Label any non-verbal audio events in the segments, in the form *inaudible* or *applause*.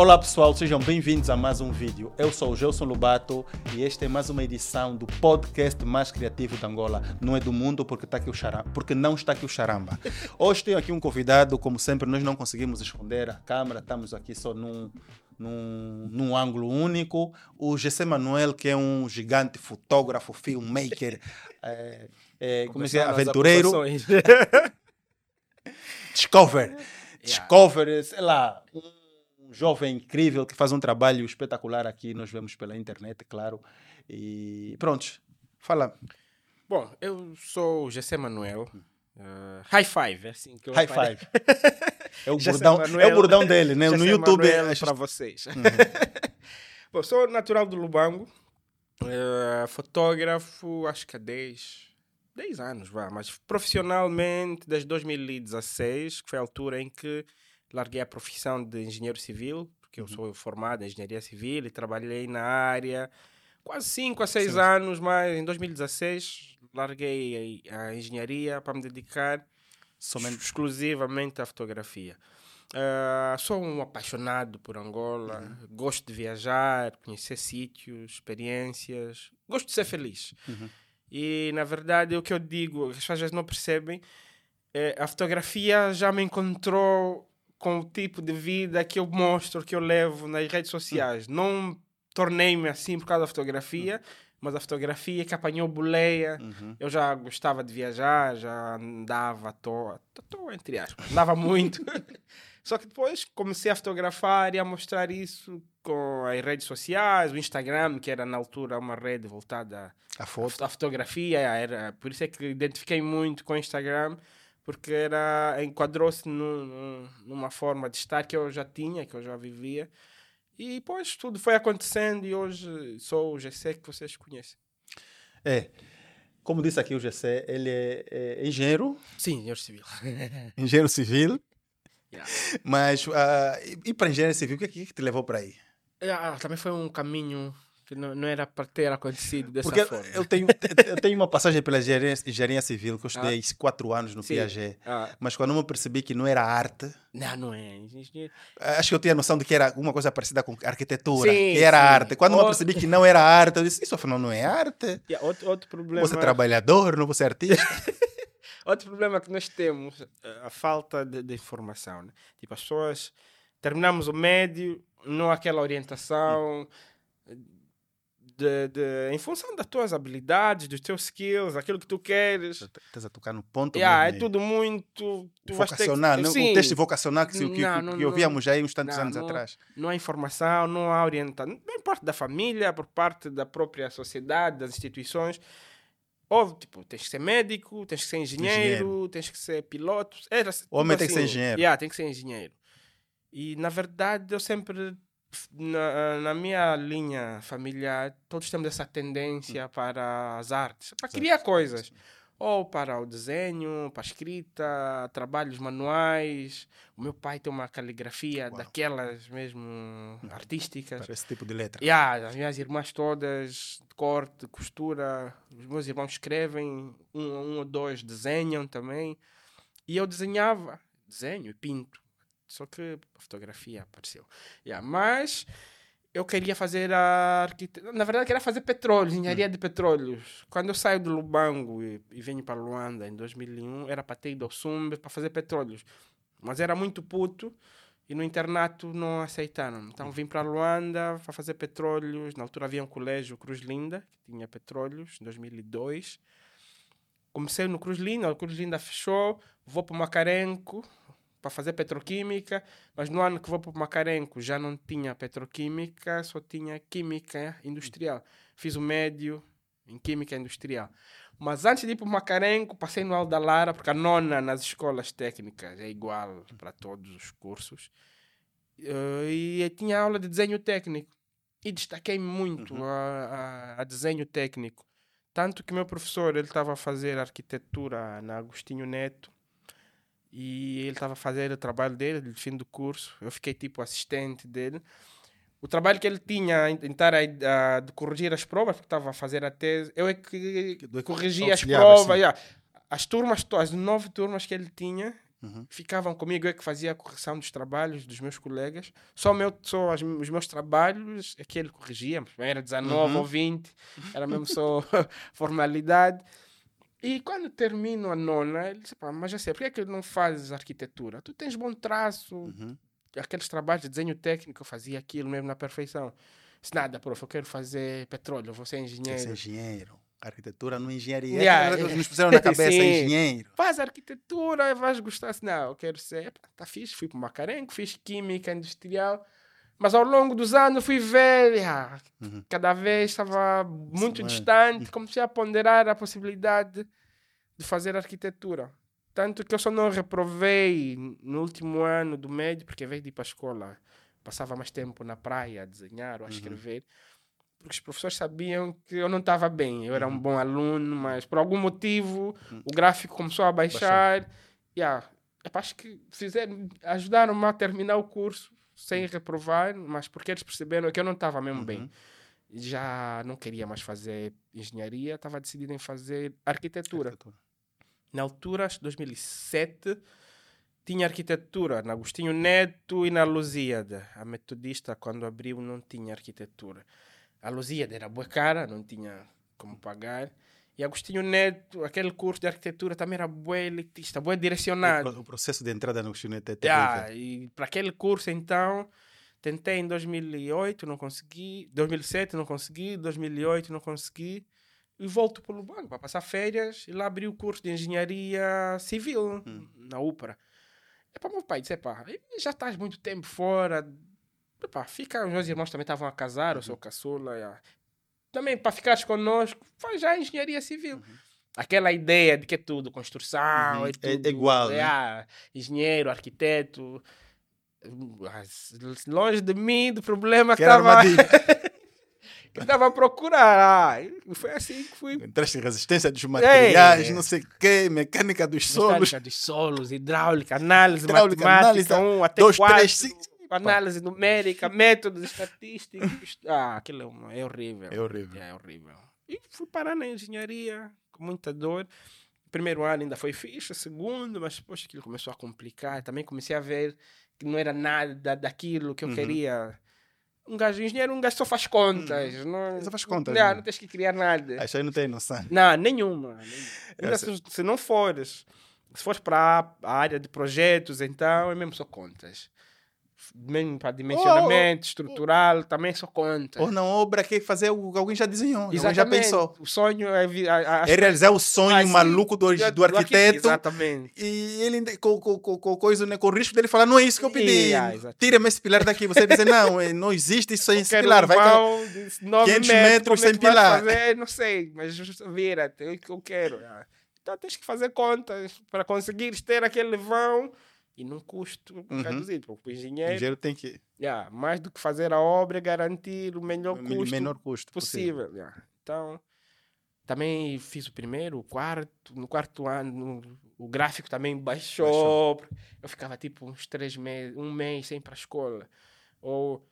Olá pessoal, sejam bem-vindos a mais um vídeo. Eu sou o Gelson Lobato e esta é mais uma edição do podcast mais criativo de Angola. Não é do mundo porque, tá aqui o charamba, porque não está aqui o charamba. *laughs* Hoje tenho aqui um convidado, como sempre, nós não conseguimos esconder a câmera, estamos aqui só num, num, num ângulo único. O GC Manuel, que é um gigante fotógrafo, filmmaker, é, *laughs* é, como é que é? Aventureiro. *laughs* Discover. Discover, sei lá, um jovem incrível que faz um trabalho espetacular aqui, nós vemos pela internet, claro. E pronto, fala. Bom, eu sou o GC Manuel. Uh, high five, é assim que eu High five. *laughs* É o, *laughs* bordão, é o bordão dele, né? *laughs* No YouTube. É para vocês. Uhum. Bom, sou natural do Lubango, uh, fotógrafo, acho que há 10, 10 anos, vá, mas profissionalmente desde 2016, que foi a altura em que larguei a profissão de engenheiro civil, porque eu uhum. sou formado em engenharia civil e trabalhei na área quase 5 a 6 anos, mas em 2016 larguei a, engenharia para me dedicar somente exclusivamente à fotografia. Uh, sou um apaixonado por Angola, uhum. gosto de viajar, conhecer sítios, experiências, gosto de ser feliz. Uhum. E na verdade, o que eu digo, as pessoas às vezes não percebem, é, a fotografia já me encontrou com o tipo de vida que eu mostro, que eu levo nas redes sociais. Uhum. Não tornei-me assim por causa da fotografia, uhum. mas a fotografia que apanhou boleia. Uhum. Eu já gostava de viajar, já andava à toa, à toa entre aspas, andava muito. *laughs* Só que depois comecei a fotografar e a mostrar isso com as redes sociais, o Instagram, que era na altura uma rede voltada à fotografia, era, por isso é que identifiquei muito com o Instagram, porque era enquadrou-se num, numa forma de estar que eu já tinha, que eu já vivia. E depois tudo foi acontecendo e hoje sou o GC que vocês conhecem. É. Como disse aqui o GC, ele é, é engenheiro? Sim, engenheiro civil. *laughs* engenheiro civil. Yeah. Mas, uh, e para engenharia civil, o que é que te levou para aí? Ah, também foi um caminho que não, não era para ter acontecido dessa Porque forma. Eu tenho, *laughs* eu tenho uma passagem pela engenharia, engenharia civil que eu estudei ah. quatro anos no Sim. Piaget. Ah. Mas quando eu me percebi que não era arte. Não, não é. Engenharia... Acho que eu tinha a noção de que era alguma coisa parecida com arquitetura, Sim, que era sim. arte. Quando outro... eu me percebi que não era arte, eu disse: Isso afinal não é arte. Yeah, outro, outro problema. Você é trabalhador, não você é artista. *laughs* Outro problema que nós temos, eh, a falta de, de informação. Né? Tipo, as pessoas terminamos o médio, não há aquela orientação de, de, em função das tuas habilidades, dos teus skills, aquilo que tu queres. Estás a tocar no ponto yeah, É tudo muito... vocacional, que, sim, o texto vocacional que, que, não, não, que ouvíamos já aí uns tantos não, anos atrás. Não há informação, não há orientação, por parte da família, por parte da própria sociedade, das instituições. Ou, tipo, tens que ser médico, tens que ser engenheiro, engenheiro. tens que ser piloto. Era, tipo Homem assim, tem que ser assim, engenheiro. Yeah, tem que ser engenheiro. E, na verdade, eu sempre, na, na minha linha familiar, todos temos essa tendência hum. para as artes, para criar coisas ou para o desenho, para a escrita, trabalhos manuais. O meu pai tem uma caligrafia Uau. daquelas mesmo artísticas. Para esse tipo de letra. Yeah, as minhas irmãs todas, corte, costura. Os meus irmãos escrevem, um, um ou dois desenham também. E eu desenhava, desenho e pinto. Só que a fotografia apareceu. Yeah, mas eu queria fazer a arquitetura. Na verdade, eu queria fazer petróleo, engenharia hum. de petróleos. Quando eu saio do Lubango e, e venho para Luanda em 2001, era para ter ido ao Sumbe para fazer petróleos. Mas era muito puto e no internato não aceitaram. Então vim para Luanda para fazer petróleos. Na altura havia um colégio, Cruz Linda, que tinha petróleos, em 2002. Comecei no Cruz Linda, o Cruz Linda fechou, vou para Macarenco, para fazer petroquímica, mas no ano que vou para Macarenco já não tinha petroquímica, só tinha química industrial. Fiz o médio em química industrial. Mas antes de ir para Macarenco, passei no Alda Lara, porque a nona nas escolas técnicas é igual para todos os cursos. Uh, e tinha aula de desenho técnico. E destaquei muito uhum. a, a, a, desenho técnico. Tanto que meu professor ele estava a fazer arquitetura na Agostinho Neto e ele estava a fazer o trabalho dele, de fim do curso. Eu fiquei tipo assistente dele. O trabalho que ele tinha em tentar a, de corrigir as provas, porque estava a fazer a tese, eu é que corrigia as provas. Assim. Yeah. As turmas, as nove turmas que ele tinha, Uhum. Ficavam comigo, eu que fazia a correção dos trabalhos dos meus colegas. Só, meu, só as- os meus trabalhos é que ele corrigia. Era 19 Uhum. ou 20, era mesmo só *laughs* formalidade. E quando termino a nona, ele disse: Pá, mas já sei, por que é que não fazes arquitetura? Tu tens bom traço, Uhum. aqueles trabalhos de desenho técnico, eu fazia aquilo mesmo na perfeição. Disse, nada, prof, eu quero fazer petróleo, vou ser Quer ser engenheiro. engenheiro. Arquitetura não é engenharia. Yeah, É nos puseram na *laughs* cabeça, engenheiro. Faz arquitetura, vais gostar. Disse, Não, eu quero ser. Pá, Tá fixe, fui para Macarenco, fiz química industrial. Mas ao longo dos anos fui ver, ah, Uhum. cada vez estava muito Sim, é. distante, comecei a ponderar a possibilidade de fazer arquitetura. Tanto que eu só não reprovei no último ano do médio, porque em vez de ir para a escola, passava mais tempo na praia a desenhar ou a Uhum. escrever, porque os professores sabiam que eu não estava bem. Eu era Uhum. um bom aluno, mas por algum motivo o gráfico começou a baixar. Yeah. Epá, acho que fizeram, ajudaram-me a terminar o curso sem reprovar, mas porque eles perceberam que eu não estava mesmo bem. Uhum. Já não queria mais fazer engenharia, estava decidido em fazer arquitetura. Arquitetura. Na altura, acho que 2007, tinha arquitetura na Agostinho Neto e na Lusíada. A metodista, quando abriu, não tinha arquitetura. A Lusíada era boa cara, não tinha como pagar. E Agostinho Neto, aquele curso de arquitetura também era boa elitista, boa O, direcionado. o processo de entrada no chinete é Yeah, terrível. e para aquele curso, então, tentei em 2008, não consegui. 2007, não consegui. 2008, não consegui. E volto para o banco para passar férias. E lá abri o curso de engenharia civil Hum. na UPRA. É para meu pai disse: pá, já estás muito tempo fora. Epá, fica. Os meus irmãos também estavam a casar, eu sou caçula. Também para ficares connosco, faz já engenharia civil. Aquela ideia de que é tudo construção, Uhum. é É- tudo. é igual, né? ah, engenheiro, arquiteto. Longe de mim, do problema que estava *laughs* que estava a procurar. Ah, foi assim que fui. Entraste em resistência dos materiais, É. não sei o quê, mecânica dos solos. Mecânica dos solos, hidráulica, análise Hidráulica, matemática, análise, um até dois, quatro, três, cinco. Análise numérica, *laughs* métodos estatísticos. Ah, aquilo é, uma- é horrível. É horrível. É horrível. E fui parar na engenharia com muita dor. Primeiro ano ainda foi fixe, segundo, mas depois aquilo começou a complicar. Também comecei a ver que não era nada da- daquilo que eu Uhum. queria. Um gajo engenheiro, um gajo só faz contas. Não, Só faz contas, Não, né? não tens que criar nada. Acho aí não tem noção. Não, nenhuma. nenhuma. Ainda Essa- se, se não fores, se fores para a área de projetos, então é mesmo só contas. Mesmo para dimensionamento estrutural, também só contas. Ou na obra que fazer o que alguém já desenhou, alguém já pensou. O sonho é, a, a, É realizar o sonho Ah, sim. maluco do, do arquiteto Exatamente. e ele com, com, com, com, coisa, né, com o risco dele falar, não é isso que eu pedi. Yeah. Tira-me esse pilar daqui. Você dizer, não, é, não existe isso aí, esse Quero pilar. um Vai 9 500 metros, é sem pilar. Fazer? Não sei, mas vira, é que eu quero. ah. Então tens que fazer contas para conseguires ter aquele vão e num custo Uhum. reduzido. Porque o O engenheiro engenheiro tem que. Yeah, mais do que fazer a obra garantir o melhor men- custo menor custo possível. possível. yeah. Então, também fiz o primeiro, o quarto. No quarto ano, o gráfico também baixou. Eu ficava tipo uns três meses, um mês sem ir para a escola. Ou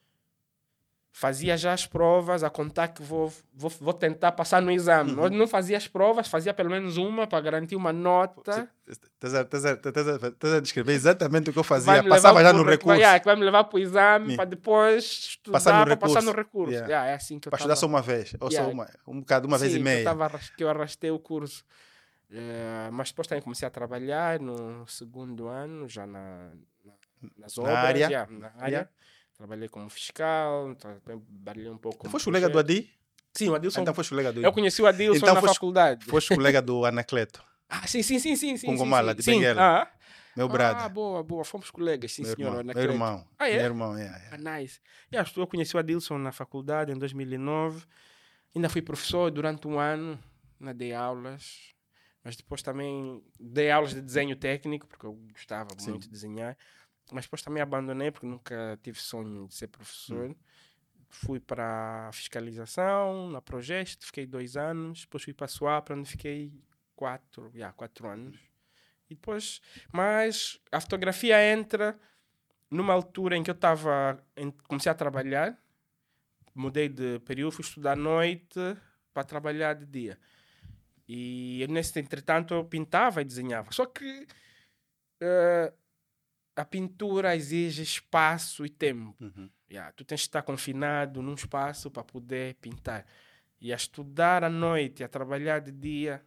fazia já as provas a contar que vou, vou, vou tentar passar no exame. Uhum. Não fazia as provas, fazia pelo menos uma para garantir uma nota. Estás a, estás a- estás a- estás a descrever exatamente o que eu fazia. Passava já no recurso. Vai, yeah, que vai me levar para o exame para depois estudar Passar no para passar no recurso. recurso. Yeah. Yeah, é assim que eu Para estudar só uma vez. Ou só uma, um bocado, uma vez Sim, e que meia. Eu, tava, que eu arrastei o curso. Eh, mas depois também comecei a trabalhar no segundo ano, já na, na- nas Na obras, área. yeah, na área. Trabalhei como fiscal, tra- trabalhei um pouco como foste colega do. Adi? Sim, o Adilson. Então foste colega do eu conheci o Adilson Então na foste- faculdade. Foste colega do Anacleto, *laughs* Ah, sim, sim, sim, sim. sim Com sim, Gomala, sim. de. Benguela. Ah, meu ah, brother. boa, boa. Fomos colegas, sim, meu senhor. irmão. na Meu irmão. Ah, é? Meu irmão, yeah, yeah. Ah, nice. Yeah, eu conheci o Adilson na faculdade em 2009. Ainda fui professor durante um ano. Ainda dei aulas. Mas depois também dei aulas de desenho técnico, porque eu gostava Sim. muito de desenhar. Mas depois também abandonei, porque nunca tive sonho de ser professor. Fui para a fiscalização, na Progeste, fiquei dois anos. Depois fui para a Suapra, onde fiquei quatro, yeah, quatro anos. E depois, mas a fotografia entra numa altura em que eu estava, comecei a trabalhar, mudei de período, fui estudar à noite para trabalhar de dia. E nesse entretanto eu pintava e desenhava. Só que eh, a pintura exige espaço e tempo. Uhum. Yeah, tu tens de estar confinado num espaço para poder pintar. E a estudar à noite, a trabalhar de dia,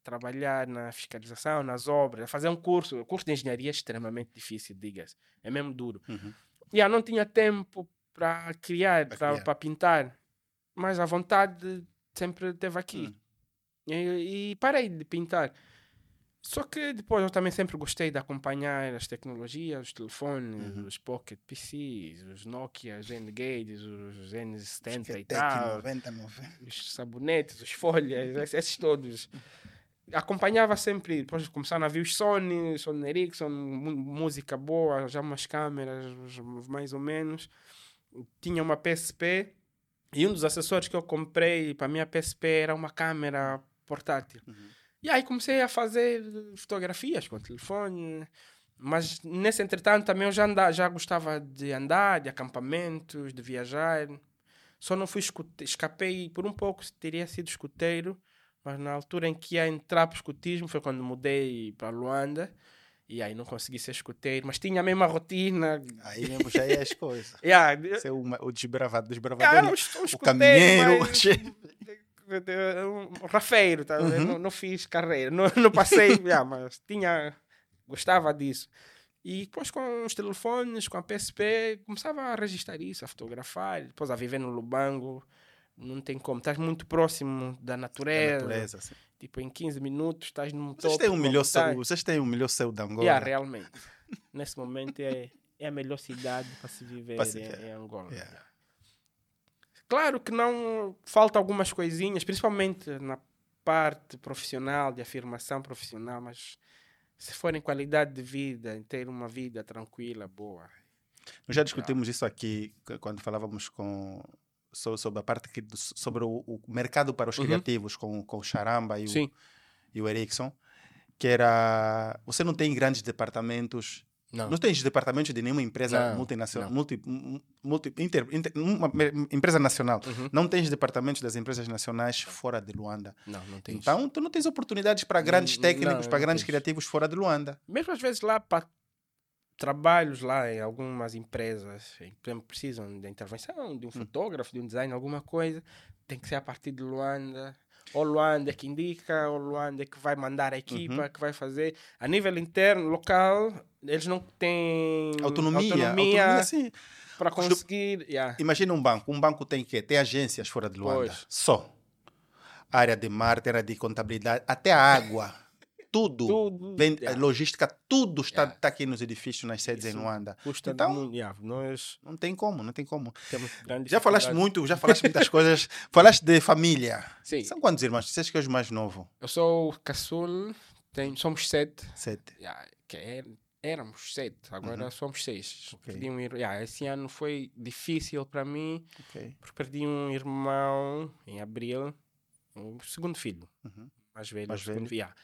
a trabalhar na fiscalização, nas obras, a fazer um curso. O curso de engenharia é extremamente difícil, diga-se. É mesmo duro. Uhum. Yeah, não tinha tempo para criar, para pintar. Mas a vontade sempre esteve aqui. Hum. E, e parei de pintar. Só que depois eu também sempre gostei de acompanhar as tecnologias, os telefones, Uhum. os Pocket PCs, os Nokia, os N-Gage, os N70 Que e tal, 90, 90. os sabonetes, os folhas, esses- todos. Acompanhava sempre, depois começaram a vir os Sony, Sony Ericsson, música boa, já umas câmeras mais ou menos. Tinha uma PSP e um dos acessórios que eu comprei para a minha PSP era uma câmera portátil. Uhum. E aí comecei a fazer fotografias com o telefone. Mas nesse entretanto também eu já, anda, já gostava de andar, de acampamentos, de viajar. Só não fui escute... escapei por um pouco, teria sido escuteiro, mas na altura em que ia entrar para o escutismo foi quando mudei para Luanda. E aí não consegui ser escuteiro, mas tinha a mesma rotina. Aí mesmo já é as coisas. *laughs* Yeah, é uma- o desbravado, desbravador. es- um o escuteiro, caminheiro. mas- *laughs* um rafeiro, tá? Uhum. não, não fiz carreira, não, não passei, *laughs* yeah, mas tinha, gostava disso. E depois com os telefones, com a PSP, começava a registrar isso, a fotografar, depois a viver no Lubango, não tem como, estás muito próximo da Da natureza, natureza. assim. tipo em 15 minutos estás num Vocês topo têm um melhor céu, vocês têm um melhor céu de Angola. Yeah, realmente, nesse momento é, é a melhor cidade para se viver Para se em, viver. em Angola. Yeah. Claro que não falta algumas coisinhas, principalmente na parte profissional, de afirmação profissional, mas se for em qualidade de vida, em ter uma vida tranquila, boa. Nós já discutimos isso aqui quando falávamos com so- sobre a parte que, sobre o, o mercado para os Uhum. criativos com, com o Charamba e o, e o Ericsson, que era você não tem grandes departamentos, Não. não tens departamentos de nenhuma empresa Não, multinacional, não. multi, multi, inter, inter- uma empresa nacional. Uhum. Não tens departamentos das empresas nacionais fora de Luanda. Não, não tem Então, tu não tens oportunidades para grandes Hum, técnicos, não, para não grandes tens. criativos fora de Luanda. Mesmo às vezes lá para trabalhos lá em algumas empresas, precisam de intervenção, de um fotógrafo, de um design, alguma coisa, tem que ser a partir de Luanda. Ou Luanda é que indica, ou Luanda é que vai mandar a equipa, que vai fazer. A nível interno, local, eles não têm Autonomia, autonomia autonomia para Os do- conseguir. yeah. Imagina um banco. Um banco tem que Tem agências fora de Luanda. Pois. Só. Área de marketing, área de contabilidade, até a água. Tudo. Tudo. Logística, tudo está, está aqui nos edifícios, nas sedes em Isso Luanda. Custa Então- muito. yeah, Nós Não tem como, não tem como. Já falaste muito, já falaste muitas coisas. *laughs* Falaste de família. Sim, São quantos irmãos? Você que és o mais novo? eu sou o caçul, tenho, somos sete. Sete. Yeah, que é- éramos sete, agora Uhum. somos seis. Ok. Perdi um ir- yeah, esse ano foi difícil para mim, Ok. porque perdi um irmão em abril, o segundo filho, Uhum. mais velho, Mais segundo velho. filho, yeah,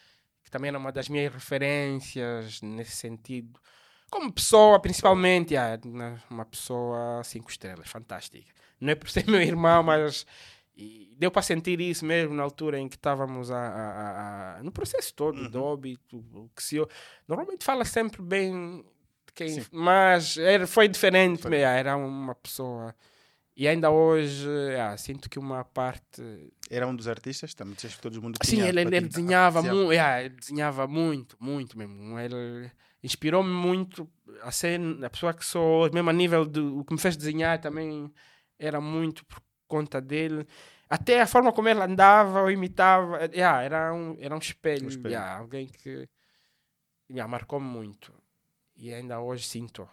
que também era uma das minhas referências nesse sentido. Como pessoa, principalmente, na- uma pessoa cinco estrelas, fantástica. Não é por ser *laughs* meu irmão, mas deu para sentir isso mesmo na altura em que estávamos a, a- a- no processo todo do óbito. Que se, normalmente fala sempre bem de quem, mas era, foi diferente. Foi. me- Era uma pessoa. E ainda hoje ah, sinto que uma parte. Era um dos artistas, também disseste que todo mundo Sim, ele, ele, desenhava muito. ele desenhava muito, muito mesmo. Ele inspirou-me muito a ser a pessoa que sou, mesmo a nível do o que me fez desenhar também era muito por conta dele. Até a forma como ele andava ou imitava, yeah, era, um, era um espelho, Um espelho. yeah, alguém que yeah, marcou-me muito. E ainda hoje sinto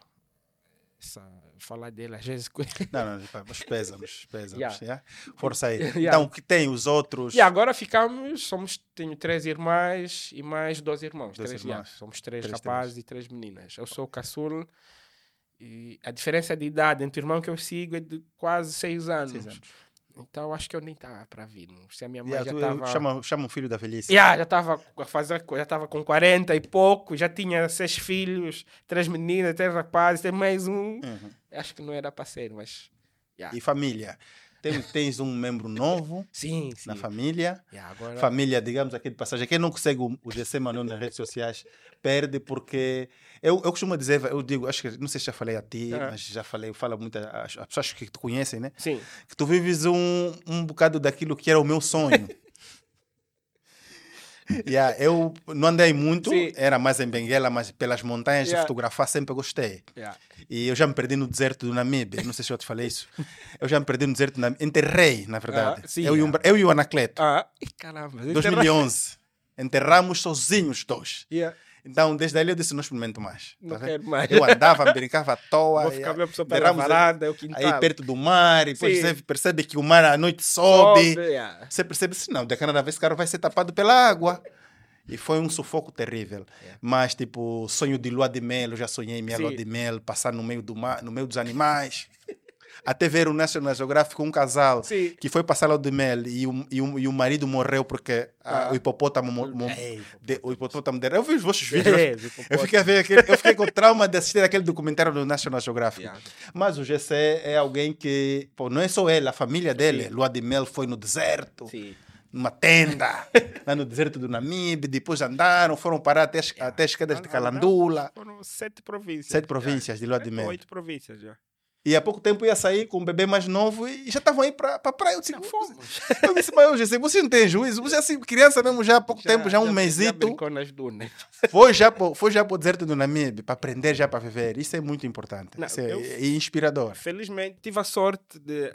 essa, falar dele às vezes. Não, não, pá, mas pesamos, pesamos. Yeah. yeah? Força aí. *laughs* Yeah. Então, o que tem os outros? E agora ficamos, somos, tenho três irmãs e mais dois irmãos. Dois três, irmãos. yeah, somos três, Três, rapazes e três meninas. Eu sou o caçula e a diferença de idade entre o irmão que eu sigo é de quase seis anos. Seis anos. Então acho que eu nem estava para vir. Se a minha mãe Yeah, já tu- estava. chama, chama um filho da velhice. Yeah, já estava a fazer, co- já estava com 40 e pouco, já tinha seis filhos, três meninas, três rapazes, tem mais um. Uhum. Acho que não era para ser, mas. yeah. E família. tem- tens um membro novo Sim, *laughs* sim. na família. Yeah, agora... Família, digamos aqui de passagem. Quem não consegue o, o GC Manuel nas redes sociais perde porque. Eu, eu costumo dizer, eu digo, acho que não sei se já falei a ti, Ah. mas já falei, eu falo muito às pessoas que te conhecem, né? Sim. Que tu vives um, um bocado daquilo que era o meu sonho. *laughs* yeah, eu não andei muito, Sim. era mais em Benguela, mas pelas montanhas de Yeah. fotografar sempre gostei. Yeah. E eu já me perdi no deserto do Namibe, não sei se eu te falei isso. Eu já me perdi no deserto do Namibe, enterrei, na verdade. Ah, sim, eu, e o, ah. Bra- eu e o Anacleto, Ah, caramba. 2011. Enterramos sozinhos os dois. Yeah. Então, desde aí eu disse, não experimento mais. Não tá vendo? quero mais. Eu andava, *laughs* brincava à toa. Vou ficar mesmo só pela derramos varanda, é o quintal. Aí perto do mar, e depois Sim. você percebe que o mar à noite sobe. Sobe, yeah. Você percebe assim, não, de cada vez o cara vai ser tapado pela água. E foi um sufoco terrível. Mas, tipo, sonho de lua de mel, eu já sonhei minha Sim. lua de mel, passar no meio, do mar, no meio dos animais. *laughs* Até ver o National Geographic, um casal Sim. que foi passar lua de mel e o, e o, e o marido morreu porque ah, Ah. o hipopótamo... mo- mo- Ei, de- o hipopótamo dele. Eu vi os vossos vídeos. É, Eu fiquei, a ver aquele, eu fiquei com trauma de assistir aquele documentário do National Geographic. Yeah. Mas o GC é alguém que, pô, não é só ele, a família dele. Sim. Lua de Mel foi no deserto, Sim. numa tenda, lá no deserto do Namibe. Depois andaram, foram parar até as, até as quedas de Calandula. Foram sete províncias. Sete províncias de Lua de Mel. Oito províncias já. E há pouco tempo ia sair com um bebê mais novo e já estavam aí para a praia. Eu disse, Já fomos. eu disse, mas eu GC, você não tem juízo? Você é assim, criança mesmo já há pouco tempo, já um Já mesito. brincou nas dunas. *laughs* Foi já, foi já para o deserto do Namibe, para aprender já para viver. Isso é muito importante. Não, Isso é, eu- é inspirador. Felizmente tive a sorte de...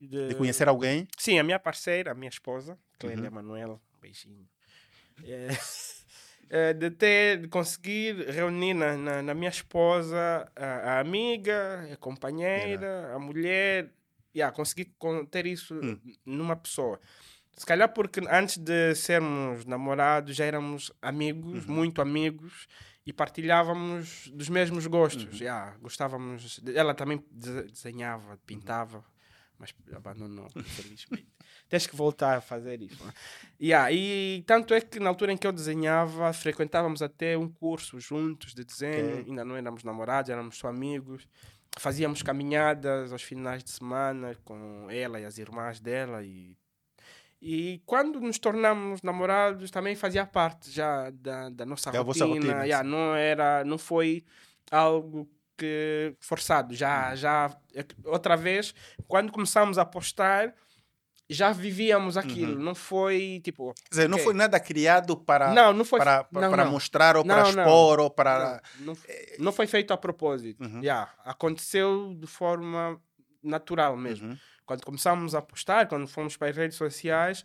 De, De conhecer alguém. Sim, a minha parceira, a minha esposa, Clélia Uhum. Manuela, um beijinho. É, *laughs* é, de ter, de conseguir reunir na, na, na minha esposa a, a amiga, a companheira, a mulher, yeah, conseguir con- ter isso Hum. numa pessoa. Se calhar porque antes de sermos namorados já éramos amigos, Uhum. muito amigos, e partilhávamos dos mesmos gostos. Uhum. Yeah, gostávamos. de- ela também de- desenhava, pintava, mas abandonou, infelizmente. *laughs* Tens que voltar a fazer isso. né? Yeah, e tanto é que na altura em que eu desenhava, frequentávamos até um curso juntos de desenho, Ok. ainda não éramos namorados, éramos só amigos. Fazíamos caminhadas aos finais de semana com ela e as irmãs dela e e quando nos tornamos namorados também fazia parte já da, da nossa Da vossa rotina, rotina, yeah, não era não foi algo que forçado Uhum. já já é que outra vez quando começamos a postar já vivíamos aquilo não foi tipo Quer dizer, não ok. foi nada criado para, não não foi para, para, não, para não. mostrar ou para Não, não. expor ou para. Não, não, não foi feito a propósito. Uhum. Yeah, aconteceu de forma natural mesmo. Uhum. Quando começámos a postar, quando fomos para as redes sociais,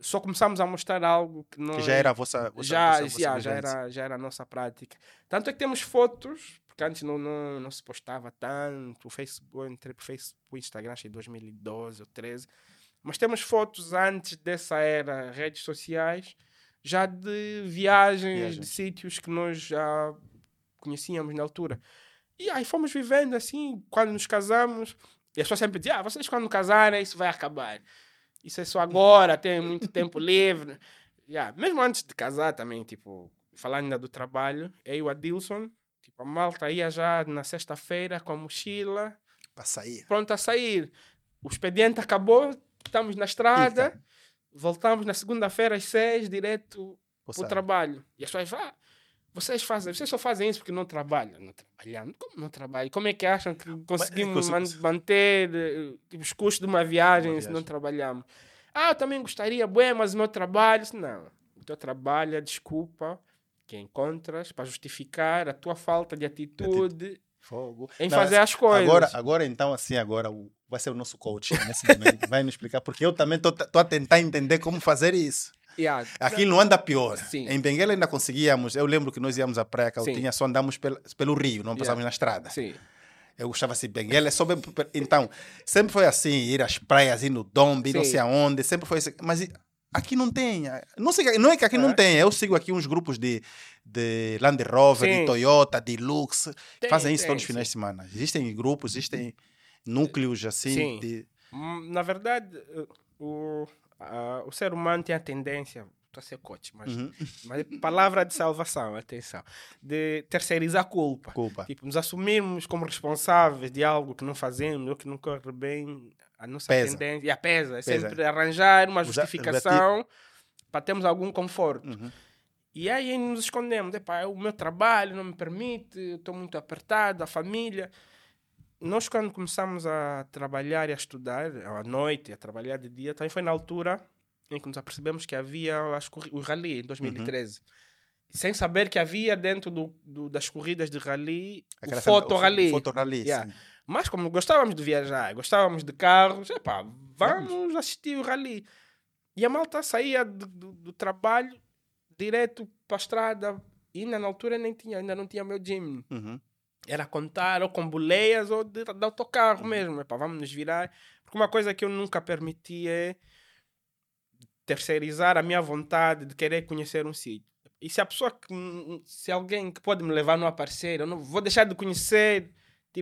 só começámos a mostrar algo que não Que já era a vossa. vossa já, vossa- vossa já, já, era, já era a nossa prática. Tanto é que temos fotos, porque antes não, não, não se postava tanto. O Facebook, eu entrei para o Facebook, o Instagram, acho que em 2012 ou 13. Mas temos fotos antes dessa era, redes sociais, já de viagens, Viagens. de sítios que nós já conhecíamos na altura. E aí fomos vivendo assim, quando nos casamos, e as pessoas sempre diziam, ah, vocês quando casarem isso vai acabar. Isso é só agora, tem muito *laughs* tempo livre. Yeah, mesmo antes de casar também, tipo, falando ainda do trabalho, eu e o Adilson, tipo, a malta ia já na sexta-feira com a mochila, Para sair. pronto a sair. O expediente acabou, estamos na estrada, voltamos na segunda-feira às seis, direto para o trabalho. E as pessoas falam, ah, vocês, fazem, vocês só fazem isso porque não trabalham. Não trabalhamos? Como não trabalham? Como é que acham que conseguimos consigo- man- manter eh, tipo, os custos de uma viagem, Uma se não viagem. trabalhamos? Ah, eu também gostaria, bué, mas o meu trabalho... Não, o teu trabalho é desculpa que encontras para justificar a tua falta de atitude Fogo. em Não, fazer as coisas. Agora, agora, então, assim, agora o- vai ser o nosso coach nesse momento. vai *laughs* nos explicar, porque eu também estou a tentar entender como fazer isso. Yeah. Aqui não anda pior. Sim. Em Benguela ainda conseguíamos. Eu lembro que nós íamos à praia, Sim. Caltinha, só andamos pelo, pelo rio, não passávamos na estrada. Sim. Eu gostava assim, Benguela é só bem... Então, sempre foi assim, ir às praias, ir no Dombe, não sei aonde, sempre foi assim. Mas aqui não tem. Não, sei, não é que aqui não É. tem, eu sigo aqui uns grupos de, de Land Rover, de Sim. Toyota, de Lux, Tem, fazem isso tem, todos os finais de semana. Existem grupos, existem núcleos assim Sim. de... Na verdade, eh, o, a- o ser humano tem a tendência, estou a ser coach, mas, Uhum. mas é palavra de salvação, atenção, de terceirizar a culpa. Culpa. Tipo, nos assumirmos como responsáveis de algo que não fazemos ou que não corre bem, a nossa Pesa. tendência, e a pesa, é Pesa. sempre arranjar uma justificação para termos algum conforto. Uhum. E aí nos escondemos. Epá, o meu trabalho não me permite, estou muito apertado, a família. Nós, quando começamos a trabalhar e a estudar, à noite, a trabalhar de dia, também foi na altura em que nos apercebemos que havia as o rally, em 2013. Sem saber que havia dentro do, do- das corridas de rally Aquela o foto rally. Foto rally, Yeah. Mas como gostávamos de viajar, gostávamos de carros, epá, vamos assistir o rally. E a malta saía do, do- do trabalho direto para a estrada. E ainda na altura nem tinha, ainda não tinha meu gym. Uhum. Era contar ou com boleias ou de, de autocarro mesmo. Epá, vamos nos virar. Porque uma coisa que eu nunca permiti é terceirizar a minha vontade de querer conhecer um sítio. E se a pessoa, que, se alguém que pode me levar não aparecer, eu não vou deixar de conhecer,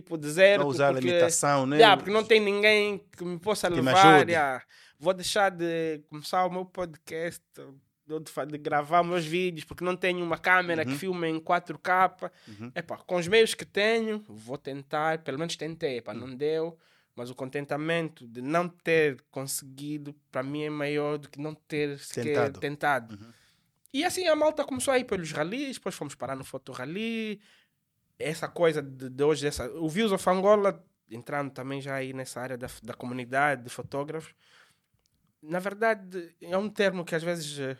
tipo, de zero. Não usar porque, limitação, né? Yeah, porque não tem ninguém que me possa Que me levar. ajude. yeah. Vou deixar de começar o meu podcast, de, de gravar meus vídeos, porque não tenho uma câmera que Uhum. filme em 4K. Uhum. Epá, com os meios que tenho, vou tentar, pelo menos tentei, epá, Hum. não deu. Mas o contentamento de não ter conseguido, para mim, é maior do que não ter sequer Tentado. tentado. Uhum. E assim a malta começou a ir pelos ralis, depois fomos parar no Foto Rally. Essa coisa de, de hoje, essa, o Views of Angola, entrando também já aí nessa área da, da comunidade de fotógrafos. Na verdade, é um termo que às vezes eh,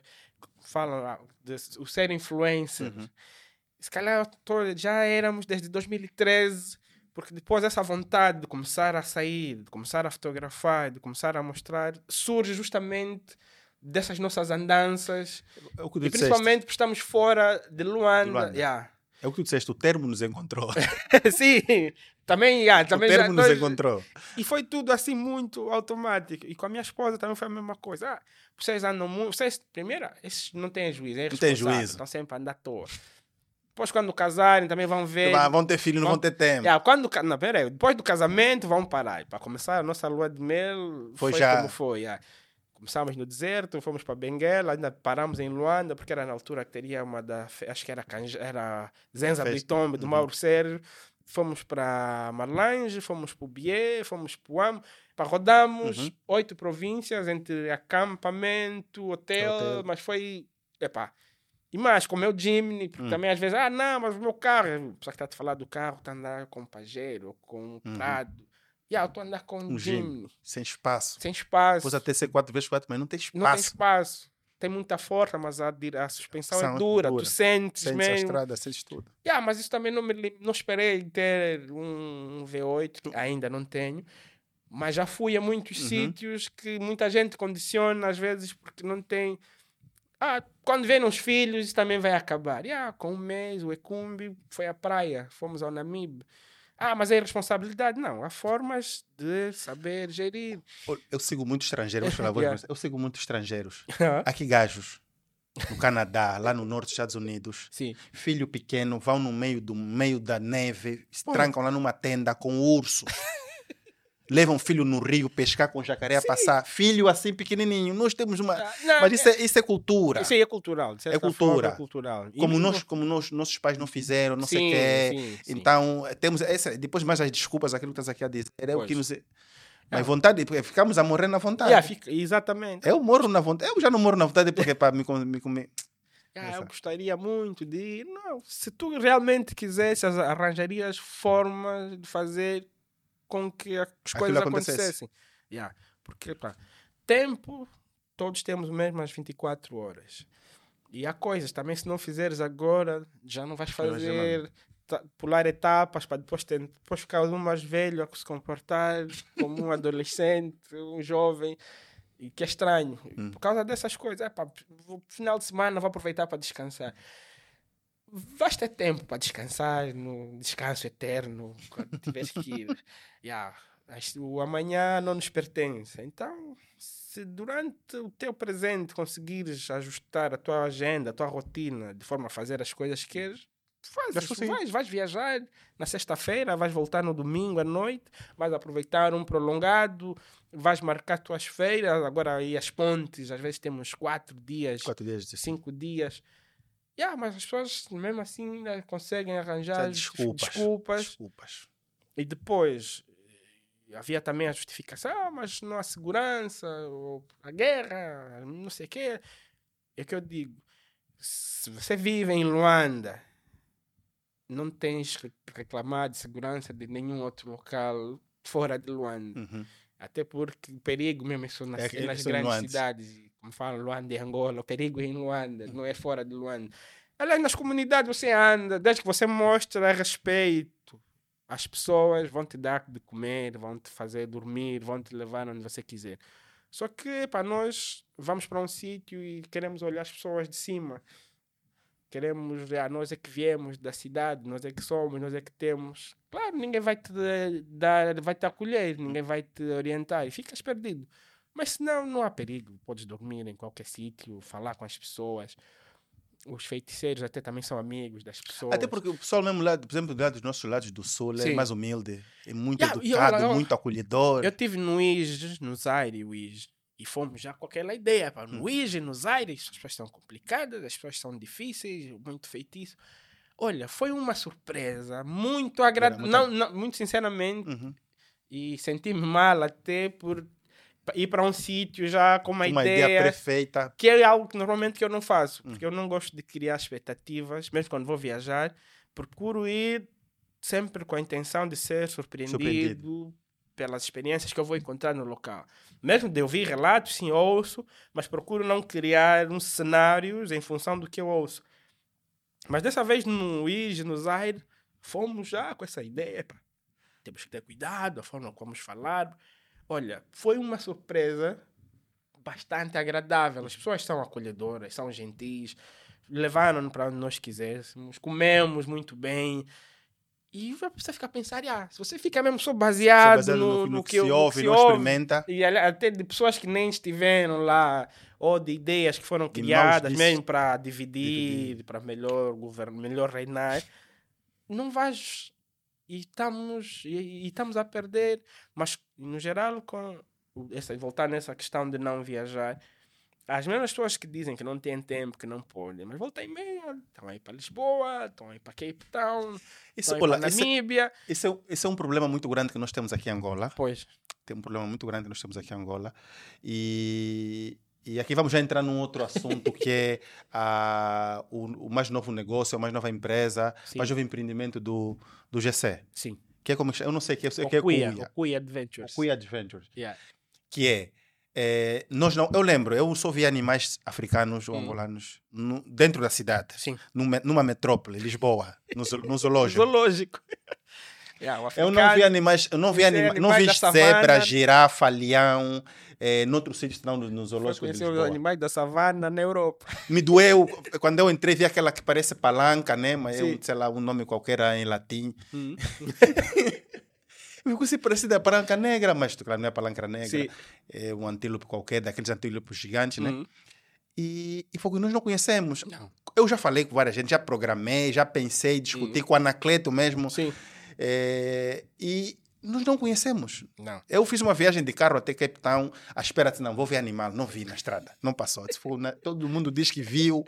falam, ah, de, o ser influencer. Uhum. Se calhar já éramos desde 2013, porque depois essa vontade de começar a sair, de começar a fotografar, de começar a mostrar, surge justamente dessas nossas andanças. É E principalmente porque estamos fora de Luanda. De Luanda. Yeah. É o que tu disseste, o termo nos encontrou. *laughs* Sim, também, yeah, o também já termo nos nós- encontrou. E foi tudo assim muito automático. E com a minha esposa também foi a mesma coisa. Ah, vocês andam muito. Vocês, primeiro, esses não têm juízo, é Não têm juízo. Estão sempre a andar à toa. Depois, quando casarem, também vão ver. Vão ter filho, não Vão- vão ter tempo. Yeah, quando, ca- não, peraí, depois do casamento, vamos parar. Para começar a nossa lua de mel, Foi foi, já- como foi. yeah. Começámos no deserto, fomos para Benguela, ainda paramos em Luanda, porque era na altura que teria uma da. Acho que era, Canja- era Zenza. Bitombe, do Uhum. Mauro Sérgio. Fomos para Marlange, fomos para o Bié, fomos para o Am. Pá, rodamos Uhum. oito províncias entre acampamento, hotel, Hotel. mas foi. Epá, e mais, com o meu Jimny, porque Hum. também às vezes, ah, não, mas o meu carro, só que está a te falar do carro, está a andar com um Pajero, com um Uhum. Prado. E ah, estou a andar com um, Jimny. Sem espaço. sem espaço, Depois até ser 4x4, mas não tem não tem espaço. espaço. Tem muita força, mas a, a suspensão São é dura, dura. tu sentes Sente a mesmo. estrada, sente tudo. Yeah, mas isso também não me não esperei ter um, um V8, que ainda não tenho. Mas já fui a muitos Uhum. sítios que muita gente condiciona, às vezes, porque não tem. Ah, quando vêm os filhos, isso também vai acabar. Yeah, com um mês, o Ecumbi foi à praia, fomos ao Namibe. Ah, mas é irresponsabilidade. Não, há formas de saber gerir. Eu sigo muitos estrangeiros, agora, *laughs* Yeah. eu sigo muitos estrangeiros. Aqui gajos, no Canadá, lá no norte dos Estados Unidos, Sim. filho pequeno, vão no meio do meio da neve, se Pô. trancam lá numa tenda com urso. Levam filho no rio pescar com jacaré a passar. Filho assim pequenininho. Nós temos uma. Ah, não, Mas isso é, isso é cultura. Isso aí é cultural. de certa cultura. É cultural. E Como mesmo- nós, como nós, nossos pais não fizeram, não sei o Sim, quê. sim, sim. Então, temos essa, depois mais as desculpas, aquilo que estás aqui a dizer, é o Pois. que nos. Mas vontade, porque ficamos a morrer na vontade. Yeah, fica- exatamente. Eu moro na vontade. Eu já não moro na vontade porque para me, me comer. Ah, eu gostaria muito de. Não, se tu realmente quisesse, as- arranjarias formas de fazer com que as Aquilo coisas acontecesse. acontecessem. Yeah, porque, pá, tempo, todos temos mesmo as 24 horas. E há coisas também, se não fizeres agora, já não vais fazer. Pular etapas para depois, ter, depois ficar um mais velho a se comportar *laughs* como um adolescente, um jovem, e que é estranho. Hum. Por causa dessas coisas, é pá, final de semana vou aproveitar para descansar. Vais ter tempo para descansar no descanso eterno, quando tiveres que ir. *laughs* Yeah, o amanhã não nos pertence. Então, se durante o teu presente conseguires ajustar a tua agenda, a tua rotina, de forma a fazer as coisas que queres, fazes. Vais, vais viajar na sexta-feira, vais voltar no domingo à noite, vais aproveitar um prolongado, vais marcar tuas feiras. Agora aí as pontes, às vezes temos quatro dias, Quatro dias de cinco dias. Yeah, mas as pessoas mesmo assim ainda conseguem arranjar desculpas. desculpas. Desculpas. E depois, havia também a justificação, ah, mas não há segurança, ou a guerra, não sei o quê. É que eu digo, se você vive em Luanda, não tens que reclamar de segurança de nenhum outro local fora de Luanda. Uhum. Até porque o perigo mesmo nas, É é nas são em grandes cidades. Falam, Luanda e Angola, o perigo é em Luanda, não é fora de Luanda. Aliás, nas comunidades você anda, desde que você mostra respeito, as pessoas vão te dar de comer, vão te fazer dormir, vão te levar onde você quiser. Só que para nós vamos para um sítio e queremos olhar as pessoas de cima. Queremos, ah, nós é que viemos da cidade, nós é que somos, nós é que temos. Claro, ninguém vai te dar, vai te acolher, ninguém vai te orientar e ficas perdido. Mas senão não há perigo, podes dormir em qualquer sítio, falar com as pessoas. Os feiticeiros até também são amigos das pessoas. Até porque o pessoal mesmo lá, por exemplo, lá dos nossos lados do sul é Sim. mais humilde, é muito Yeah, educado, olha, eu- muito acolhedor. Eu tive no IJ, no Zaire, o IJ, e fomos já com aquela ideia. Pá. Hum. No IJ, no Zaire, as pessoas são complicadas, as pessoas são difíceis, muito feitiço. Olha, foi uma surpresa muito agradável. muito Não, não, muito sinceramente, Uhum. e senti-me mal até por ir para um sítio já com uma, Uma ideia, ideia perfeita. que é algo que normalmente eu não faço, Hum. porque eu não gosto de criar expectativas, mesmo quando vou viajar, procuro ir sempre com a intenção de ser surpreendido, Surpreendido. pelas experiências que eu vou encontrar no local. Mesmo de ouvir relatos, sim, ouço, mas procuro não criar uns cenários em função do que eu ouço. Mas dessa vez no IJ, no Zaire, fomos já com essa ideia, pá. Temos que ter cuidado, a forma como vamos falar. Olha, foi uma surpresa bastante agradável. As pessoas são acolhedoras, são gentis, levaram-nos para onde nós quiséssemos, comemos muito bem. E você fica a pensar, ah, se você fica mesmo só baseado, baseado no, no que, se no que ouve, se não ouve, experimenta. e até de pessoas que nem estiveram lá, ou de ideias que foram criadas mesmo para dividir, Dividir. para melhor governo, melhor reinar, não vais e estamos e, e estamos a perder, mas no geral com essa voltar nessa questão de não viajar, as mesmas pessoas que dizem que não têm tempo, que não podem, mas volta e meia, estão aí para Lisboa, estão aí para Cape Town, estão para esse, Namíbia, esse, é, esse é um problema muito grande que nós temos aqui em Angola. pois, Tem um problema muito grande que nós temos aqui em Angola. E, e aqui vamos já entrar num outro assunto que é ah, o, o mais novo negócio, a mais nova empresa, Sim. o mais novo empreendimento do, do GC. sim, Que é como, eu não sei, que é, que é Okuya, Kuya. Okuya Adventures. Kuya Adventures. Yeah. que é, é, nós não, eu lembro, eu só vi animais africanos ou Hum. angolanos no- dentro da cidade, Sim. numa, numa metrópole, Lisboa, no, no zoológico. Zoológico. *laughs* Yeah, Eu não vi animais, eu não vi, Esse é anima, não animais vi zebra, savana. girafa, leão, é, noutros sítios não no, no zoológico de os Lisboa. animais da savana na Europa. *laughs* Me doeu quando eu entrei vi aquela que parece palanca, né? Mas eu, Sim. sei lá, um nome qualquer em latim. Hum. *laughs* Eu fico assim parecida a palanca negra, mas claro, não é palanca negra. Sim. É um antílope qualquer, daqueles antílopes gigantes, né? Hum. E, e foi o que nós não conhecemos. Não. Eu já falei com várias gente, já programei, já pensei, discuti com o Anacleto mesmo. Sim. É, e nós não conhecemos. Não. Eu fiz uma viagem de carro até Cape Town, à espera de não, vou ver animal. Não vi na estrada, não passou. Na- todo mundo diz que viu.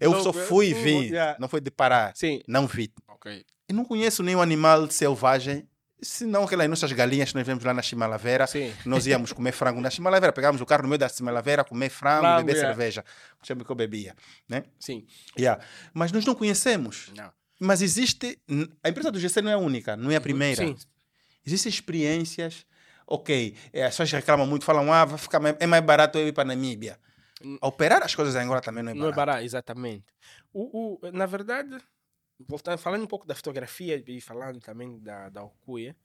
Eu Não, só fui e vi, yeah. não foi de parar. Sim. Não vi. Ok. E não conheço nenhum animal selvagem, senão aquelas nossas galinhas que nós vemos lá na Chimalavera. Sim. Nós íamos comer frango na Chimalavera, pegávamos o carro no meio da Chimalavera, comer frango, Frango, beber yeah. cerveja. Sempre que eu bebia, né? Sim. Yeah. Mas nós não conhecemos. Não. Mas existe. A empresa do GC não é a única, não é a primeira. Sim. Existem experiências. Ok, eh, as pessoas reclamam muito, falam, ah, vai ficar mais, é mais barato eu ir para a Namíbia. Hum. Operar as coisas em Angola também não é Não é barato. barato, exatamente. O, o, na verdade, voltando, falando um pouco da fotografia e falando também da, da Okuya,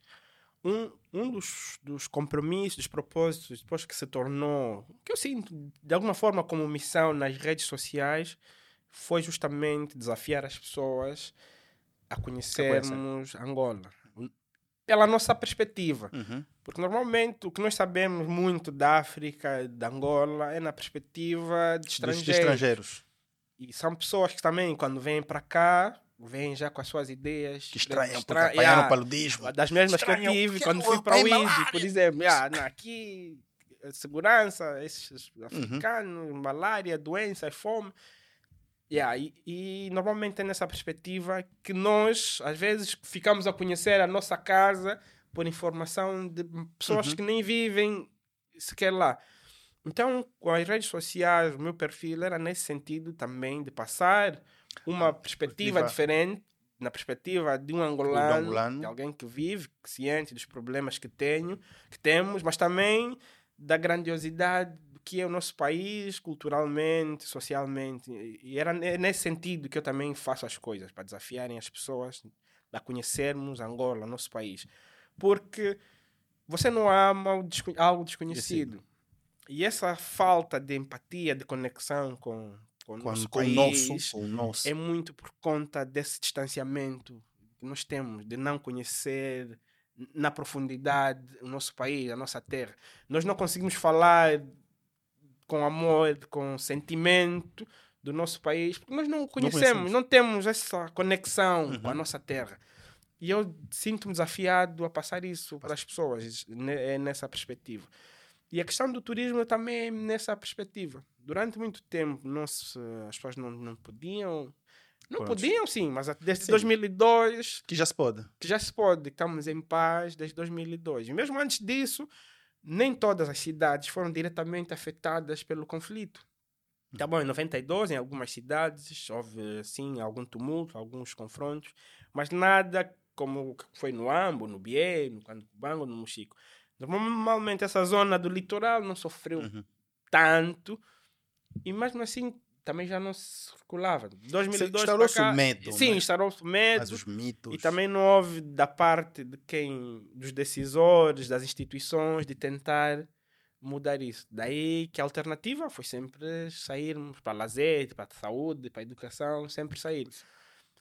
um, um dos, dos compromissos, dos propósitos, depois que se tornou, que eu sinto de alguma forma como missão nas redes sociais, foi justamente desafiar as pessoas a conhecermos Angola. Pela nossa perspectiva. Uhum. Porque normalmente o que nós sabemos muito da África, da Angola, é na perspectiva de estrangeiros. de estrangeiros. E são pessoas que também, quando vêm para cá, vêm já com as suas ideias. Que estranham, porque estra- apanharam yeah, o paludismo. Das mesmas que eu Estranham, tive porque quando eu fui para o Easy, por exemplo. Yeah, aqui, eh, segurança, esses Uhum. africanos, malária, doenças, fome. Yeah, e, e normalmente é nessa perspectiva que nós, às vezes, ficamos a conhecer a nossa casa por informação de pessoas Uhum. que nem vivem sequer lá. Então, com as redes sociais, o meu perfil era nesse sentido também de passar uma perspectiva perspectiva- diferente, na perspectiva de um angolano, angolano. de alguém que vive, ciente dos problemas que tenho, que temos, mas também da grandiosidade que é o nosso país, culturalmente, socialmente. E- era ne- nesse sentido que eu também faço as coisas, para desafiarem as pessoas a conhecermos Angola, nosso país. Porque você não ama desco- algo desconhecido. E essa falta de empatia, de conexão com, com Com, nosso com país nosso. Com nosso. é muito por conta desse distanciamento que nós temos, de não conhecer na profundidade o nosso país, a nossa terra. Nós não conseguimos falar com amor, com sentimento do nosso país, porque nós não conhecemos, conhecemos. não, temos essa conexão com a Uhum. nossa terra. E eu sinto-me desafiado a passar isso para as pessoas, é nessa perspectiva. E a questão do turismo também é nessa perspectiva. Durante muito tempo, não se, as pessoas não, não podiam. Não Pronto. podiam, sim, mas desde Sim. 2002 Que já se pode. que já se pode, estamos em paz desde 2002. E mesmo antes disso, nem todas as cidades foram diretamente afetadas pelo conflito. Tá bom, em 92, em algumas cidades, houve, sim, algum tumulto, alguns confrontos, mas nada como foi no Ambo, no Bié, no Cantubango, no Mochico. Normalmente essa zona do litoral não sofreu Uhum. tanto, e mesmo assim também já não se circulava. 2002 para Instaurou-se cá, o medo, Sim, né? instaurou-se o medo. Mas os mitos. E também não houve da parte de quem, dos decisores, das instituições, de tentar mudar isso. Daí que a alternativa foi sempre sairmos para lazer, para a saúde, para a educação, sempre sair.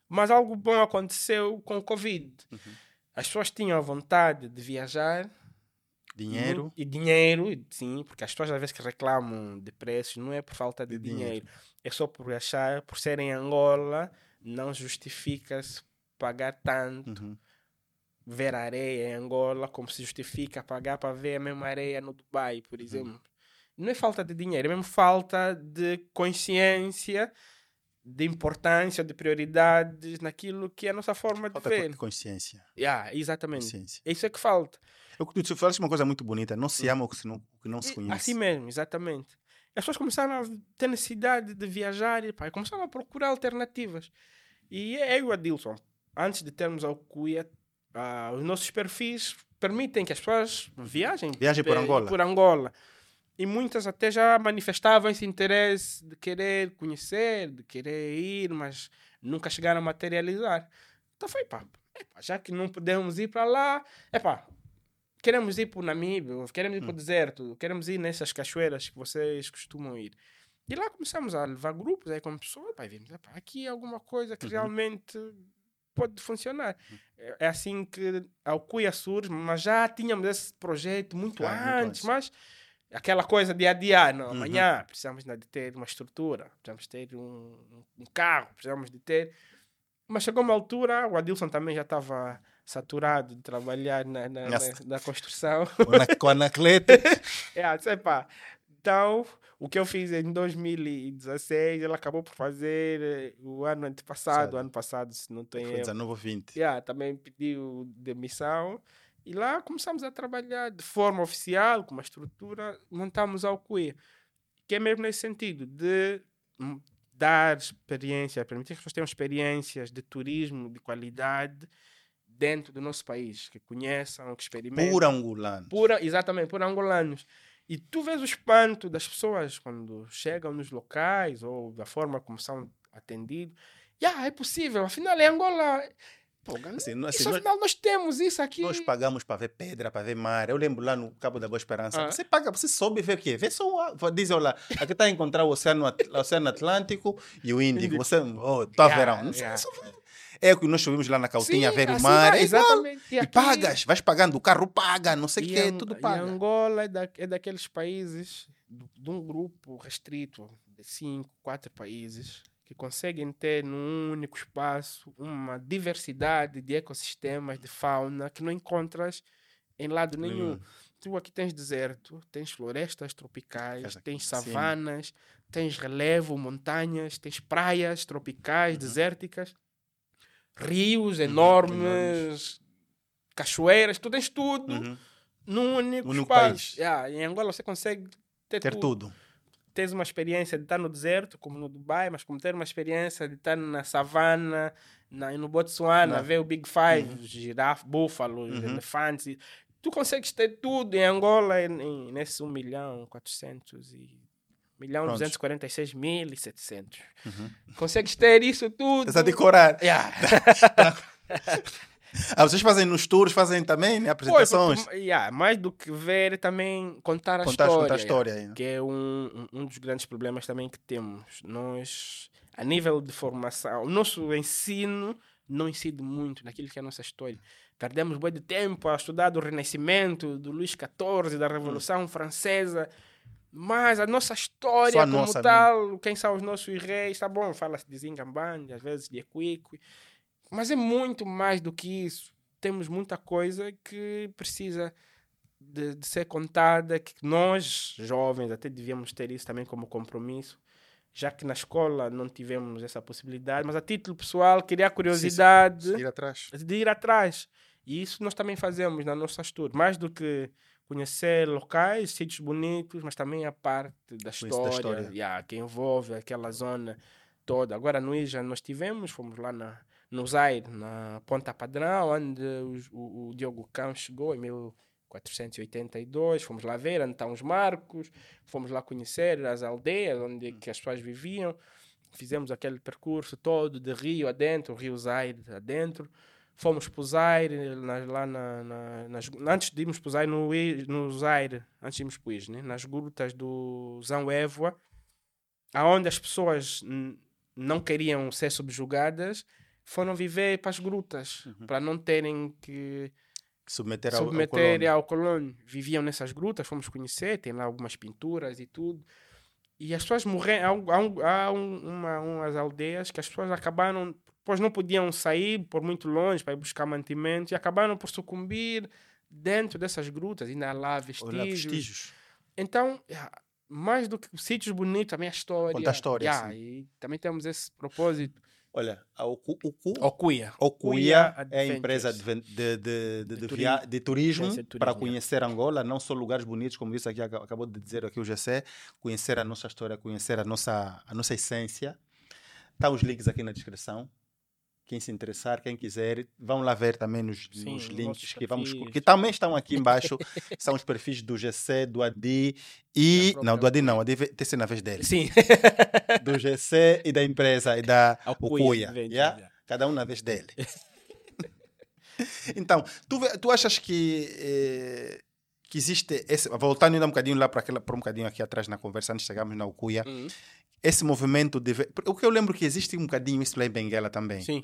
Mas algo bom aconteceu com o Covid. Uhum. As pessoas tinham a vontade de viajar, Dinheiro. e dinheiro, sim, porque as pessoas às vezes que reclamam de preços não é por falta de, De dinheiro. dinheiro. É só por achar, por ser em Angola, não justifica-se pagar tanto, Uhum. ver areia em Angola, como se justifica pagar para ver a mesma areia no Dubai, Uhum. por exemplo. Não é falta de dinheiro, é mesmo falta de consciência, de importância, de prioridades naquilo que é a nossa forma de Falta ver. co- consciência. Yeah, exatamente. consciência. É isso é que falta. Eu, tu, falaste uma coisa muito bonita. Não se ama o que, não, o que não se conhece. Assim mesmo, exatamente. As pessoas começaram a ter necessidade de viajar e pá, começaram a procurar alternativas. E eu e o Adilson, antes de termos a Cuia, ah, os nossos perfis permitem que as pessoas viajem, Viajem por Angola. por Angola. E muitas até já manifestavam esse interesse de querer conhecer, de querer ir, mas nunca chegaram a materializar. Então foi, pá, epá, já que não podemos ir para lá, é pá, queremos ir para o Namíbia, queremos ir para o deserto, queremos ir nessas cachoeiras que vocês costumam ir. E lá começamos a levar grupos aí como pessoas, pá, e vimos, aqui é alguma coisa que Uhum. realmente pode funcionar. É é assim que a Alcuia surge, mas já tínhamos esse projeto muito Ah, muito antes, antes. mas aquela coisa de adiar, não, Uhum. amanhã precisamos né, de ter uma estrutura, precisamos ter um, um carro, precisamos de ter... Mas chegou uma altura, o Adilson também já estava saturado de trabalhar na, na, na, na construção. Com a- Com a Anacleta. É, sei pá. Então, o que eu fiz em 2016, ele acabou por fazer eh, o ano antepassado, Passado. ano passado, se não tem Foi erro. 19 ou 20. Yeah, também pediu demissão. E lá começamos a trabalhar de forma oficial, com uma estrutura, montamos a Alcuia. Que é mesmo nesse sentido, de hum, dar experiência, permitir que as pessoas tenham experiências de turismo de qualidade dentro do nosso país, que conheçam, que experimentem Pura angolano. pura, exatamente, por angolanos. E tu vês o espanto das pessoas quando chegam nos locais ou da forma como são atendidos. Yeah, é possível, afinal é Angola. Pô, Assim, assim, isso, nós- afinal nós temos isso aqui. Nós pagamos para ver pedra, para ver mar. Eu lembro lá no Cabo da Boa Esperança. Ah. Você paga, você sobe vê o quê? Vê só, a- diz lá, aqui está a encontrar o Oceano, Oceano Atlântico e o Índico. Índico. Você, oh, tá Yeah, verão. Yeah. vê. É o que nós subimos lá na Cautinha ver o assim mar. vai, é exatamente. E, aqui- pagas, vais pagando, o carro paga, não sei o e quê, Ang- tudo paga. Angola é, da, é daqueles países, de um grupo restrito de cinco, quatro países, que conseguem ter num único espaço uma diversidade de ecossistemas, de fauna, que não encontras em lado nenhum. Nenhum. Tu aqui tens deserto, tens florestas tropicais, tens savanas, tens relevo, montanhas, tens praias tropicais, Uhum. desérticas, rios Uhum, enormes, cachoeiras, tu tens tudo Uhum. num único, Único país. Yeah, em Angola você consegue ter, Ter tudo. tudo. Tens uma experiência de estar no deserto, como no Dubai, mas como ter uma experiência de estar na savana, na, no Botsuana, Na- ver o Big Five, girafa, búfalos, Uhum. elefantes. Tu consegues ter tudo em Angola em, em, nesse 1 milhão 400 e... milhão Prontos. 246 mil e 700. Uhum. Consegues ter isso tudo. Estás a decorar. *laughs* Yeah. Ah, vocês fazem nos tours, fazem também né, Pois, apresentações. porque, yeah, mais do que ver, também contar a Contar, história. contar a história aí. né? que é um, um- dos grandes problemas também que temos. Nós, a nível de formação, o nosso ensino não incide muito naquilo que é a nossa história. Perdemos muito tempo a estudar do Renascimento, do Luís XIV, da Revolução Francesa, mas a nossa história a como nossa, né? tal, quem são os nossos reis, tá bom, fala-se de Zingambane, às vezes de Equique, mas é muito mais do que isso. Temos muita coisa que precisa de, de ser contada, que nós, jovens, até devíamos ter isso também como compromisso, já que na escola não tivemos essa possibilidade, mas a título pessoal, queria a curiosidade Ir atrás. de ir atrás. E isso nós também fazemos nas nossas tours, mais do que conhecer locais, sítios bonitos, mas também a parte da história, da história. yeah, que envolve aquela zona toda. Agora no Ija nós tivemos, fomos lá na, no Zaire, na Ponta Padrão, onde o, o Diogo Cão chegou em 1482, fomos lá ver onde estão os marcos, fomos lá conhecer as aldeias onde que as pessoas viviam, fizemos aquele percurso todo de rio adentro, o rio Zaire adentro, fomos para o Zaire, na- lá na, na- nas, antes de irmos para o Zaire, no, no Zaire, antes de irmos para o Ige, né? nas grutas do Évora, aonde as pessoas não queriam ser subjugadas, foram viver para as grutas, para não terem que Submeter ao, submeter ao colônio. Viviam nessas grutas, fomos conhecer, tem lá algumas pinturas e tudo. E as pessoas morreram. Há, há, um- há um- uma, umas aldeias que as pessoas acabaram, pois não podiam sair por muito longe para ir buscar mantimento e acabaram por sucumbir dentro dessas grutas. Ainda há lá vestígios. vestígios. Então, yeah, mais do que sítios bonitos, também a história. Conta a história, Yeah, sim. E também temos esse propósito. Olha, a Ocu, Ocu. Okuya Okuya é a empresa de, de, de, de, de, turismo. de turismo para turismo, conhecer Angola, não só lugares bonitos, como isso aqui aca- acabou de dizer aqui o GC, conhecer a nossa história, conhecer a nossa, a nossa essência. Está os links aqui na descrição. Quem se interessar, quem quiser, vão lá ver também nos, Sim, nos os links que vamos que também estão aqui *laughs* embaixo. são os perfis do GC, do Adi e Da não do Adi não, Adi vai ter sido na vez dele. Sim. Do GC e da empresa e da Okuya. Adventures, yeah? yeah. Cada um na vez *laughs* dele. então, tu, tu achas que, eh, que existe, esse, voltando ainda um bocadinho lá para aquela para um bocadinho aqui atrás na conversa, antes de chegarmos na Okuya, Uhum. Esse movimento de. O que eu lembro que existe um bocadinho isso lá em Benguela também. Sim.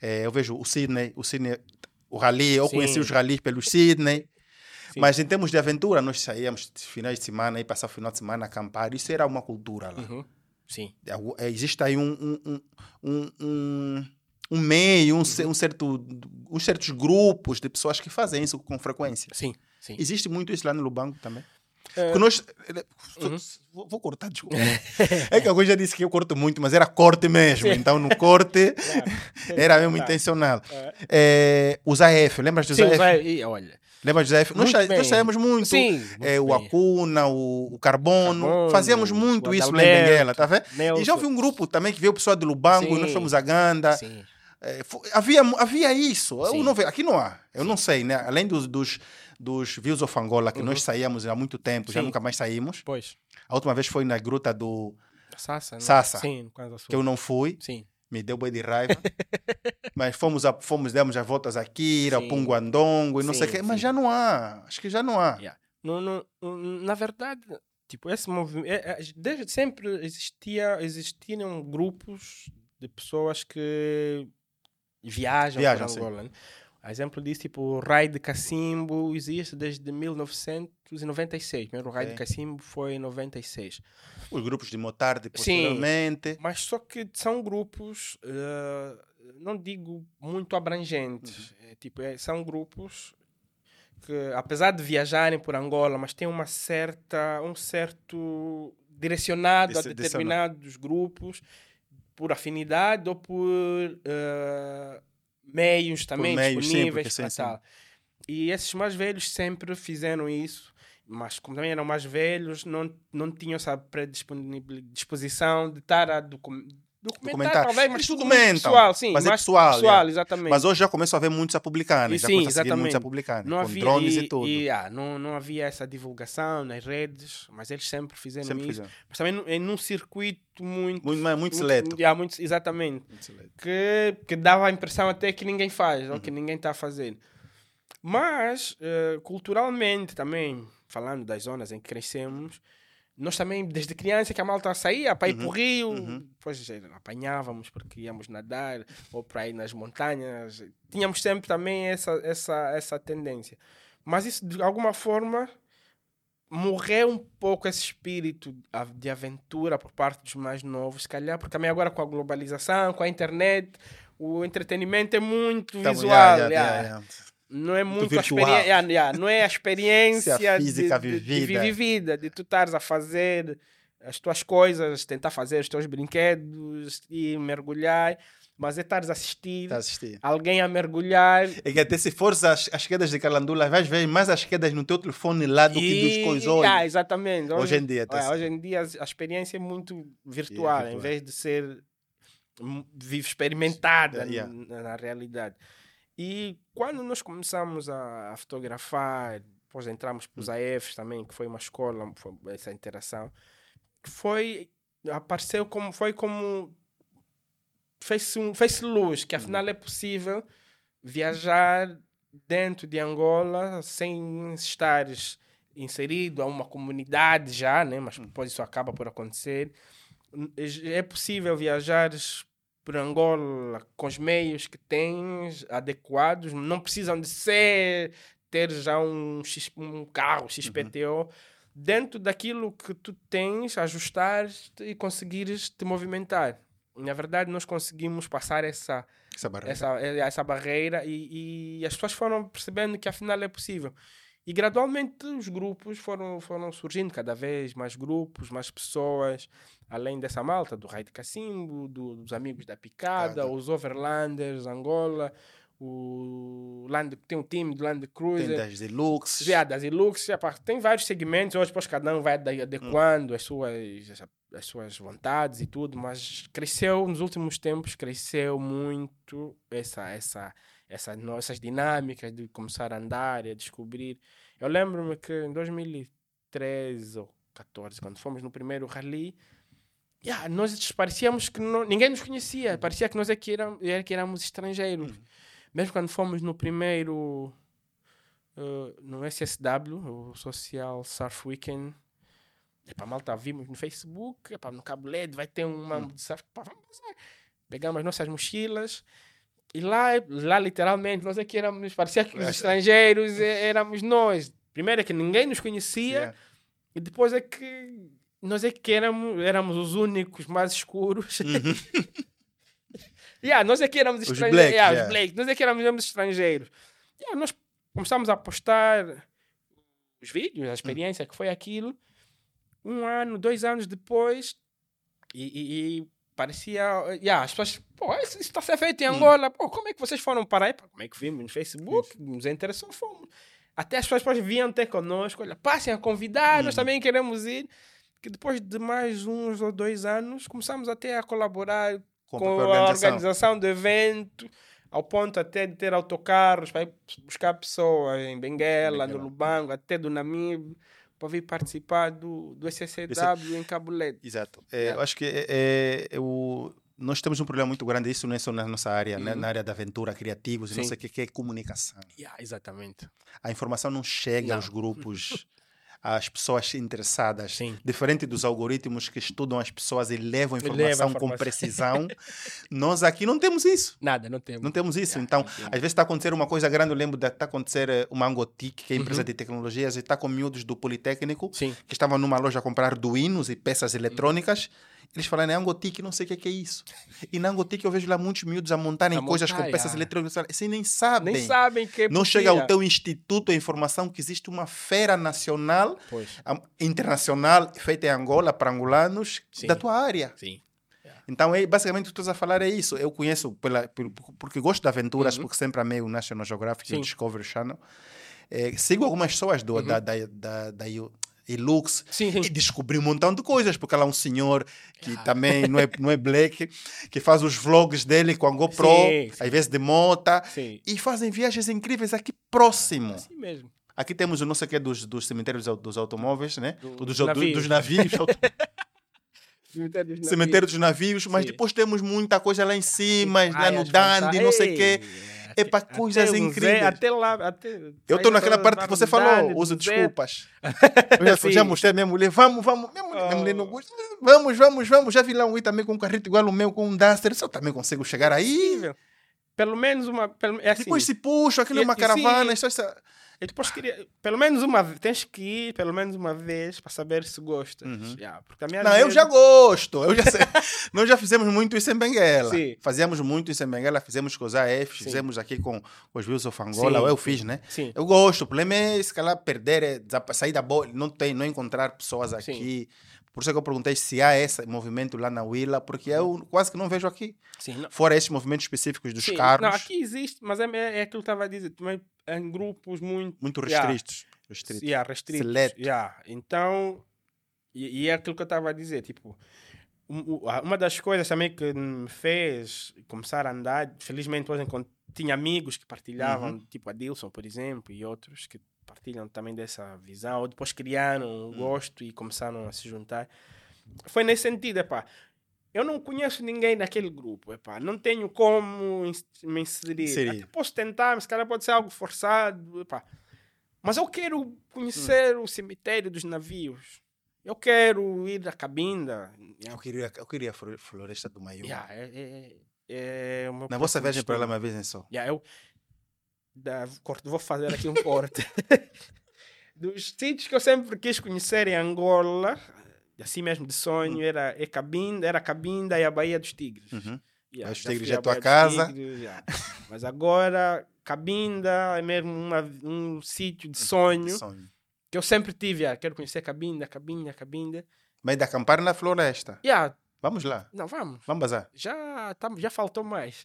Eh, eu vejo o Sydney, o Sydney, o rally, eu Sim. conheci os rallies pelo Sydney. Sim. Mas em termos de aventura, nós saíamos de finais de semana e passar o final de semana a acampar. Isso era uma cultura lá. Uhum. Sim. Eh, existe aí um, um, um, um, um, meio, um, ce- um certo, uns certos grupos de pessoas que fazem isso com frequência. Sim. Sim. Existe muito isso lá no Lubango também. Porque nós, Uhum. vou, vou cortar, desculpa. é que alguém já disse que eu corto muito, mas era corte mesmo. Então no corte *laughs* Claro. *laughs* era mesmo Tá. intencional. É. Eh, os AF, lembras dos Sim, AF? vai, e olha. Lembras dos AF? Nós, nós saímos muito. Sim. O muito bem. Acuna, o, o Carbono, Carbono, fazíamos muito o isso lá em Benguela, tá vendo? E já houve um grupo também que veio o pessoal de Lubango, e nós Sim. fomos a Ganda. Sim. É, fo- havia, havia isso. Eu Sim. não aqui não há. Eu não sei, né? Além dos, dos, dos Views of Angola, que nós saíamos há muito tempo, já Uhum. Sim. nunca mais saímos. Pois. A última vez foi na gruta do. Sassa, né? Sassa. Sim, que eu não fui, Sim. me deu boi de raiva. *laughs* Mas fomos, a, fomos demos as voltas a Kira, Sim. ao Punguandongo e não sei o quê. Mas já não há. Acho que já não há. Yeah. No, no, na verdade, tipo, esse movimento. Desde sempre existia, existiam grupos de pessoas que viajam, Viajam, sim. Angola. né? A exemplo disso, tipo, o Raio de Cacimbo existe desde 1996. Primeiro o Raio de. Cacimbo foi em 96. Os grupos de Motarde, Sim. posteriormente. Mas só que são grupos, eh, não digo muito abrangentes. É, tipo, é, são grupos que, apesar de viajarem por Angola, mas têm uma certa, um certo direcionado a Desse- determinados grupos por afinidade ou por eh, meios também meios, disponíveis sim, para sim. tal. E esses mais velhos sempre fizeram isso, mas como também eram mais velhos, não, não tinham essa predisposição de estar a documentar, mas tudo muito pessoal, sim, mas é mais pessoal, yeah. exatamente. Mas hoje já começam a ver muitos a publicar, né? E Já sim, seguir muitos a exatamente. publicar, não com havia, drones e, e, tudo. e, ah, não, não havia essa divulgação nas redes, mas eles sempre fizeram Sempre isso. fizeram. Mas também num- em num circuito muito... Muito, mas muito seleto. Yeah, muito, exatamente. Muito seleto. que, que dava a impressão até que ninguém faz, ou que Uhum. ninguém está a fazer. Mas, eh, culturalmente também, falando das zonas em que crescemos, nós também, desde criança, que a malta saía para ir para o rio, uhum. depois eh, apanhávamos porque íamos nadar, ou para ir nas montanhas. Tínhamos sempre também essa, essa, essa tendência. Mas isso, de alguma forma, morreu um pouco esse espírito de aventura por parte dos mais novos, se calhar, porque também agora com a globalização, com a internet, o entretenimento é muito visual. yeah, yeah, yeah. Não é muito a virtual. experiência, yeah, yeah, não é a *laughs* experiência a de- física de, de, vivida. vivida, de tu estares a fazer as tuas coisas, tentar fazer os teus brinquedos e mergulhar, mas é estares a assistir Tá a assistir. alguém a mergulhar É que até se fores às, às quedas de Calandula, vais ver mais as quedas no teu telefone lá do que dos E- coisões. Ah, exatamente. Hoje em dia, tá é, certo. hoje em dia a experiência é muito virtual, virtual. em vez de ser experimentada Yeah. n- na, realidade. E quando nós começamos a, fotografar, depois entramos para os Hum. AFs também, que foi uma escola, foi essa interação, foi apareceu como foi como fez-se um, fez luz Hum. que afinal é possível viajar dentro de Angola sem estares inserido a uma comunidade já, né? mas depois isso acaba por acontecer. É possível viajares por Angola com os meios que tens adequados, não precisam de ser ter já um, X, um carro XPTO. Dentro daquilo que tu tens, ajustar e conseguires te movimentar. Na verdade, nós conseguimos passar essa, Essa barreira. essa, eh, essa barreira e, e as pessoas foram percebendo que afinal é possível. E gradualmente os grupos foram, foram surgindo, cada vez mais grupos, mais pessoas, além dessa malta, do Raio de Cacimbo, do- dos amigos da Picada, os Overlanders, Angola, o Land, tem um time do Land Tem Cruiser, das deluxe. já, das pá, tem vários segmentos, hoje depois cada um vai ade- adequando as, suas, as suas vontades e tudo, mas cresceu nos últimos tempos, cresceu muito essa, essa, essas dinâmicas de começar a andar e a descobrir. Eu lembro-me que em 2013 ou 14, quando fomos no primeiro rally, yeah, nós parecíamos que não- ninguém nos conhecia, parecia que nós é que éramos, é que éramos estrangeiros. Mesmo quando fomos no primeiro uh, no SSW, o Social Surf Weekend. Epá, malta, vimos no Facebook, epá, no Cabo LED vai ter uma de surf. Epá, vamos. Pegamos as nossas mochilas e lá, lá literalmente, nós é que éramos, parecia que os estrangeiros é- éramos nós. Primeiro é que ninguém nos conhecia Yeah. e depois é que nós é que éramos, éramos os únicos mais escuros. *laughs* yeah, nós é que éramos Os estrangeiros. blacks, yeah, yeah. Os. Nós é que éramos, éramos estrangeiros. Yeah, nós começamos a postar os vídeos, a experiência que foi aquilo. Um ano, dois anos depois, e, e- e parecia. Yeah, as pessoas, pô, isso está a ser feito em Angola. Pô, como é que vocês foram para aí? Pá, Como é que vimos no Facebook? Nos interessou, fomos. Até as pessoas vinham ter connosco, olha, passem a convidar, nós também queremos ir. Que depois de mais uns ou dois anos, começamos até a colaborar Com a com, a organização. organização do evento, ao ponto até de ter autocarros para ir buscar pessoas em Benguela, no Benguela. Lubango, até do Namib, para vir participar do, do SCCW em Cabo Lede. Exato. É, Eu acho que é, é- é o- nós temos um problema muito grande, isso não é só na nossa área, né? Uhum. na área da aventura, criativos, e não Sim. sei o que, que é comunicação. Yeah, exatamente. A informação não chega Não. aos grupos, *laughs* às pessoas interessadas. Sim. Diferente dos algoritmos que estudam as pessoas e levam E levam a informação com informação. precisão, nós aqui não temos isso. Nada, não temos. Não temos isso. Então, temos. às vezes está a acontecer uma coisa grande. Eu lembro de está a acontecer eh, uma Angotic, que é a empresa Uhum. de tecnologias, e está com miúdos do Politécnico, Sim. que estavam numa loja a comprar duínos e peças eletrônicas. Eles falaram, é Angotic, não sei o que é, que é isso. E na Angotic eu vejo lá muitos miúdos a montarem A coisas com peças yeah. eletrônicas. Assim, nem sabem. Nem sabem que é Não chega ao teu instituto a informação que existe uma feira nacional, a- internacional, feita em Angola para angolanos, Sim. da tua área. sim. Então, é, basicamente, o que tu estás a falar é isso. Eu conheço pela, pelo- porque gosto de aventuras, Uhum. porque sempre amei o National Geographic e o. Discovery Channel. É, sigo algumas pessoas do, da, da, da, da Il- Ilux Sim, sim. e descobri um montão de coisas, porque lá é um senhor que Ah. também não é, não é black, que faz os vlogs dele com a GoPro, Sim, às vezes de mota, Sim. e fazem viagens incríveis aqui próximo. Assim mesmo. Aqui temos o não sei o que dos, dos cemitérios dos automóveis, né? Do- dos, do- navios. dos navios, *laughs* Cemitério dos cemitério dos navios, mas depois temos muita coisa lá em cima, lá no Praias Dundee, não sei o quê. Ei, Epá, até- coisas até incríveis. Zé- Até lá, até Eu estou naquela parte que você falou, uso desculpas. *laughs* Eu já, Sim. já mostrei a minha mulher, vamos, vamos. Minha mulher, minha mulher não Oh. gosta. Vamos, vamos, vamos. Já vi lá um i também com um carrito igual o meu, com um Duster. Se eu também consigo chegar aí. Pelo menos uma. Pelo, é assim, Depois se puxa, aquilo é E- uma e caravana. sim. Isso, isso, eu depois queria. Pelo menos uma vez. Tens que ir pelo menos uma vez para saber se gostas. Uhum. Yeah, porque a minha Não, eu já gosto. Eu já sei. *laughs* Nós já fizemos muito isso em Benguela. Sim. Fazíamos muito isso em Benguela. Fizemos com os AF, fizemos aqui com, com os Wilson of Angola. Sim, eu fiz, né? Sim. Eu gosto. O problema é, se calhar, perder, é, sair da bolha. Não tem, não encontrar pessoas Sim. Por isso é que eu perguntei se há esse movimento lá na Willa, porque eu quase que não vejo aqui. Sim, não. Fora esses movimentos específicos dos Sim, carros, Não, aqui existe, mas é, é aquilo que eu estava a dizer. Também em grupos muito. muito Yeah. restritos. restritos. Yeah, restritos. Seleto. Yeah. Então, e, e é aquilo que eu estava a dizer, tipo, um- uma das coisas também que me fez começar a andar, felizmente hoje tinha amigos que partilhavam, Uhum. tipo a Dilson, por exemplo, e outros que partilham também dessa visão, ou depois criaram um Hum. gosto e começaram a se juntar. Foi nesse sentido, epá. Eu não conheço ninguém daquele grupo, epá. Não tenho como me inserir. Inserir. Até posso tentar, mas se calhar pode ser algo forçado, epá. Mas eu quero conhecer o cemitério dos navios. Eu quero ir à Cabinda. Eu queria, eu queria a Flo- Floresta do Maiú. Yeah, é, é, é meu Na vossa viagem para lá uma vez em só. Yeah, eu da- vou fazer aqui um corte. *laughs* Dos sítios que eu sempre quis conhecer em Angola, assim mesmo de sonho, era é Cabinda, era Cabinda e a Baía dos Tigres. Uhum. Yeah, já Tigres é a tua casa. Tigres, yeah. Mas agora Cabinda é mesmo uma- um sítio de sonho Sonho. que eu sempre tive. yeah, quero conhecer Cabinda, Cabinda, Cabinda. Mas de acampar na floresta. Yeah, Vamos lá. não, vamos. Vamos bazar. já, tá, já faltou mais.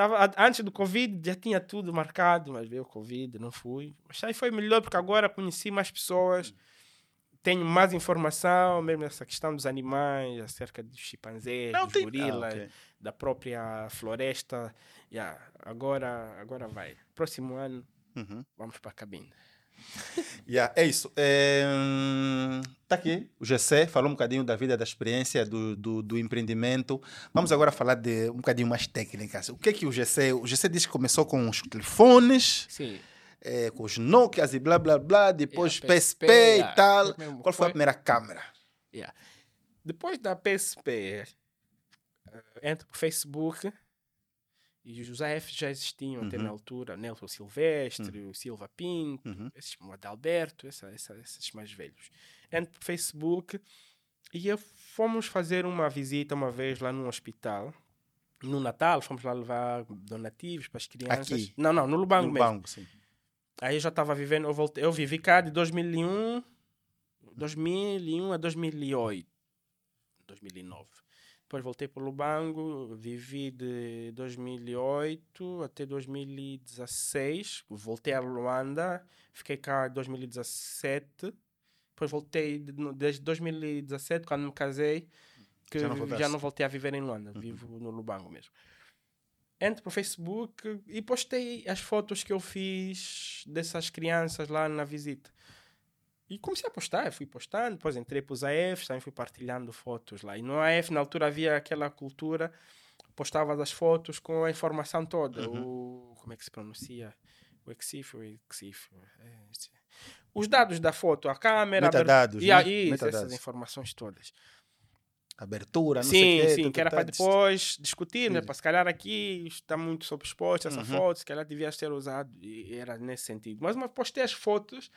Tava, antes do Covid já tinha tudo marcado, mas veio o Covid, não fui. Mas aí foi melhor porque agora conheci mais pessoas, tenho mais informação, mesmo essa questão dos animais, acerca dos chimpanzés, dos gorilas, Ah, ok. da própria floresta. Yeah, agora, agora vai. Próximo ano Uhum. vamos para a cabine. *laughs* Yeah, é isso. É, hum, tá aqui. O GC falou um bocadinho da vida, da experiência, do, do, do empreendimento. Vamos agora falar de um bocadinho mais técnicas. O que é que o GC... O GC diz que começou com os telefones, Sim. eh, com os Nokias e blá, blá, blá. Depois Yeah, PSP, PSP, e yeah. tal. Mesmo Qual foi a foi- primeira câmera? Yeah. Depois da PSP, eh, entra para o Facebook e os AF já existiam até Uhum. na altura. Nelson Silvestre, o Silva Pinto, Uhum. esses, o Adalberto, essa, essa, esses mais velhos. O Facebook e eu fomos fazer uma visita uma vez lá num hospital. No Natal, fomos lá levar donativos para as crianças. Aqui? Não, não, no Lubango No mesmo. sim. Aí eu já estava vivendo, eu, voltei, eu vivi cá de 2001, 2001 a 2008, 2009. Depois voltei para o Lubango, vivi de 2008 até 2016. Voltei a Luanda, fiquei cá em 2017. Depois voltei desde 2017, quando me casei, que Já não já não voltei a viver em Luanda, vivo no Lubango mesmo entro para o Facebook e postei as fotos que eu fiz dessas crianças lá na visita. E comecei a postar, fui postando, depois entrei para os AFs, também fui partilhando fotos lá. E no AF, na altura, havia aquela cultura, postava as fotos com a informação toda. O, como é que se pronuncia? O EXIF, o EXIF. é, Os dados da foto, a câmera... Metadados, né? e, isso, Metadados. essas informações todas. Abertura, não Sim, sei o quê. sim, tu- que era tu- para depois discutir, né? Sim. Para se calhar aqui está muito sob exposto essa Uhum. foto, se calhar devia ser usado, era nesse sentido. Mas, mas postei as fotos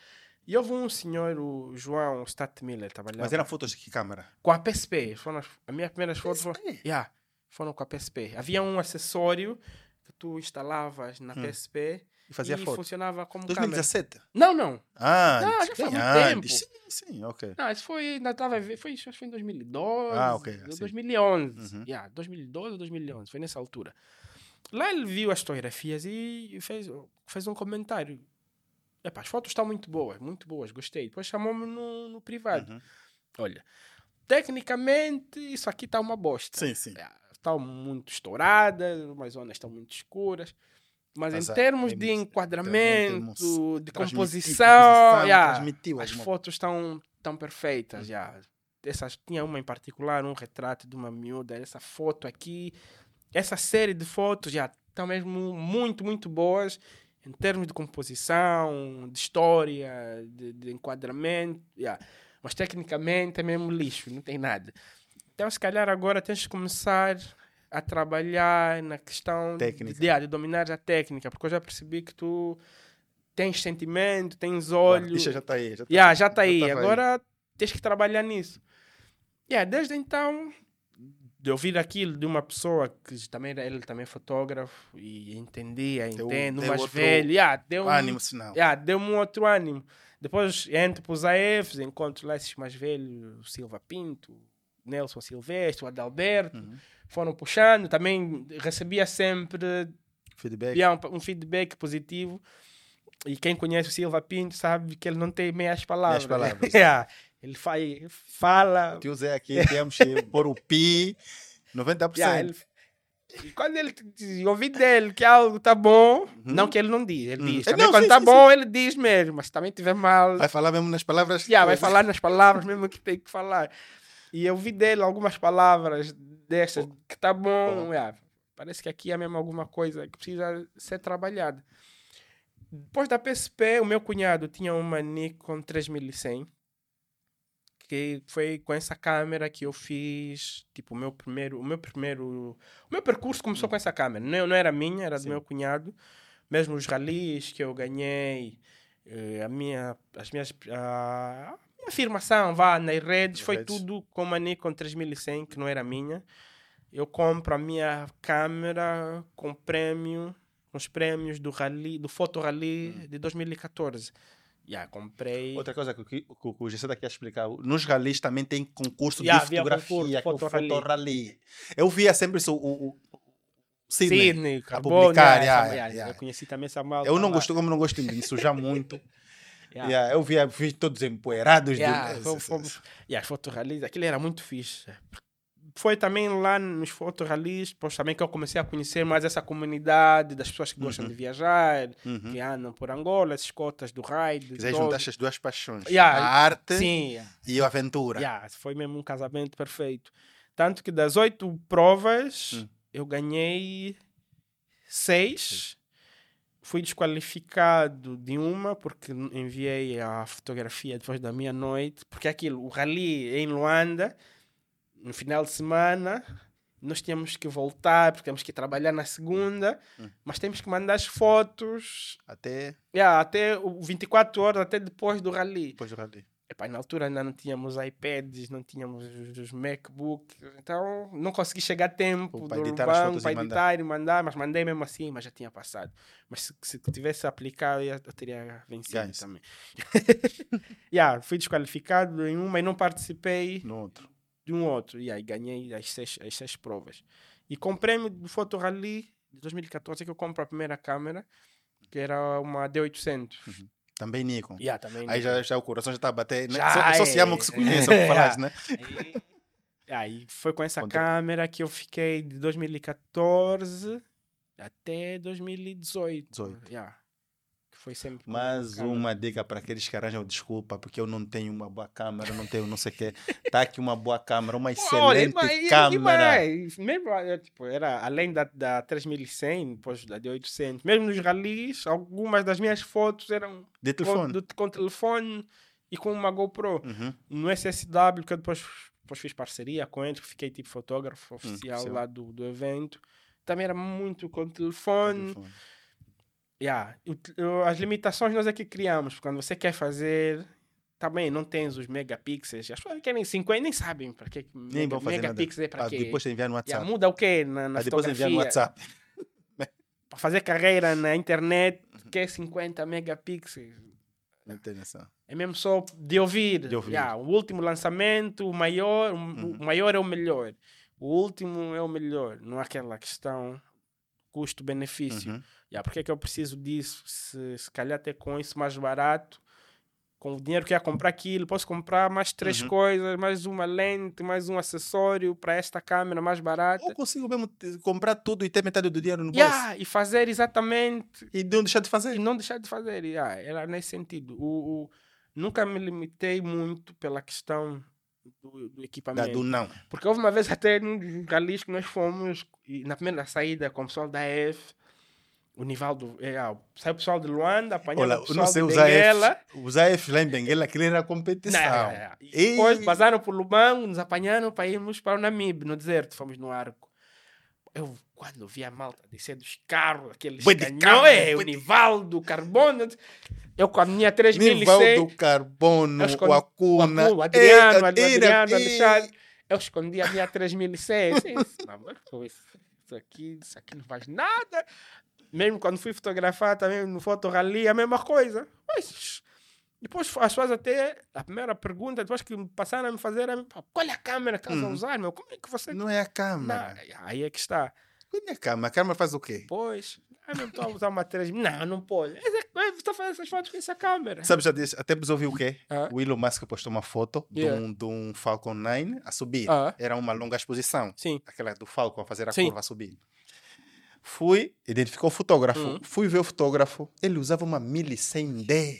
e houve um senhor, o João Statmiller, trabalhava Mas eram fotos de que câmera? com a PSP. Foram as, as minhas primeiras fotos foram, PSP? yeah, foram com a PSP. Havia um acessório que tu instalavas na Hum. PSP E fazia e foto. funcionava como 2017? câmera. Não, não. Ah, Não, já faz muito tempo. Sim, sim, ok. Não, isso foi, ainda estava foi, acho que foi em 2012, Ah, ok, assim. 2011. Uhum. Yeah, 2012 ou 2011, foi nessa altura. Lá ele viu as fotografias e fez, fez um comentário. Epá, as fotos estão muito boas, muito boas, gostei. Depois chamou-me no, no privado. Uhum. Olha, tecnicamente isso aqui está uma bosta. Sim, sim. Yeah, Estão muito estouradas, umas zonas estão muito escuras. Mas, Mas em termos em- de enquadramento, de composição, yeah, as alguma- fotos estão tão perfeitas. já Essas, tinha uma em particular, um retrato de uma miúda. Essa foto aqui, essa série de fotos já estão mesmo muito, muito boas em termos de composição, de história, de, de enquadramento. já Mas tecnicamente é mesmo lixo, não tem nada. Então, se calhar agora tens de começar a trabalhar na questão Técnica. de, de dominar a técnica, porque eu já percebi que tu tens sentimento, tens olhos. Isso já está aí. Já tá Yeah, já está aí. tava Agora tens que trabalhar nisso. Yeah, desde então, de ouvir aquilo de uma pessoa que também era ele também é fotógrafo e entendia, Deu- entende, deu mais velho. Yeah, deu um- Ânimo, sinal. Yeah, deu-me um outro ânimo. Depois entro para os AFs, encontro lá esses mais velhos, o Silva Pinto, Nelson Silvestre, o Adalberto, Uhum. foram puxando. Também recebia sempre Feedback. yeah, um, um feedback positivo. E quem conhece o Silva Pinto sabe que ele não tem meias palavras. palavras. *laughs* Yeah. Ele fa fala. Tio Zé aqui, temos que *laughs* pôr o pi 90%. Yeah, ele- e quando ele ouvir dele que algo tá bom, não que ele não diz, ele Uhum. diz. Eh, Também não, quando sim, tá sim, bom, ele diz mesmo. Mas se também tiver mal, Vai falar mesmo nas palavras. Yeah, vai falar nas palavras mesmo que tem que falar. E eu vi dele algumas palavras dessas que tá bom. yeah, parece que aqui é mesmo alguma coisa que precisa ser trabalhada. Depois da PSP, o meu cunhado tinha uma Nikon 3100 que foi com essa câmera que eu fiz, tipo, o meu primeiro, o meu primeiro, o meu percurso começou com essa câmera. Não, não era minha, era do Sim. meu cunhado. Mesmo os ralis que eu ganhei, eh, a minha, as minhas, a minha afirmação, vá, nas redes, foi redes. tudo com uma Nikon 3100, que não era minha. Eu compro a minha câmera com prêmio, com os prêmios do rally, do Foto Rally de 2014. Já comprei. Outra coisa que, o- que, que o Gessé aqui a explicar, nos ralis também tem concurso Yeah, de fotografia, concurso, que é o fotorally. Eu via sempre isso, o, o, Sidney. Sidney, a Carbone, publicar, yeah, yeah, yeah, yeah, yeah. Eu conheci também malta. Eu não gosto, como não gosto de me sujar *laughs* muito. Yeah. Yeah, eu via vi todos empoeirados. Yeah, de... e as fotorralis, aquilo era muito fixe. Foi também lá nos fotorralis, também que eu comecei a conhecer mais essa comunidade das pessoas que gostam de viajar, Uhum. que andam por Angola, esses cotas do raid. Quiser juntar essas duas paixões, Yeah, a arte Sim, yeah. e a aventura. Yeah, foi mesmo um casamento perfeito. Tanto que das oito provas, Hum. eu ganhei seis. Fui desqualificado de uma porque enviei a fotografia depois da meia-noite. Porque aquilo, o rally em Luanda, no final de semana, nós tínhamos que voltar porque temos que trabalhar na segunda, Hum. mas temos que mandar as fotos Até yeah, até o 24 horas, até depois do rally. depois do rally. Epá, na altura ainda não tínhamos iPads, não tínhamos os- MacBooks, então não consegui chegar a tempo Para editar as banco fotos para mandar. editar e mandar, mas mandei mesmo assim, mas já tinha passado. Mas se, se tivesse aplicado, eu, eu teria vencido Ganhos. também. *laughs* yeah, fui desqualificado em uma e não participei No outro. De um outro. E aí ganhei as seis, as seis provas. E com o prêmio do Photo Rally de 2014 que eu compro a primeira câmera, que era uma D800. Também Nikon. Yeah, também Aí já, já o coração já está a bater. Né? Já só, só se é. amam que se conhecem, o que falaste, né? Aí, *laughs* aí foi com essa câmera que eu fiquei de 2014 até 2018. 18. Yeah. Que foi sempre. com Mais câmera. uma dica para aqueles que arranjam desculpa, porque eu não tenho uma boa câmera, não tenho não sei o quê. Tá aqui uma boa câmera, uma *laughs* Olha, excelente mas- e- e câmera. mesmo, tipo, era além da, da 3100, depois da de 800, mesmo nos ralis, algumas das minhas fotos eram De com, telefone. do- com telefone e com uma GoPro. Uhum. no SSW, que eu depois, depois fiz parceria com eles, fiquei tipo fotógrafo oficial oficial. lá do, do evento. Também era muito com telefone. telefone. Yeah. As limitações nós é que criamos. Quando você quer fazer, também não tens os megapixels. As pessoas querem 50 nem sabem para que Nem vão megapixels é para Ah, quê. depois enviar no Yeah, WhatsApp. muda o quê na, na Ah, depois enviar no? WhatsApp. *laughs* Para fazer carreira na internet, Uhum. quer 50 megapixels. Não tem noção. É mesmo só de ouvir. De ouvir. Yeah, o último lançamento, o maior, o- Uhum. maior é o melhor. O último é o melhor. Não há aquela questão custo-benefício. Uhum. Yeah, porque é que eu preciso disso? Se, se calhar até com isso mais barato, com o dinheiro que ia comprar aquilo, posso comprar mais três Uhum. coisas, mais uma lente, mais um acessório para esta câmera mais barata. Ou consigo mesmo comprar tudo e ter metade do dinheiro no bolso. Yeah, e fazer exatamente E não deixar de e fazer. não deixar de fazer. Yeah, era nesse sentido. O, o- nunca me limitei muito pela questão do, do Da, equipamento. do não. Porque houve uma vez *laughs* até num galis que nós fomos, e na primeira saída com o pessoal da EF, o Nivaldo, é, ah, saiu o pessoal de Luanda, apanhou Olha, o pessoal não sei de usar Benguela. F. Usar F lá em Benguela, aquilo era competição. Não, é, é. E depois passaram por Lubango, nos apanharam para irmos para o Namib, no deserto, fomos no arco. Eu, quando vi a malta descer dos carros, aqueles de canhões, carro, é, o Nivaldo, Carbono, eu com a minha 3100, Nivaldo Carbono, escondi- o Acuna, o Adriano, Adriano, Alexandre. Eu escondi a minha 3100. Sim, isso, isso, isso aqui, isso aqui não faz nada. Mesmo quando fui fotografar também no Foto Rally, a mesma coisa. Mas depois as pessoas até, a primeira pergunta, depois que passaram a me fazer, é, "Pá, qual é a câmera que estás a Hum. usar, meu? Como é que você... Não é a Não, câmera. aí é que está. Não é a câmera. A câmera faz o quê? Pois, eu não estou a usar uma 3 Não, não pode. Você está fazendo essas fotos com essa câmera. Sabe, já disse, até ouviu o quê? Ah. O Elon Musk postou uma foto Yeah. de, um, de um Falcon 9 a subir. Ah. Era uma longa exposição. Sim. Aquela do Falcon a fazer a Sim. curva a subir. Fui, identificou o fotógrafo. Hum. Fui ver o fotógrafo. Ele usava uma 1100D.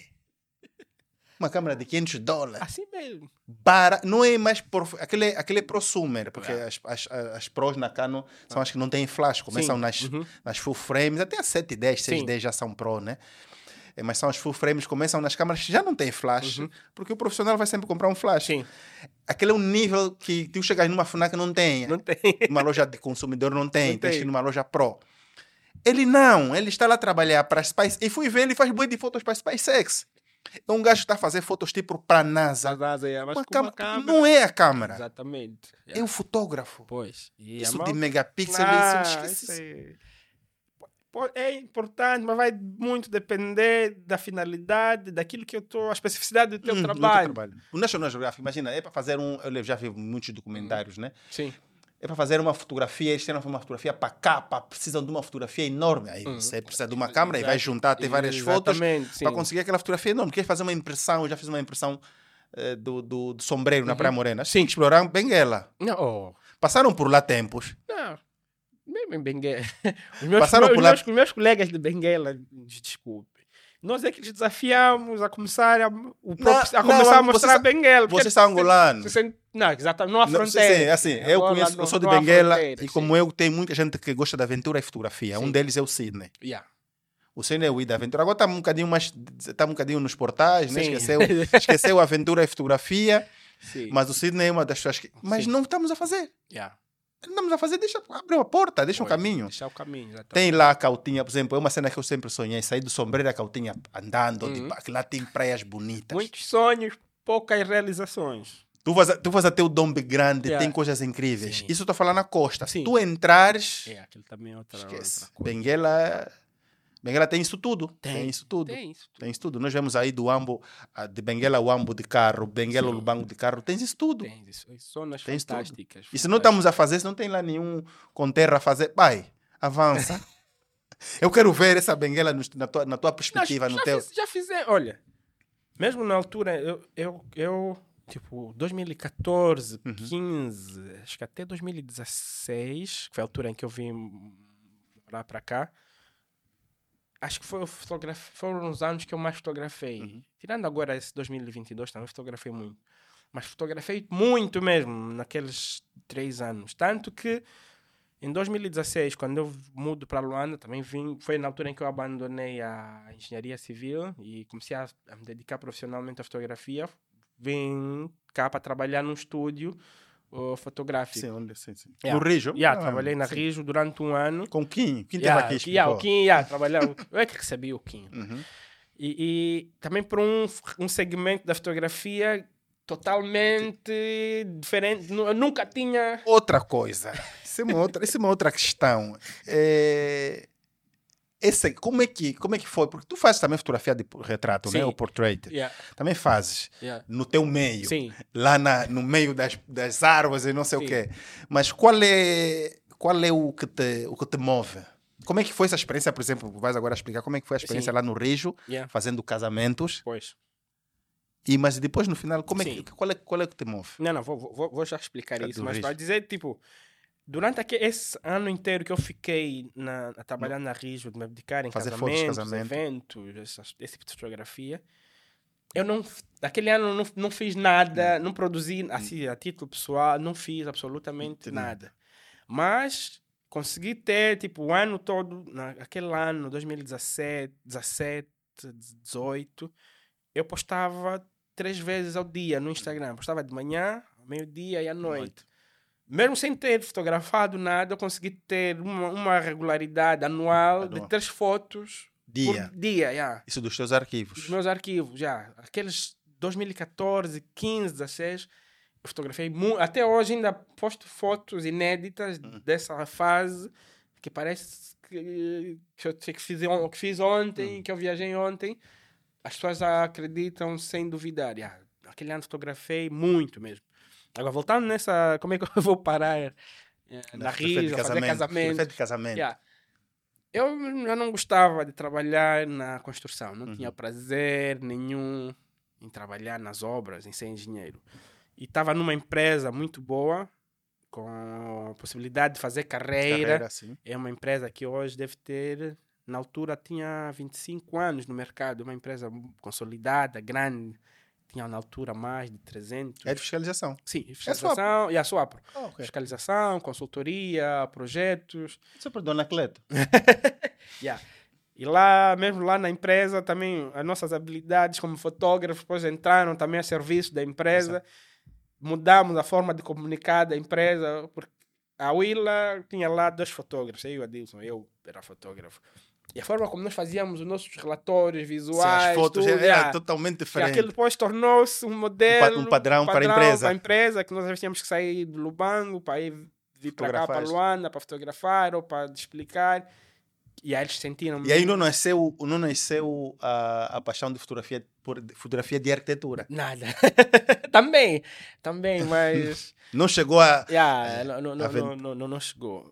Uma câmera de 500 dólares. Assim mesmo. Bara... Não é mais. Por... Aquele, aquele é prosumer, porque É. as, as, as pros na Canon são as que não têm flash, começam Sim. nas, Uhum. nas full frames, até as 710, Sim. 610 já são pro, né? É, Mas são as full frames, começam nas câmeras que já não têm flash, Uhum. porque o profissional vai sempre comprar um flash. Sim. Aquele é um nível que tu chegas numa FNAC não tem, Não tem. numa loja de consumidor não tem, Não tens que tem. ir numa loja pro. Ele não, ele está lá trabalhar para a Spice. E fui ver, ele faz bué de fotos para SpaceX. É um gajo que está a fazer fotos tipo para a NASA. É, mas Uma uma câmera-. Não é a câmera, Exatamente. é o fotógrafo. Pois. E Isso de megapixel, Ah, isso esquece. isso é... Po- É importante, mas vai muito depender da finalidade, daquilo que eu estou, a especificidade do teu Hum, do teu trabalho. O National Geographic, imagina, é para fazer um. Eu já vi muitos documentários, né? Sim. É para fazer uma fotografia, eles tiram uma fotografia para capa, precisam de uma fotografia enorme. Aí Uhum. você precisa de uma câmera e vai juntar, ter várias fotos Exatamente, sim. para conseguir aquela fotografia enorme. Quer fazer uma impressão, eu já fiz uma impressão eh, do, do, do sombreiro na Uhum. Praia Morena. Sim. Exploraram Benguela. Não, oh, Passaram por lá tempos. não. Mesmo em Benguela. Os meus, Passaram meus, por lá- meus, meus colegas de Benguela, desculpe. Nós é que lhes desafiamos a começar a, o próprio- a não, começar a vocês mostrar são- Benguela. são angolanos. se- se- Não, exatamente. Não há Não, fronteira. sim, assim, eu Angola conheço, não- eu sou de não Benguela e sim. como eu, tem muita gente que gosta de aventura e fotografia. Um Sim. deles é o Sidney. Yeah. O Sidney é o I da aventura. Agora está um bocadinho mais, está um bocadinho nos portais, né? Esqueceu, esqueceu a aventura e fotografia, Sim. mas o Sidney é uma das pessoas que... Mas Sim. não estamos a fazer. Yeah. Não estamos a fazer, deixa, abre uma porta, deixa um Pois, caminho. Deixar o caminho, exatamente. Tem lá a Cautinha, por exemplo, é uma cena que eu sempre sonhei, sair do sombreiro da Cautinha andando, de Uhum. que lá tem praias bonitas. Muitos sonhos, poucas realizações. Tu vas, tu vas até o Dombe Grande, Yeah. tem coisas incríveis. Sim. Isso eu estou falando na costa. Se Sim. tu entrares, É, aquilo também é outra, esquece. outra coisa. Benguela, Benguela tem isso tudo. Tem, Tem, isso tudo. Tem isso. Tem isso tudo. Nós vemos aí do Ambo, ah, de Benguela ao Ambo de carro, Benguela ao Sim. Lubango de carro, tens isso tudo. Tem isso. Zonas Tem isso tudo. fantásticas. E se não estamos a fazer, se não tem lá nenhum com terra a fazer, vai, avança. *laughs* Eu quero ver essa Benguela no- na, tua, na tua perspectiva, Não, no já, teu. fiz, já fizemos. Olha, mesmo na altura, eu, eu, eu tipo, 2014, Uhum. 15, acho que até 2016, que foi a altura em que eu vim morar para cá, acho que foi, foram os anos que eu mais fotografei. Uhum. Tirando agora esse 2022, também fotografei muito. Mas fotografei muito mesmo naqueles três anos. Tanto que em 2016, quando eu mudo para Luanda, também vim, foi na altura em que eu abandonei a engenharia civil e comecei a, a me dedicar profissionalmente à fotografia. Vim cá para trabalhar num estúdio uh, fotográfico. Sim, onde, sim, sim. Yeah. No Rijo? Yeah, Ah, trabalhei na sim. Rijo durante um ano. Com Kim. Kim Yeah, teve aqui, yeah, o. Kim, yeah, trabalhava. Eu é que recebi o Kim. Uhum. E, e também por um, um segmento da fotografia totalmente diferente. Eu nunca tinha. Outra coisa. Isso é uma outra, isso é uma outra questão. É... esse, como, é que, como é que foi? Porque tu fazes também fotografia de retrato, né? Sim. O portrait. Yeah, Também fazes yeah. no teu meio. Sim. Lá na, no meio das, das árvores e não sei Sim. o quê. Mas qual é, qual é o, que te, o que te move? Como é que foi essa experiência, por exemplo, vais agora explicar como é que foi a experiência lá no Rijo, Yeah. fazendo casamentos, Pois. e mas depois no final, como é que, qual, é, qual é que te move? Não, não, vou, vou, vou já explicar Tá isso. Mas para dizer, tipo, durante aque- esse ano inteiro que eu fiquei na, a trabalhar na Rijo, de me dedicar em Fazer casamentos, casamento. eventos, esse tipo de fotografia, eu não, naquele ano não, não fiz nada, não produzi, assim, a título pessoal, não fiz absolutamente Entendi. nada. Mas consegui ter, tipo, o ano todo, naquele ano, 2017, 17, 18, eu postava três vezes ao dia no Instagram. Postava de manhã, meio-dia e à noite. Mesmo sem ter fotografado nada, eu consegui ter uma, uma regularidade anual de três fotos Dia. por dia. Yeah. Isso dos teus arquivos. Os meus arquivos, já. Aqueles 2014, 15, 16, eu fotografei muito. Até hoje ainda posto fotos inéditas Hum. dessa fase que parece que, que eu que fiz, que fiz ontem, Hum. que eu viajei ontem. As pessoas acreditam sem duvidar. Yeah, aquele ano fotografei muito mesmo. Agora, voltando nessa. Como é que *laughs* eu vou parar eh, na fotografia Rio, a fazer casamento? de casamento. Yeah. Eu já não gostava de trabalhar na construção, não Uhum. tinha prazer nenhum em trabalhar nas obras, em ser engenheiro. E estava numa empresa muito boa, com a possibilidade de fazer carreira. Carreira. É uma empresa que hoje deve ter, na altura tinha 25 anos no mercado, uma empresa consolidada, grande, tinha na altura mais de 300. É de fiscalização. Sim, fiscalização, e a SWAPRO. Ah, ok. Fiscalização, consultoria, projetos. Isso é para Dona Cleto. *laughs* Yeah. E lá, mesmo lá na empresa, também as nossas habilidades como fotógrafos depois entraram também a serviço da empresa. Mudamos a forma de comunicar da empresa, porque a Willa tinha lá dois fotógrafos, eu e o Adilson, eu era fotógrafo. E a forma como nós fazíamos os nossos relatórios Sim, visuais, as fotos tudo, era yeah. totalmente E diferente. aquilo depois tornou-se um modelo, um padrão para a empresa. para a empresa, que nós às vezes tínhamos que sair do Lubango para ir vir para cá, para. Luanda, para fotografar ou para explicar. E aí eles sentiram E aí não nasceu, não nasceu a, a paixão de fotografia, por, de fotografia de arquitetura. Nada. *laughs* também, também, mas *laughs* Não chegou a... yeah, não, não, não, vendo? não, não, não, não chegou.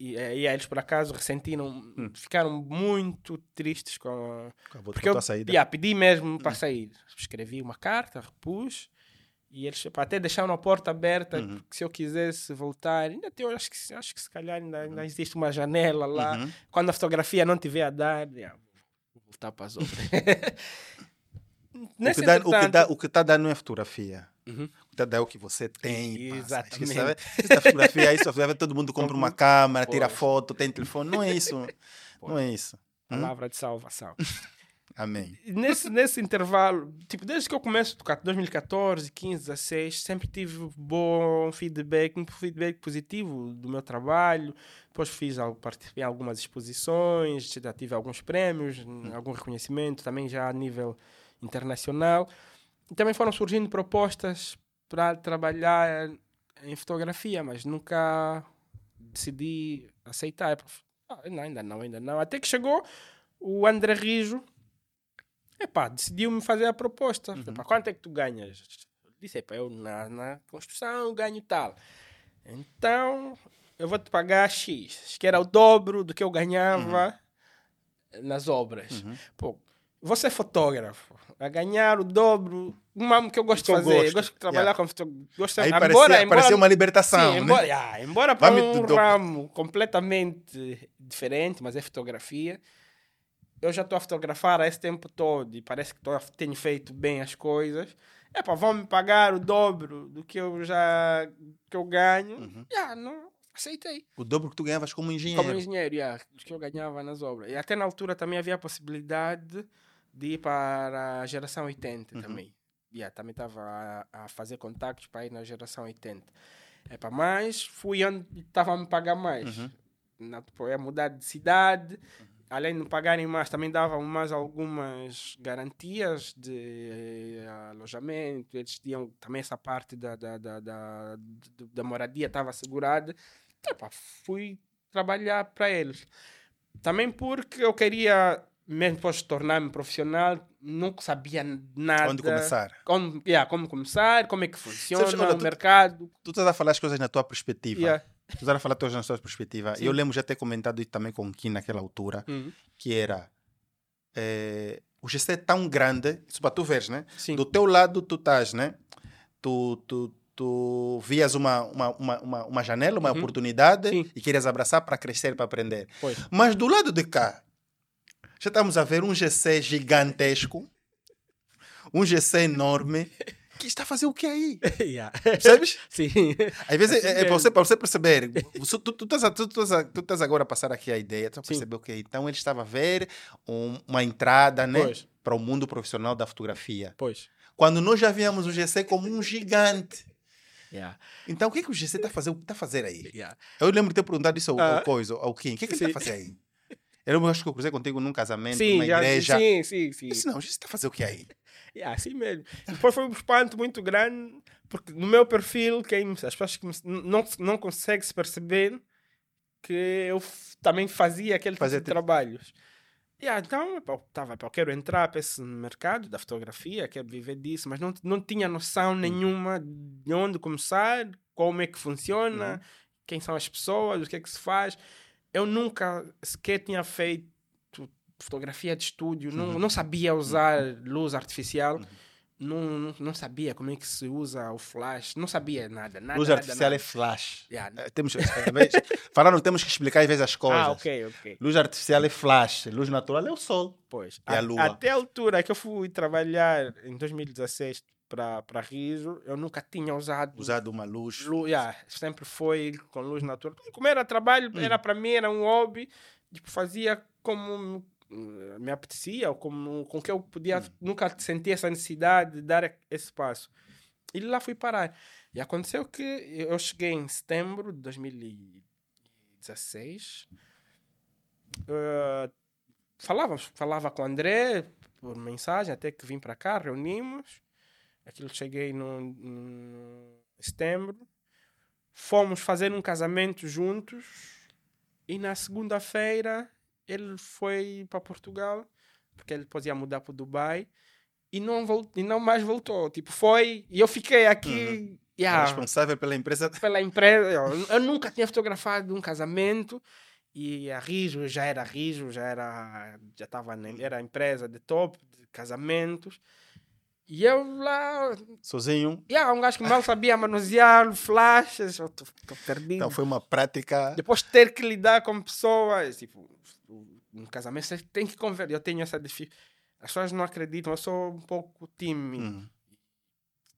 E, e eles por acaso ressentiram, Hum. ficaram muito tristes com. Acabou Porque eu a saída. yeah, pedi mesmo Hum. para sair. Escrevi uma carta, repus. E eles pá, até deixaram a porta aberta, Uhum. porque se eu quisesse voltar, ainda tem, acho que, acho que se calhar ainda, ainda existe uma janela lá. Uhum. Quando a fotografia não tiver a dar, yeah, vou voltar para as *laughs* obras. *laughs* O que, dá, o, que entretanto- dá, o que tá dando é fotografia. Uhum. É o que você tem. passa. Exatamente. Esquece, *laughs* sabe? Essa fotografia fotografia, todo mundo compra uma câmera, tira foto, tem telefone. Não é isso. *laughs* Não é isso. Hum? Palavra de salvação. *laughs* Amém. Nesse, nesse intervalo, tipo, desde que eu começo a tocar, 2014, 15, 16, sempre tive bom feedback, um feedback positivo do meu trabalho. Depois fiz, participei em algumas exposições, já tive alguns prêmios, algum reconhecimento, também já a nível internacional. E também foram surgindo propostas para trabalhar em fotografia, mas nunca decidi aceitar. Ah, não, ainda não, ainda não. Até que chegou o André Rijo, epá, decidiu-me fazer a proposta. Uhum. Epá, quanto é que tu ganhas? Disse, epá, eu na, na construção ganho tal. Então, eu vou te pagar X, que era o dobro do que eu ganhava nas obras. Uhum. Pô, você é fotógrafo, a ganhar o dobro, uma que eu gosto Que de fazer, eu gosto, gosto de trabalhar yeah. com fotografia. Gosto, Aí embora, parecia, embora, parecia uma libertação, Sim, né? embora, yeah, embora para Vamos um do- ramo completamente diferente, mas é fotografia, eu já estou a fotografar há esse tempo todo e parece que tô, tenho feito bem as coisas. É pá, vão me pagar o dobro do que eu já que eu ganho. Uhum. Yeah, não, aceitei. O dobro que tu ganhavas como engenheiro. Como engenheiro, yeah, do que eu ganhava nas obras. E até na altura também havia a possibilidade de ir para a geração 80 Uhum. também. Yeah, também estava a, a fazer contactos para ir na geração 80. Epa, mas fui onde estava a me pagar mais. Uhum. Na, tipo, é mudar de cidade. Além de me pagarem mais, também davam mais algumas garantias de eh, alojamento. Eles tinham também essa parte da, da, da, da, da- da moradia, estava assegurada. Epa, fui trabalhar para eles. Também porque eu queria, mesmo depois de tornar-me profissional, nunca sabia nada. Onde começar? Como, yeah, como começar, como é que funciona Sabes, olha, o tu- mercado. Tu estás a falar as coisas na tua perspectiva. Yeah. Tu estás a falar as coisas na tua perspectiva. Sim. Eu lembro já ter comentado isso também com o Kim naquela altura, Uhum. que era eh, o GC é tão grande, isso para tu veres, né? Sim. Do teu lado tu estás, né? Tu, tu, tu vias uma, uma, uma, uma, uma janela, uma Uhum. oportunidade Sim. e querias abraçar para crescer, para aprender. Pois. Mas do lado de cá, já estamos a ver um GC gigantesco, um GC enorme, que está a fazer o que aí? *laughs* yeah. Percebes? Sim. Às vezes Assim é, é para mesmo. você, para você perceber. Você- Tu, tu, estás a- tu, tu, estás a- tu estás agora a passar aqui a ideia, tu Sim. perceber o que Então ele estava a ver um- uma entrada né, Pois. para o mundo profissional da fotografia. Pois. Quando nós já víamos o GC como um gigante. Yeah. Então o que, é que o GC está a fazer, tá a fazer aí? Yeah. Eu lembro de ter perguntado isso ao, Ah. ao Coisa, ao Kim. O que, é que ele está a fazer aí? Eu acho que eu cruzei contigo num casamento, Sim, numa já, igreja. sim, sim, sim. Eu disse, não, GC está a fazer o que aí? É assim mesmo. Depois foi um espanto muito grande, porque no meu perfil, quem, as pessoas que não, não conseguem se perceber que eu também fazia aquele tipo Fazia de tipo- trabalhos. Yeah, então, eu tava, eu quero entrar para esse mercado da fotografia, quero viver disso, mas não, não tinha noção nenhuma de onde começar, como é que funciona, Uhum. quem são as pessoas, o que é que se faz. Eu nunca sequer tinha feito fotografia de estúdio, não, Uhum. não sabia usar luz artificial, não, não, não sabia como é que se usa o flash, não sabia nada. nada Luz nada, artificial nada. é flash. Yeah. Eh, Temos, vezes, *laughs* falaram, temos que explicar às vezes as coisas. Ah, ok, ok. Luz artificial é flash, luz natural é o sol. Pois. E a A- lua? Até a altura que eu fui trabalhar em 2016 para Riso, eu nunca tinha usado Usado uma luz. luz. yeah, sempre foi com luz natural. Como era trabalho, Hum. era para mim, era um hobby. Tipo, fazia como eh, me apetecia, ou como, com que eu podia. Hum. Nunca senti essa necessidade de dar esse passo. E lá fui parar. E aconteceu que eu cheguei em setembro de 2016. eh, falava, falava com o André por mensagem, até que vim para cá, reunimos. Aquilo cheguei no, no setembro. Fomos fazer um casamento juntos. E na segunda-feira ele foi para Portugal, porque ele depois ia mudar para Dubai. E não, vol- e não mais voltou. Tipo, foi. E eu fiquei aqui. yeah, Responsável pela empresa. *laughs* pela empresa. Eu, eu nunca tinha fotografado um casamento e a Rijo já era Rijo, já era já estava era a empresa de top de casamentos. E eu lá, Sozinho. yeah, um gajo que mal sabia manusear flashes, eu tô, tô perdido. Então foi uma prática. Depois ter que lidar com pessoas, tipo, no casamento você tem que conversar. Eu tenho essa dificuldade. As pessoas não acreditam, eu sou um pouco tímido Hum.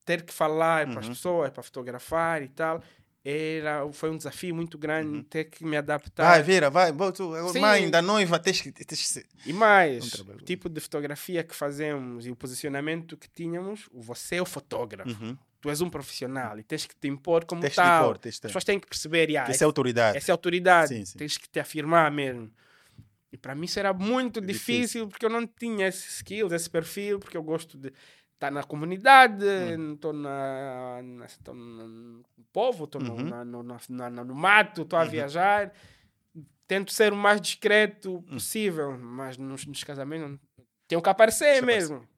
ter que falar para as Uhum. pessoas, para fotografar e tal, era, foi um desafio muito grande Uhum. ter que me adaptar. Vai, vira, vai. Tu, mãe da noiva, tens que. Tens E um mais, o tipo de fotografia que fazemos e o posicionamento que tínhamos, você é o fotógrafo. Uhum. Tu és um profissional e tens que te impor como Tens tal. impor, tens As pessoas têm que perceber, Que isso é autoridade. essa é a autoridade, Sim, sim. tens que te afirmar mesmo. E para mim isso era muito É difícil, difícil. porque eu não tinha esses skills, esse perfil, porque eu gosto de estar na comunidade, Hum. estou na, na, tô no povo, estou Uhum. no, no, na- no mato, estou a Uhum. viajar. Tento ser o mais discreto possível, mas nos, nos casamentos tenho que aparecer mesmo.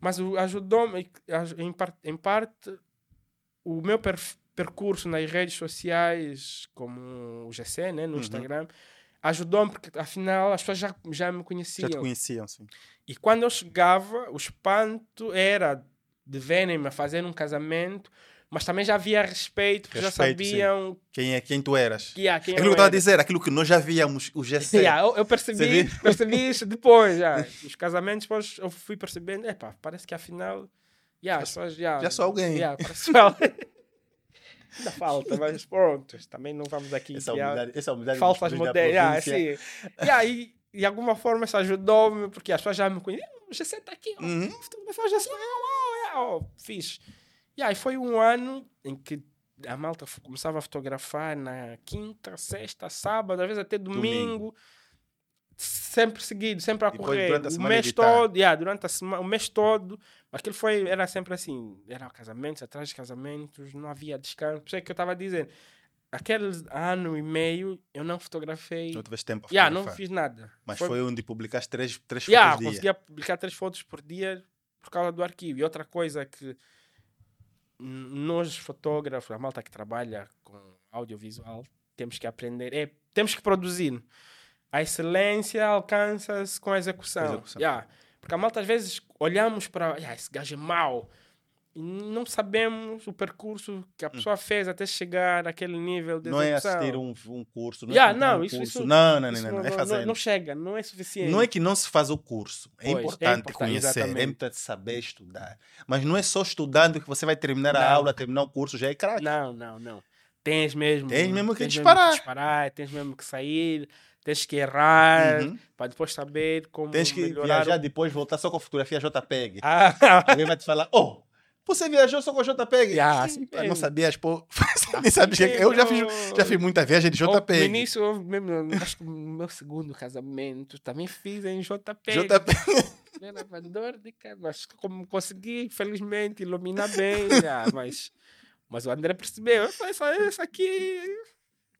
Mas ajudou-me, aj- em parte, em parte, o meu perf- percurso nas redes sociais, como o GC, né, no Uhum. Instagram, ajudou-me porque afinal as pessoas já, já me Já conheciam. te conheciam, sim. E quando eu chegava, o espanto era de verem-me a fazer um casamento, mas também já havia respeito, porque já Respeito, sim. sabiam Quem é quem tu eras. que, quem Aquilo que eu estava a dizer, aquilo que nós já víamos, o GC. *laughs* Yeah, eu, eu percebi, percebi isso depois, já. *laughs* Os casamentos, depois eu fui percebendo, epá, parece que afinal, yeah, pessoas, yeah, já sou alguém. yeah, parece. *laughs* Ainda falta, mas *laughs* pronto, também não vamos aqui Essa humildade, essa humildade falsas modelos. Yeah, assim. e de alguma forma isso ajudou-me, porque as pessoas já me conheciam. GC está aqui, ó. Uhum. Fotografar o GC, ó, ó, ó, fixe. E aí foi um ano em que a malta começava a fotografar na quinta, sexta, sábado, às vezes até domingo. Sempre seguido, sempre a depois correr. durante a O mês todo, yeah, durante a semana, o mês todo. Aquilo foi, era sempre assim, era casamentos, atrás de casamentos, não havia descanso. Por isso é que eu estava dizendo, aquele ano e meio eu não fotografei. Não tiveste tempo a Yeah, não fiz nada. Mas Foi- foi onde publicaste três, três Yeah, fotos dia. conseguia publicar três fotos por dia por causa do arquivo. E outra coisa que nós fotógrafos, a malta que trabalha com audiovisual, temos que aprender, é temos que produzir. A excelência alcança-se com a execução. Execução. Yeah. Porque a malta às vezes olhamos para "Yeah, esse gajo é mau e não sabemos o percurso que a pessoa fez até chegar àquele nível de Não é assistir um, um curso, não Yeah, é não, um isso- curso. isso- não, não, não, Isso não, não, é fazer. não chega, não é suficiente. Não é que não se faz o curso. É Pois, é importante importante, conhecer, é exatamente. importante saber estudar. Mas não é só estudando que você vai terminar a Não. aula, terminar o curso, já é craque. Não, não, não. Tens mesmo. Tens mesmo que tens disparar. disparar, tens mesmo que sair, tens que errar, Uhum. para depois saber como Tens que melhorar. viajar o- depois, voltar só com a fotografia JPEG. Ah, Alguém vai te falar, oh, você viajou só com JPEG? Yeah, Sim, assim não sabias, pô. *laughs* Nem sabes que eu já fiz, já fiz muita viagem de no JPEG. início, eu mesmo, acho que no meu segundo casamento também fiz em JPEG. JPEG. Era uma dor de cara, mas como consegui, felizmente, iluminar bem. ah, mas, mas o André percebeu, "Eu falei, "Essa- essa aqui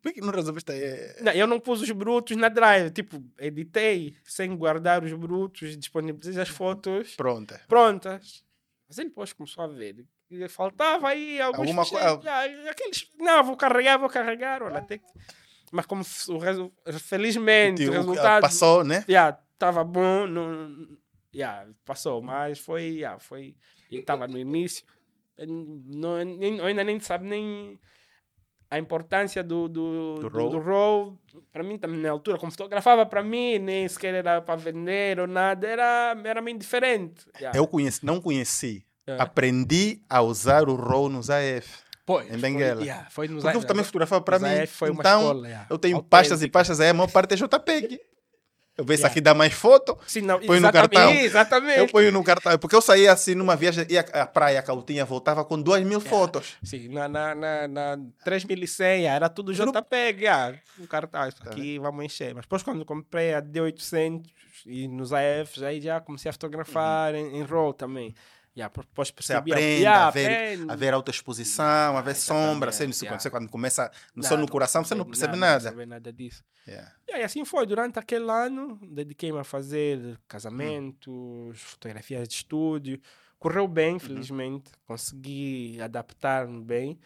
Por que não resolveste aí? Não, eu não pus os brutos na drive. Tipo, editei sem guardar os brutos, disponibilizei as fotos Pronta. prontas. Mas ele depois começou a ver. E faltava aí alguns Alguma coisa- Ah, aqueles, não, vou carregar, vou carregar. Olha, até que... Mas como o resu... felizmente o resultado Passou, né? estava bom, não, yeah, passou, mas foi, yeah, foi, estava no início, Eu não, eu ainda nem sabe nem a importância do, do, Do do, RAW. do RAW. Para mim, também na altura, como fotografava para mim, nem sequer era para vender ou nada, era, era meio diferente. Yeah. Eu conheci, não conheci. É. Aprendi a usar o RAW nos AF. Pois, em foi- Benguela. yeah, foi nos Porque eu também fotografava para mim. AF foi uma então, escola, yeah, eu tenho pastas e autêntica. pastas aí, a maior parte é JPEG. Eu vejo isso Yeah. aqui dá mais foto, Sim, não, põe no cartão. Exatamente. eu ponho no cartão. Porque eu saía assim numa viagem, ia à praia, a Cautinha, voltava com duas mil fotos. Sim, na, na, na, na 3100 era tudo JPEG. Ah, um cartaz, Tá aqui vamos encher. Mas depois, quando comprei a D800 e nos AFs, aí já comecei a fotografar em, em RAW também. Yeah, depois Você aprende yeah, a ver, aprende. a ver alta exposição, a ver sombra. Assim, exatamente, yeah. Você quando começa no, só no coração, você não percebe percebe Não nada. percebe nada disso. Yeah. E aí, assim foi. Durante aquele ano, dediquei-me a fazer casamentos, fotografias de estúdio. Correu bem, felizmente. Consegui adaptar-me bem.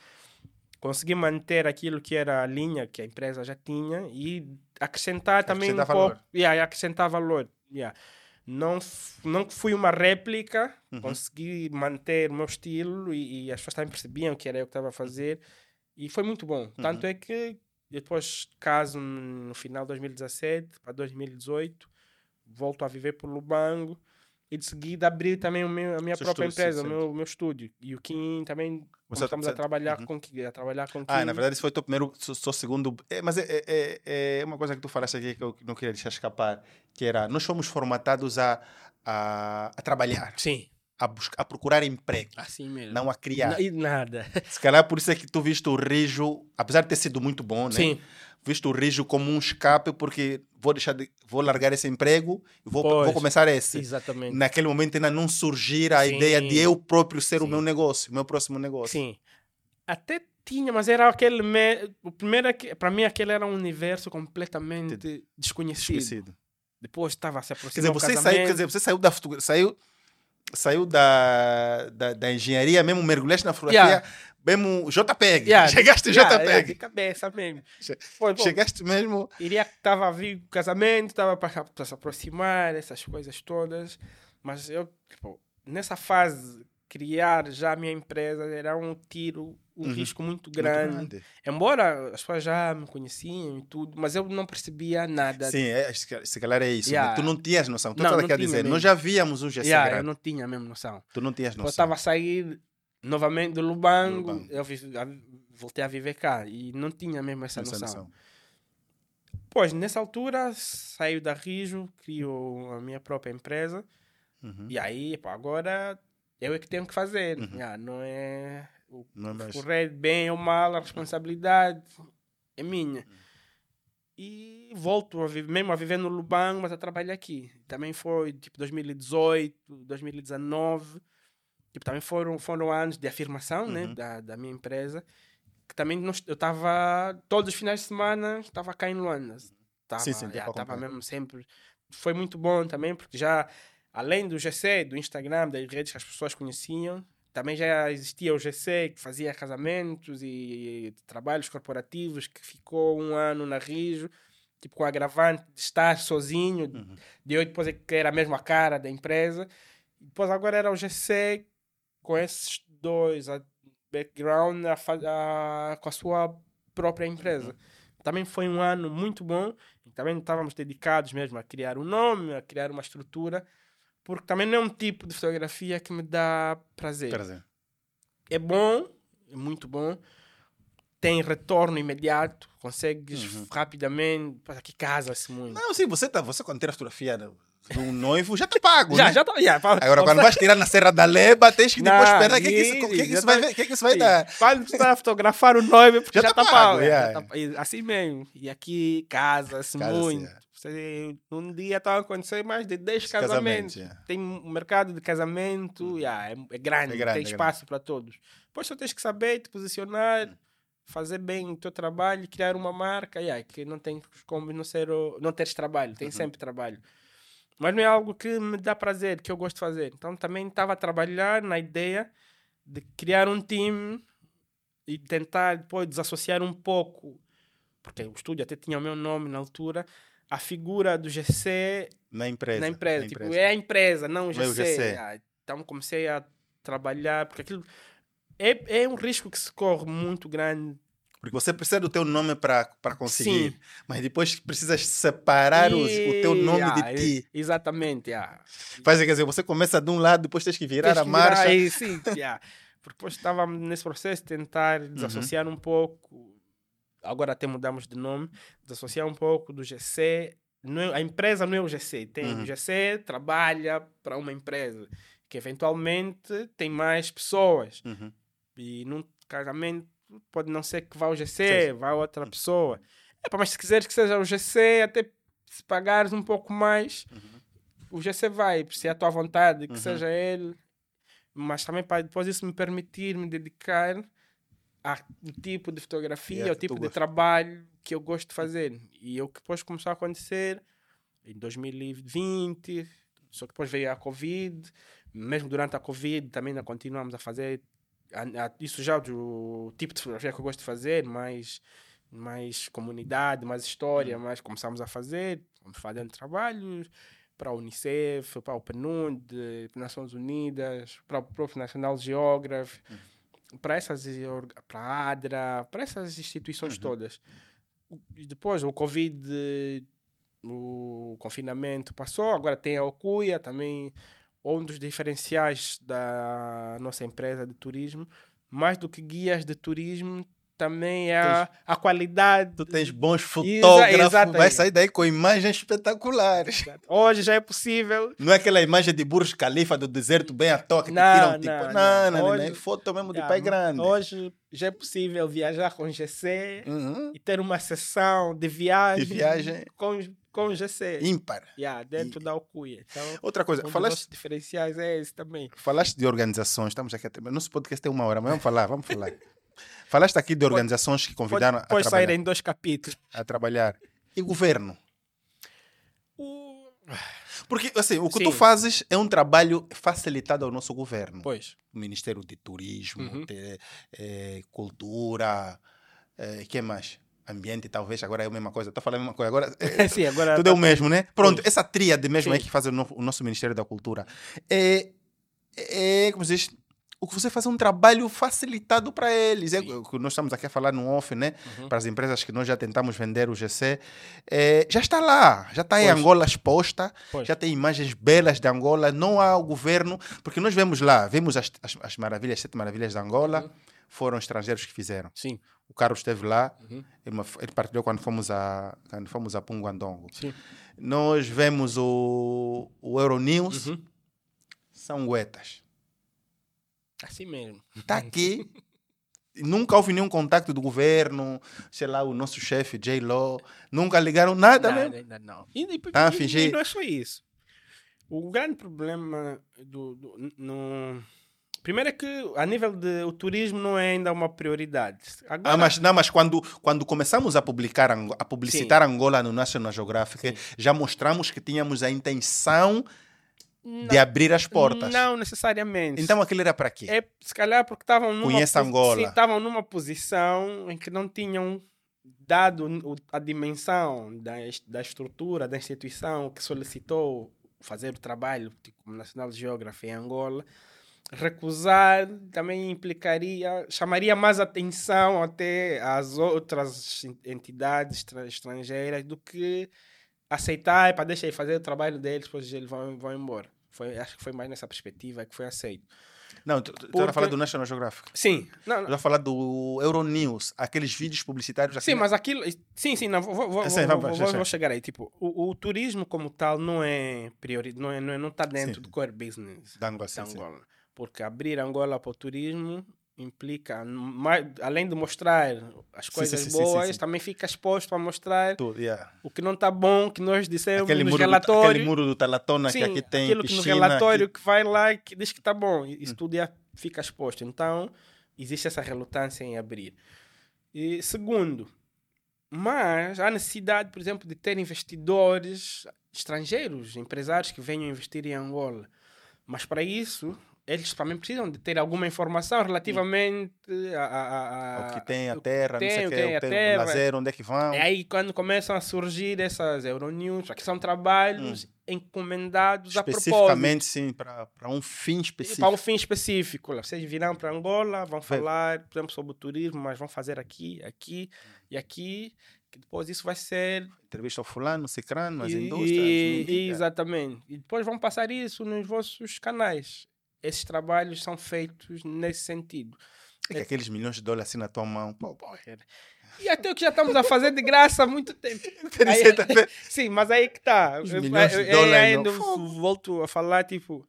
Consegui manter aquilo que era a linha que a empresa já tinha e acrescentar também um Acrescentar pouco. valor. Yeah, e acrescentar valor. Yeah. Não, não fui uma réplica, Uhum. consegui manter o meu estilo e, e as pessoas também percebiam que era eu que estava a fazer. E foi muito bom. Uhum. Tanto é que depois caso no final de 2017 para 2018, volto a viver por Lubango e de seguida abri também o meu, a minha Seu própria estúdio, empresa, o meu, meu estúdio. E o Kim também começamos você- a trabalhar Uhum. com Kim, a trabalhar com Ah, Kim. na verdade, esse foi o teu primeiro, seu segundo. É, mas é, é, é- é uma coisa que tu falaste aqui que eu não queria deixar escapar, que era nós fomos formatados a, a, a trabalhar, Sim, a, buscar, a procurar emprego, assim mesmo. não a criar. E nada. *laughs* Se calhar por isso é que tu viste o Rijo, apesar de ter sido muito bom, né? Sim, Viste o Rijo como um escape porque vou deixar de, vou largar esse emprego e vou, Pois. vou começar esse. exatamente. Naquele momento ainda não surgir a Sim. ideia de eu próprio ser o Sim. meu negócio, o meu próximo negócio. Sim. Até tinha, mas era aquele. Me... O primeiro, para mim, aquele era um universo completamente desconhecido. Esquecido. Depois estava a se Quer aproximar. dizer, o você saiu, quer dizer, você saiu da fotogra- saiu saiu da, da, da engenharia mesmo, mergulhaste na fotografia, Yeah. mesmo JPEG. Yeah, Chegaste yeah, JPEG. yeah, de cabeça mesmo. Che- Foi, bom. Chegaste mesmo. Iria estava a vir o casamento, estava para se aproximar, essas coisas todas. Mas eu, tipo, nessa fase, criar já a minha empresa era um tiro, um Uhum. risco muito muito grande. grande. Embora as pessoas já me conheciam e tudo, mas eu não percebia nada. Sim, é, se calhar- é isso. né? Yeah. Tu não tinhas noção. Tu Não, não dizer, mesmo. nós já víamos um GC Yeah, eu grande. não tinha a mesma noção. Tu não tinhas Eu noção. estava a sair novamente do Lubango, Do Lubango. eu a- voltei a viver cá e não tinha mesmo essa, Essa noção. noção. Pois, nessa altura, saio da Rijo, crio a minha própria empresa Uhum. e aí, pô, agora eu é que tenho que fazer. Uhum. Ah, não é o Não é mais... correr bem ou mal, a responsabilidade é minha. E volto a viver, mesmo a viver no Lubango, mas a trabalhar aqui. Também foi tipo 2018, 2019. Tipo, também foram, foram anos de afirmação né, Uhum. da, da minha empresa. que também eu estava todos os finais de semana, estava cá em Luanda. Tava, Sim, sim, deu já, pra tava acompanhar. mesmo sempre. Foi muito bom também, porque já, além do GC, do Instagram, das redes que as pessoas conheciam, também já existia o GC que fazia casamentos e trabalhos corporativos, que ficou um ano na Rijo, tipo com o agravante de estar sozinho, Uhum. de eu depois é que era mesmo a cara da empresa. Depois agora era o GC com esses dois a background a a- com a sua própria empresa. Também foi um ano muito bom também estávamos dedicados mesmo a criar um nome, a criar uma estrutura, porque também não é um tipo de fotografia que me dá prazer. Prazer. É bom, é muito bom, tem retorno imediato, consegues Uhum. rapidamente, aqui casa-se muito. Não, sim, você, tá, você quando tira a fotografia do do noivo, já tá pago, *laughs* já, né? já tá. já, pá, Agora, quando vais tirar na Serra da Leba, tens que depois esperar o que, é que, que, é que isso vai, tá- que, é que isso vai dar. Quando tu está fotografar o noivo, é porque Já já, tá está pago, pago. yeah. já tá- e assim mesmo. E aqui casa-se Casa-se, muito. yeah. Você, um dia está a acontecer mais de 10 Casamentos, casamentos. yeah. Tem um mercado de casamento, yeah, é, é grande, É grande, tem é espaço para todos. Depois só tens que saber te posicionar, fazer bem o teu trabalho, criar uma marca, yeah, que não tem como não, ser o- não teres trabalho, tem sempre trabalho. Mas não é algo que me dá prazer, que eu gosto de fazer. Então também estava a trabalhar na ideia de criar um time e tentar depois desassociar um pouco, porque o estúdio até tinha o meu nome na altura, a figura do GC Na empresa. na empresa. na tipo, empresa. é a empresa, não o é GC. GC. Ah, Então comecei a trabalhar, porque aquilo é, é um risco que se corre muito grande. Porque você precisa do teu nome para conseguir. Sim. Mas depois precisas separar os- o teu E, nome ah, de ti. e- Exatamente. ah. Faz, quer dizer, você começa de um lado, depois tens que virar Tens a que virar marcha. aí, sim, yeah. *laughs* Porque depois estava nesse processo de tentar Uhum. desassociar um pouco. Agora até mudamos de nome. Desassociar um pouco do GC. É- a empresa não é o GC. Tem Uhum. o GC trabalha para uma empresa que eventualmente tem mais pessoas. Uhum. E num casamento pode não ser que vá o GC, Sim. vá outra pessoa. É, mas se quiseres que seja o GC, até se pagares um pouco mais, o GC vai, se é a tua vontade que Uhum. seja ele. Mas também para depois isso me permitir me dedicar ao tipo de fotografia, Yeah, ao que tipo de gosta. trabalho que eu gosto de fazer. E o que depois começou a acontecer em 2020, só que depois veio a Covid, mesmo durante a Covid também ainda continuamos a fazer a- a- isso já do tipo de fotografia que eu gosto de fazer, mais, mais comunidade, mais história, mais começamos a fazer, vamos fazendo trabalhos para a Unicef, para o PNUD, Nações Unidas, para o próprio National Geography, para essas para a ADRA, para essas instituições todas. O- E depois o Covid, o confinamento passou, agora tem a Ocuia também, um dos diferenciais da nossa empresa de turismo, mais do que guias de turismo, também é a, a qualidade. Tu tens bons fotógrafos, vai sair daí com imagens espetaculares. Hoje já é possível. Não é aquela imagem de Burj Khalifa do deserto bem à toa que Não, tiram tipo. não, Não, não. não, não, Hoje- é foto mesmo de Já, pai grande. Hoje já é possível viajar com GC Uhum. e ter uma sessão de viagem, De viagem. com, com GC. Ímpar. Yeah, dentro da Ocuia. Então, Outra coisa, um falaste, diferenciais é esse também. falaste de organizações, estamos aqui até. Nosso podcast tem uma hora, mas vamos falar, vamos falar. *laughs* Falaste aqui de organizações que Pode, convidaram a, pode sair trabalhar, em dois capítulos. a trabalhar. E governo? O- Porque, assim, o que Sim. tu fazes é um trabalho facilitado ao nosso governo. Pois. O Ministério de Turismo, Uhum. de, eh, Cultura, eh, que mais? Ambiente, talvez, agora é a mesma coisa. Estou falando a mesma coisa. Agora, *laughs* eh, Sim, agora tudo é o mesmo, né? Pronto, Pois. essa tríade mesmo aí Sim. que faz o, no- o nosso Ministério da Cultura. É, é, como se diz, o que você faz é um trabalho facilitado para eles. É o que nós estamos aqui a falar no off, né? Uhum. Para as empresas que nós já tentamos vender o GC. É, já está lá, já está em Pois. Angola exposta, Pois. já tem imagens belas de Angola, não há o governo, porque nós vemos lá, vemos as, as, as maravilhas, sete maravilhas de Angola, Uhum. foram estrangeiros que fizeram. Sim. O Carlos esteve lá, Uhum. ele partilhou quando fomos a, quando fomos a Punguandongo. Sim. Nós vemos o, o Euronews, Uhum. são guetas. Assim mesmo. Está aqui. Nunca houve nenhum contato do governo, sei lá, o nosso chefe, J. Law, nunca ligaram nada Não, mesmo. ainda não. E, e, Ah, e- fingir. e não é só isso. O grande problema do, do- no, Primeiro é que a nível de o turismo não é ainda uma prioridade. Agora, Ah, mas, não, mas quando, quando começamos a publicar, a publicitar Angola no National Geographic, já mostramos que tínhamos a intenção de abrir as portas. Não necessariamente. Então aquilo era para quê? é se calhar porque estavam numa Conhece Angola. estavam numa posição em que não tinham dado a dimensão da, da estrutura da instituição que solicitou fazer o trabalho tipo, como National Geography em Angola recusar também implicaria chamaria mais atenção até às outras entidades estra- estrangeiras do que aceitar para deixar eles fazer o trabalho deles depois eles vão, vão embora foi, acho que foi mais nessa perspectiva que foi aceito Não, tu Porque- falar do National Geographic. Sim, não, não. Eu a falar do Euronews, aqueles vídeos publicitários assim. Sim, mas aquilo. Sim, sim, não, vou, vou, vou, Sim, vou- vamos, vou- chegar aí. Tipo, o, o turismo como tal não é prioridade, não, é, não, é, não está dentro Sim. do core business Da Angola, sim. Angola. Porque abrir Angola para o turismo implica, mais, além de mostrar as coisas sim, sim, boas, sim. também fica exposto a mostrar Tudo, yeah. o que não está bom, que nós dissemos Aquele, nos do, relatórios. aquele muro do Talatona que aqui tem aquilo piscina. que no relatório aqui- que vai lá e que diz que está bom. e Hum. Isso tudo já fica exposto. Então, existe essa relutância em abrir. E, segundo, mas há necessidade, por exemplo, de ter investidores estrangeiros, empresários que venham investir em Angola. Mas para isso, eles também precisam de ter alguma informação relativamente a, a, a- o que tem a terra, tem, não sei que que, tem a que terra. o lazer, onde é que vão. É aí quando começam a surgir essas Euronews, que são trabalhos encomendados a propósito. Hum. Especificamente, sim, para um fim específico. Para um fim específico. Vocês virão para Angola, vão falar, por exemplo, sobre o turismo, mas vão fazer aqui, aqui e aqui, que depois isso vai ser. Entrevista ao fulano, cicrano, as e- indústrias. e- exatamente. E depois vão passar isso nos vossos canais. Esses trabalhos são feitos nesse sentido. É que aqueles milhões de dólares assim na tua mão. Pô, pô. E até o que já estamos a fazer de graça há muito tempo. *laughs* Aí-? *laughs* Sim, mas aí que está. Dólares, ainda volto a falar, tipo,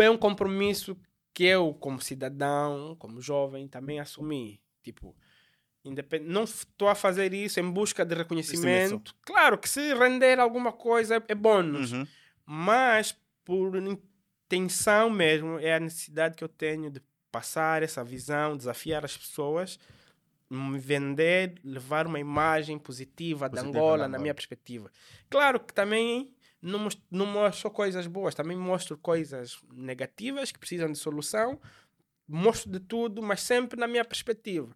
é um compromisso que eu, como cidadão, como jovem, também assumi. Tipo, independ... não estou a fazer isso em busca de reconhecimento. Claro que se render alguma coisa é- é bônus, Uhum. mas por intenção mesmo, é a necessidade que eu tenho de passar essa visão, desafiar as pessoas, me vender, levar uma imagem positiva, de Positiva Angola, na minha perspectiva. Claro que também não, mos- não mostro coisas boas, também mostro coisas negativas que precisam de solução, mostro de tudo, mas sempre na minha perspectiva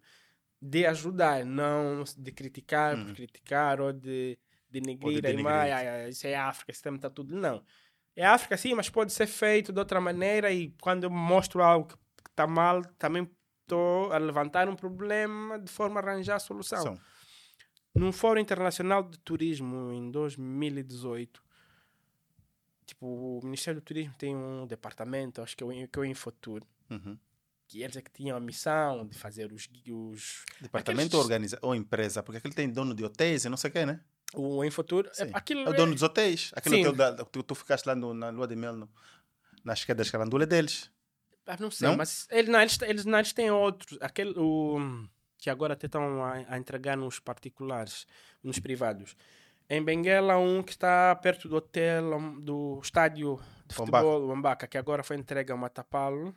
de ajudar, não de criticar por Uhum. criticar ou de denegrir a denegrir. "Ah, isso é África, esse tema está tudo. Não. É África sim, mas pode ser feito de outra maneira e quando eu mostro algo que está mal, também estou a levantar um problema de forma a arranjar a solução. São. Num Fórum Internacional de Turismo em 2018, tipo, o Ministério do Turismo tem um departamento, acho que é o, que é o Infotur, Uhum. que eles é que tinham a missão de fazer os, os Departamento Aqueles- organiza ou empresa, porque aquele tem dono de hotéis e não sei o quê, né? O Infotur, é, aquilo É o dono dos hotéis. Aquele Sim. hotel da, tu, tu ficaste lá no- na lua de mel, no, nas quedas de Calandula é deles. Ah, não sei, Não? mas ele, não, eles, eles, não, eles têm outros. Aquele o, que agora até estão a, a entregar nos particulares, nos privados. Em Benguela, um que está perto do hotel, do estádio de futebol, Wambaka, que agora foi entregue a Matapalo.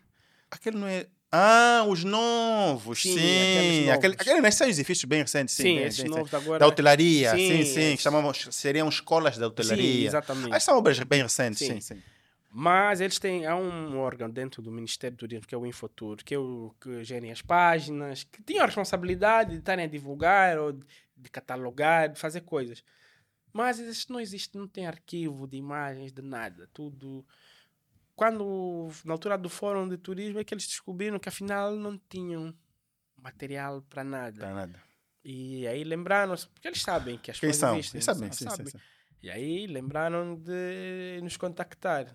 Aquele não é. Ah, os novos, Sim, sim. aqueles Aquele, aquele nasceu edifícios bem recentes, sim. Sim, bem- esses bem- novos agora. Da hotelaria, Sim, sim, sim. que esses- chamamos, seriam escolas da Sim, hotelaria. exatamente. As são obras bem recentes, sim, Sim. sim. Mas eles têm há um órgão dentro do Ministério do Turismo, que é o Infotur, que é o que gerem as páginas, que tinham a responsabilidade de estarem a divulgar ou de, de catalogar, de fazer coisas. Mas isso não existe, não tem arquivo de imagens, de nada. Tudo. Quando, na altura do Fórum de Turismo, é que eles descobriram que afinal não tinham material para nada. Para nada. E aí lembraram-se, porque eles sabem que as coisas são? existem. Eles sabem, sa- sim, sim, sabem. sim. E aí lembraram de nos contactar.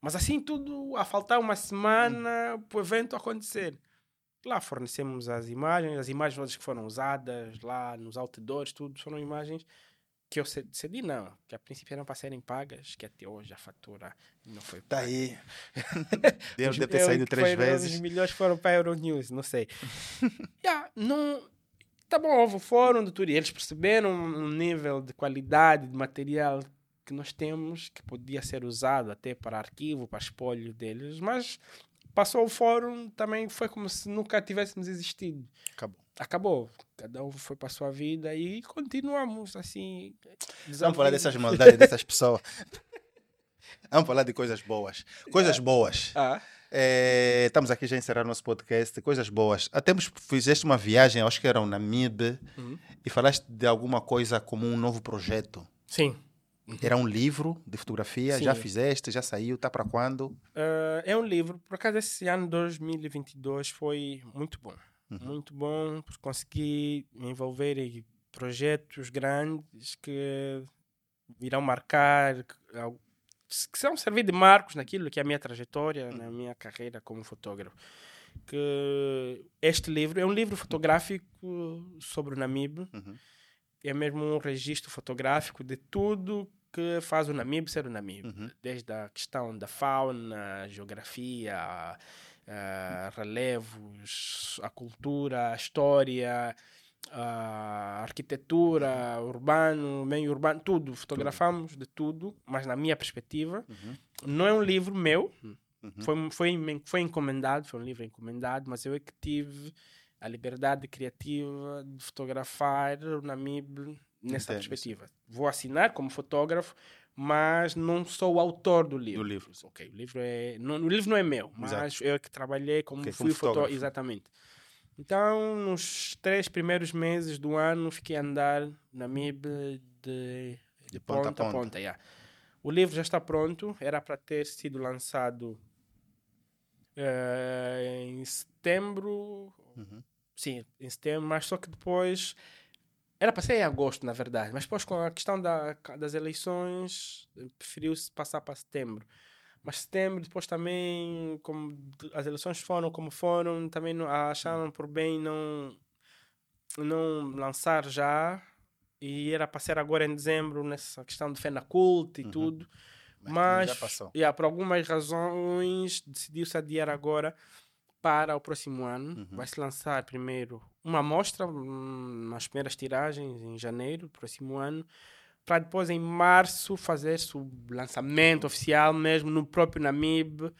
Mas assim tudo, a faltar uma semana para o evento acontecer. Lá fornecemos as imagens, as imagens que foram usadas lá nos outdoors, tudo, foram imagens que eu ce- cedi, não, que a princípio eram para serem pagas, que até hoje a fatura não foi Tá paga. aí. *laughs* Deve Os- deve ter saído três foram- vezes. Os milhões foram para a Euronews, não sei. *laughs* yeah, não, tá bom, houve o fórum do turismo. Eles perceberam um nível de qualidade de material que nós temos que podia ser usado até para arquivo, para espólio deles, mas passou o fórum, também foi como se nunca tivéssemos existido. Acabou. Acabou. Cada um foi para a sua vida e continuamos assim. Vamos falar dessas maldades dessas pessoas. Vamos falar de coisas boas. Coisas boas. Ah, É, estamos aqui já a encerrar nosso podcast. Coisas boas. Até fizeste uma viagem, acho que era um Namib, Uhum. e falaste de alguma coisa como um novo projeto. sim. Era um livro de fotografia, já Sim. fizeste, já saiu, está para quando? Ah, é um livro, por acaso esse ano 2022 foi muito bom. Uhum. Muito bom, por conseguir me envolver em projetos grandes que irão marcar, que serão servir de marcos naquilo que é a minha trajetória, na minha carreira como fotógrafo. Que este livro é um livro fotográfico sobre o Namib, Uhum. é mesmo um registro fotográfico de tudo que faz o Namib ser o Namib. Uhum. Desde a questão da fauna, geografia, eh, relevos, a cultura, a história, a arquitetura, urbano, meio urbano, tudo. Fotografamos de tudo, mas na minha perspectiva. Uhum. Não é um livro meu, Uhum. foi, foi, foi encomendado, foi um livro encomendado, mas eu é que tive a liberdade criativa de fotografar o Namib nessa Entendo. perspectiva. Vou assinar como fotógrafo, mas não sou o autor do livro. Do livro. Ok, o livro é não, o livro não é meu, mas Exato. eu é que trabalhei como Ok, fui como fotógrafo. fotógrafo. Exatamente. Então, nos três primeiros meses do ano, fiquei a andar na MIB de, De ponta a ponta. ponta. yeah. O livro já está pronto, era para ter sido lançado eh, em setembro. Uhum. Sim, em setembro, mas só que depois. Era para ser em agosto, na verdade, mas depois com a questão da, das eleições, preferiu-se passar para setembro. Mas setembro, depois também, como as eleições foram como foram, também não, acharam por bem não, não lançar já. E era para ser agora em dezembro, nessa questão de Fenacult e Uhum. tudo. Mas Mas, já passou. yeah, por algumas razões, decidiu-se adiar agora para o próximo ano. Uhum. Vai se lançar primeiro uma amostra, hum, nas primeiras tiragens, em janeiro do próximo ano, para depois, em março, fazer-se o lançamento oficial mesmo no próprio Namib,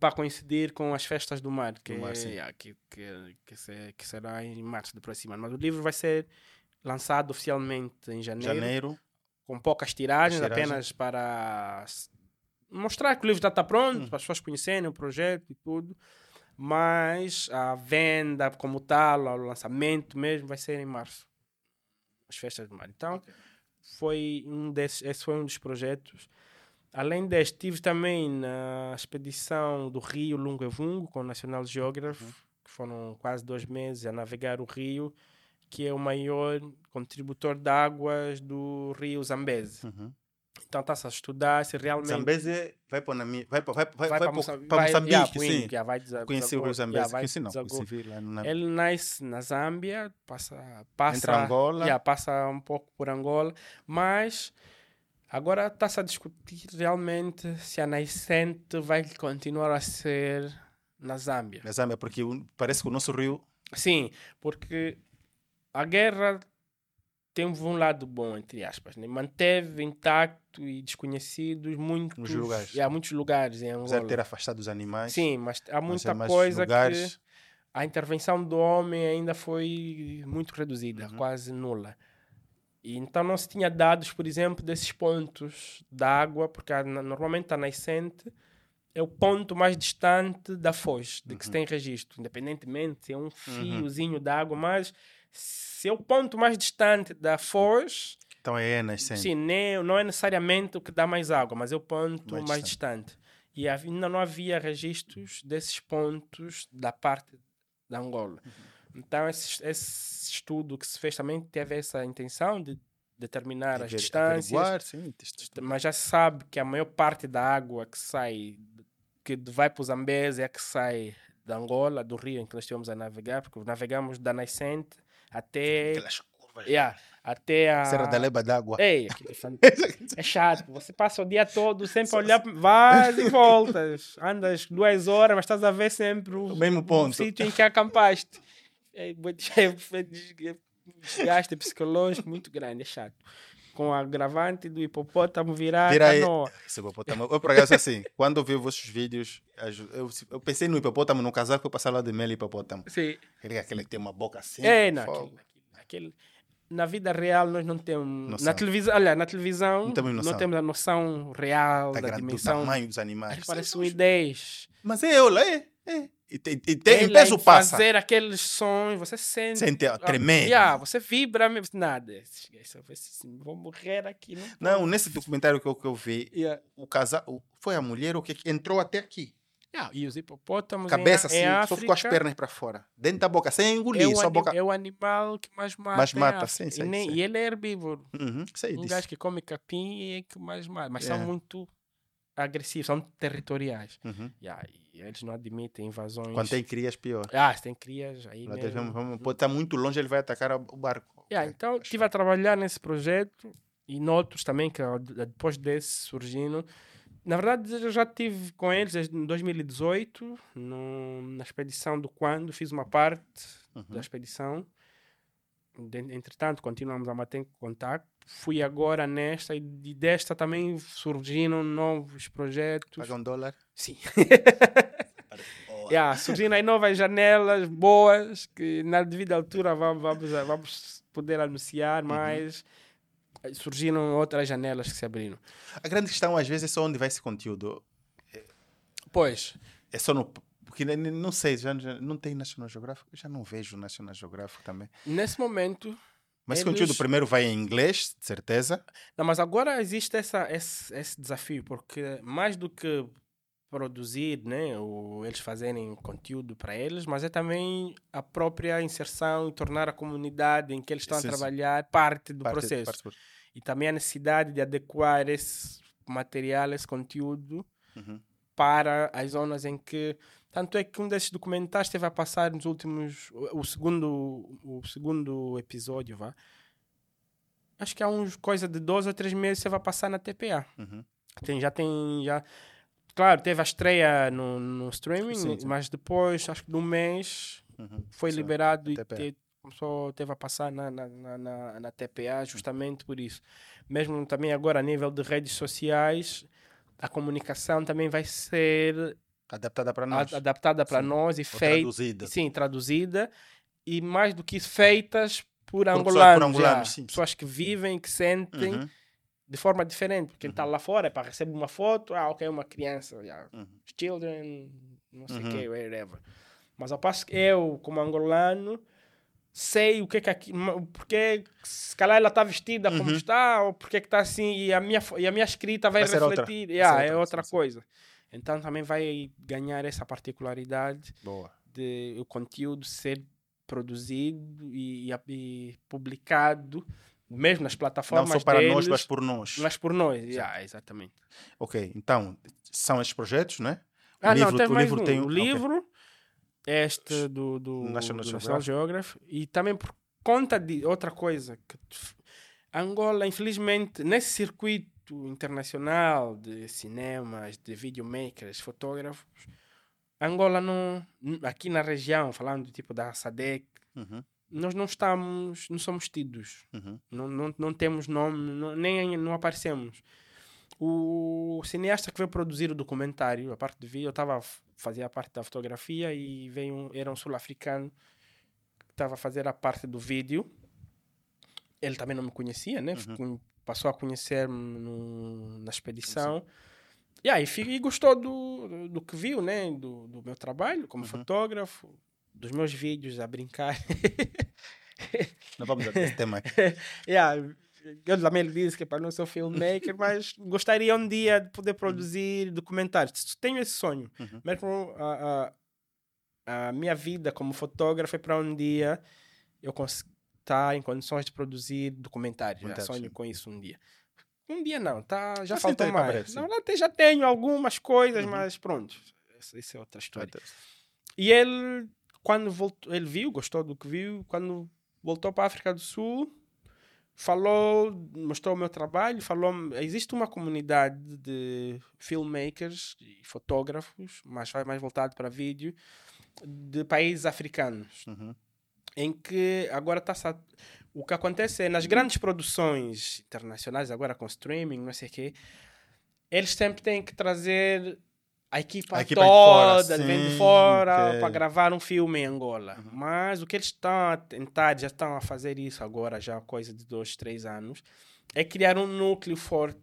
para coincidir com as festas do mar, que, mar, é- que, que, que, se- que será em março do próximo ano. Mas o livro vai ser lançado oficialmente em Janeiro. com poucas tiragens, Tiragens. apenas para mostrar que o livro já está pronto, Hum. para as pessoas conhecerem o projeto e tudo. Mas a venda como tal, o lançamento mesmo, vai ser em março. As festas do mar. Então, foi um desses, esse foi um dos projetos. Além deste, estive também na expedição do Rio Lungevungo com o National Geography, Uhum. que foram quase dois meses a navegar o rio, que é o maior contributor de águas do rio Zambeze. Uhum. Então está-se a estudar se realmente... Zambeze vai para Nami- vai para vai, vai, vai, para para Moçambique, vai- Moçambique, yeah, sim. Yeah, vai Conheci o Zambeze, yeah, vai conheci não, conheci lá Ele nasce na Zâmbia, passa, passa, Entre Angola. yeah, passa um pouco por Angola, mas agora está-se a discutir realmente se a nascente vai continuar a ser na Zâmbia. na Zâmbia, porque parece que o nosso rio Sim, porque a guerra teve um lado bom, entre aspas, né? manteve intacto e desconhecidos muitos Nos lugares. yeah, muitos lugares em apesar de Angola. ter afastado os animais. Sim, mas há muita há mais coisa lugares. que a intervenção do homem ainda foi muito reduzida, Uhum. quase nula. E então não se tinha dados, por exemplo, desses pontos da água, porque a- normalmente a nascente é o ponto mais distante da foz, de que se Uhum. tem registro, independentemente se é um fiozinho de água, mas se é o ponto mais distante da foz, Então é nascente. Sim, nem, não é necessariamente o que dá mais água, mas é o ponto Mais mais, distante. E hav- ainda não havia registros desses pontos da parte da Angola. Uhum. Então, esse, esse estudo que se fez também teve essa intenção de determinar as Aver- distâncias, sim, mas já se sabe que a maior parte da água que sai, que vai para o Zambeze, é a que sai da Angola, do rio em que nós estivemos a navegar, porque navegamos da nascente até, Aquelas curvas. yeah, até a... Serra da Leba d'Água. É *laughs* é chato. Você passa o dia todo sempre a olhar, vais e *laughs* voltas. Andas duas horas, mas estás a ver sempre o, O mesmo ponto. o sítio em que acampaste. É, *laughs* é, é, é desgaste psicológico muito grande, é chato. Com a gravante do hipopótamo virar Vira aí. canoa. Esse hipopótamo. Eu, por acaso, assim, *laughs* quando eu vi os vossos vídeos, eu, eu pensei no hipopótamo, no casaco, eu passava lá de mel e hipopótamo. Sim. Aquele, aquele que tem uma boca assim. É, não, aquele, aquele, na vida real nós não temos. Noção. Na televisão, olha, na televisão Não temos noção. temos a noção real Tá da grande, do dimensão. tamanho dos animais. Mas parece um I10. Mas é, olha, é. É. E, tem, e tem, em peso passa. fazer aqueles sons, você sente. Sente a Ah, tremer. yeah, você vibra mesmo. Nada. Assim, Vou morrer aqui. Não, Não, nesse documentário que eu, que eu vi, Yeah. o casal, foi a mulher o que entrou até aqui. Yeah, e os hipopótamos Cabeça em, em assim, só ficou as pernas para fora. Dentro da boca, sem engolir, é só boca. é o animal que mais mata. Mais mata, sim, sei, e, nem- e ele é herbívoro. Uhum, sei Um disso. gajo que come capim é que mais mata. Mas É. são muito agressivos, são territoriais. Uhum. Yeah, e eles não admitem invasões. Quando tem crias, pior. Ah, se tem crias aí Lá mesmo. vamos, vamos, pode estar muito longe, ele vai atacar o barco. Yeah, Ok. então, estive a trabalhar nesse projeto e noutros também, que depois desse surgindo. Na verdade, eu já estive com eles desde 2018, no, na expedição do Quando, fiz uma parte Uhum. da expedição. Entretanto, continuamos a manter contato. Fui agora nesta e de- desta também surgiram novos projetos. Paga um dólar. Sim. *laughs* Oh, Yeah, surgindo aí novas janelas boas que na devida altura vamos, vamos, vamos poder anunciar, Uhum. mas surgiram outras janelas que se abriram. A grande questão, às vezes, é só onde vai esse conteúdo. Pois, É só no. Porque ne- não sei, já, já não tem National Geographic. Eu já não vejo National Geographic também. nesse momento. Mas esse Eles- conteúdo primeiro vai em inglês, de certeza. Não, mas agora existe essa, esse, esse desafio, porque mais do que produzir, né, ou eles fazerem conteúdo para eles, mas é também a própria inserção e tornar a comunidade em que eles estão Sim, a trabalhar parte do parte- processo. parte E também a necessidade de adequar esse material, esse conteúdo Uhum. para as zonas em que tanto é que um desses documentários esteve a passar nos últimos o, segundo o segundo episódio vá acho que há uns coisa de 12 ou 3 meses você vai passar na TPA Uhum. tem já tem já claro teve a estreia no, no streaming Sim, sim. mas depois acho que de um mês Uhum. foi Sim. liberado e te, começou, teve a passar na, na, na, na, na TPA justamente por isso. Mesmo também agora a nível de redes sociais, a comunicação também vai ser Adaptada para nós. adaptada para nós e feita, traduzida. sim, traduzida e mais do que isso, feitas por pessoas- por angolanos, angolanos, já. sim. pessoas que vivem, que sentem Uhum. de forma diferente. Quem está lá fora é para receber uma foto, ah, ok, uma criança, yeah, Uhum. children, não sei o Uhum. que, whatever. Mas ao passo que eu, como angolano, sei o que é que aqui, porque se calhar ela está vestida como Uhum. está, ou porque que está assim, e a minha, e a minha escrita vai, Vai outra. refletir. Vai Yeah, ser é outra, outra sim, sim. Então também vai ganhar essa particularidade Boa. de o conteúdo ser produzido e, e- publicado, mesmo nas Não plataformas só para deles, nós, mas por nós. mas por nós. Yeah, exatamente. Ok, então, são esses projetos, né? Ah, livro- não, tem o mais livro um. tem O livro, este do, do, National do Geographic. Geographic, e também por conta de outra coisa, que Angola, infelizmente, nesse circuito internacional de cinemas, de videomakers, fotógrafos, Angola não, aqui na região, falando tipo da SADEC, Uhum, nós não estamos, não somos tidos. uhum. Não, não, não temos nome, não- nem não aparecemos. O cineasta que veio produzir o documentário, a parte de vídeo, eu estava a f- fazer a parte da fotografia e veio um, era um sul-africano que estava a fazer a parte do vídeo. Ele também não me conhecia, né? Ficou- Passou a conhecer-me na expedição. E aí e gostou do, do que viu, né? Do, do meu trabalho como fotógrafo, dos meus vídeos a brincar. Não vamos dar esse tema aqui. *laughs* Yeah, eu também lhe disse que para não ser filmmaker, *laughs* mas gostaria um dia de poder produzir documentários. Tenho esse sonho. Uhum. Mesmo a, a, a minha vida como fotógrafo é para um dia eu conseguir estar em condições de produzir documentários. Já sonho sim. com isso um dia. Um dia não, tá, já Mas sim, faltou mais. verdade, já tenho algumas coisas, Uhum. mas pronto. Essa, essa é outra história. E ele, quando voltou, ele viu, gostou do que viu, quando voltou para a África do Sul, falou, mostrou o meu trabalho, falou, existe uma comunidade de filmmakers e fotógrafos, mas vai mais voltado para vídeo, de países africanos. Uhum. Em que agora está o que acontece é nas grandes produções internacionais agora com streaming não sei o quê eles sempre têm que trazer a equipa, A equipa de fora, toda vem de sim, fora ok. para gravar um filme em Angola mas o que eles estão a tentar já estão a fazer isso agora já coisa de dois três anos é criar um núcleo forte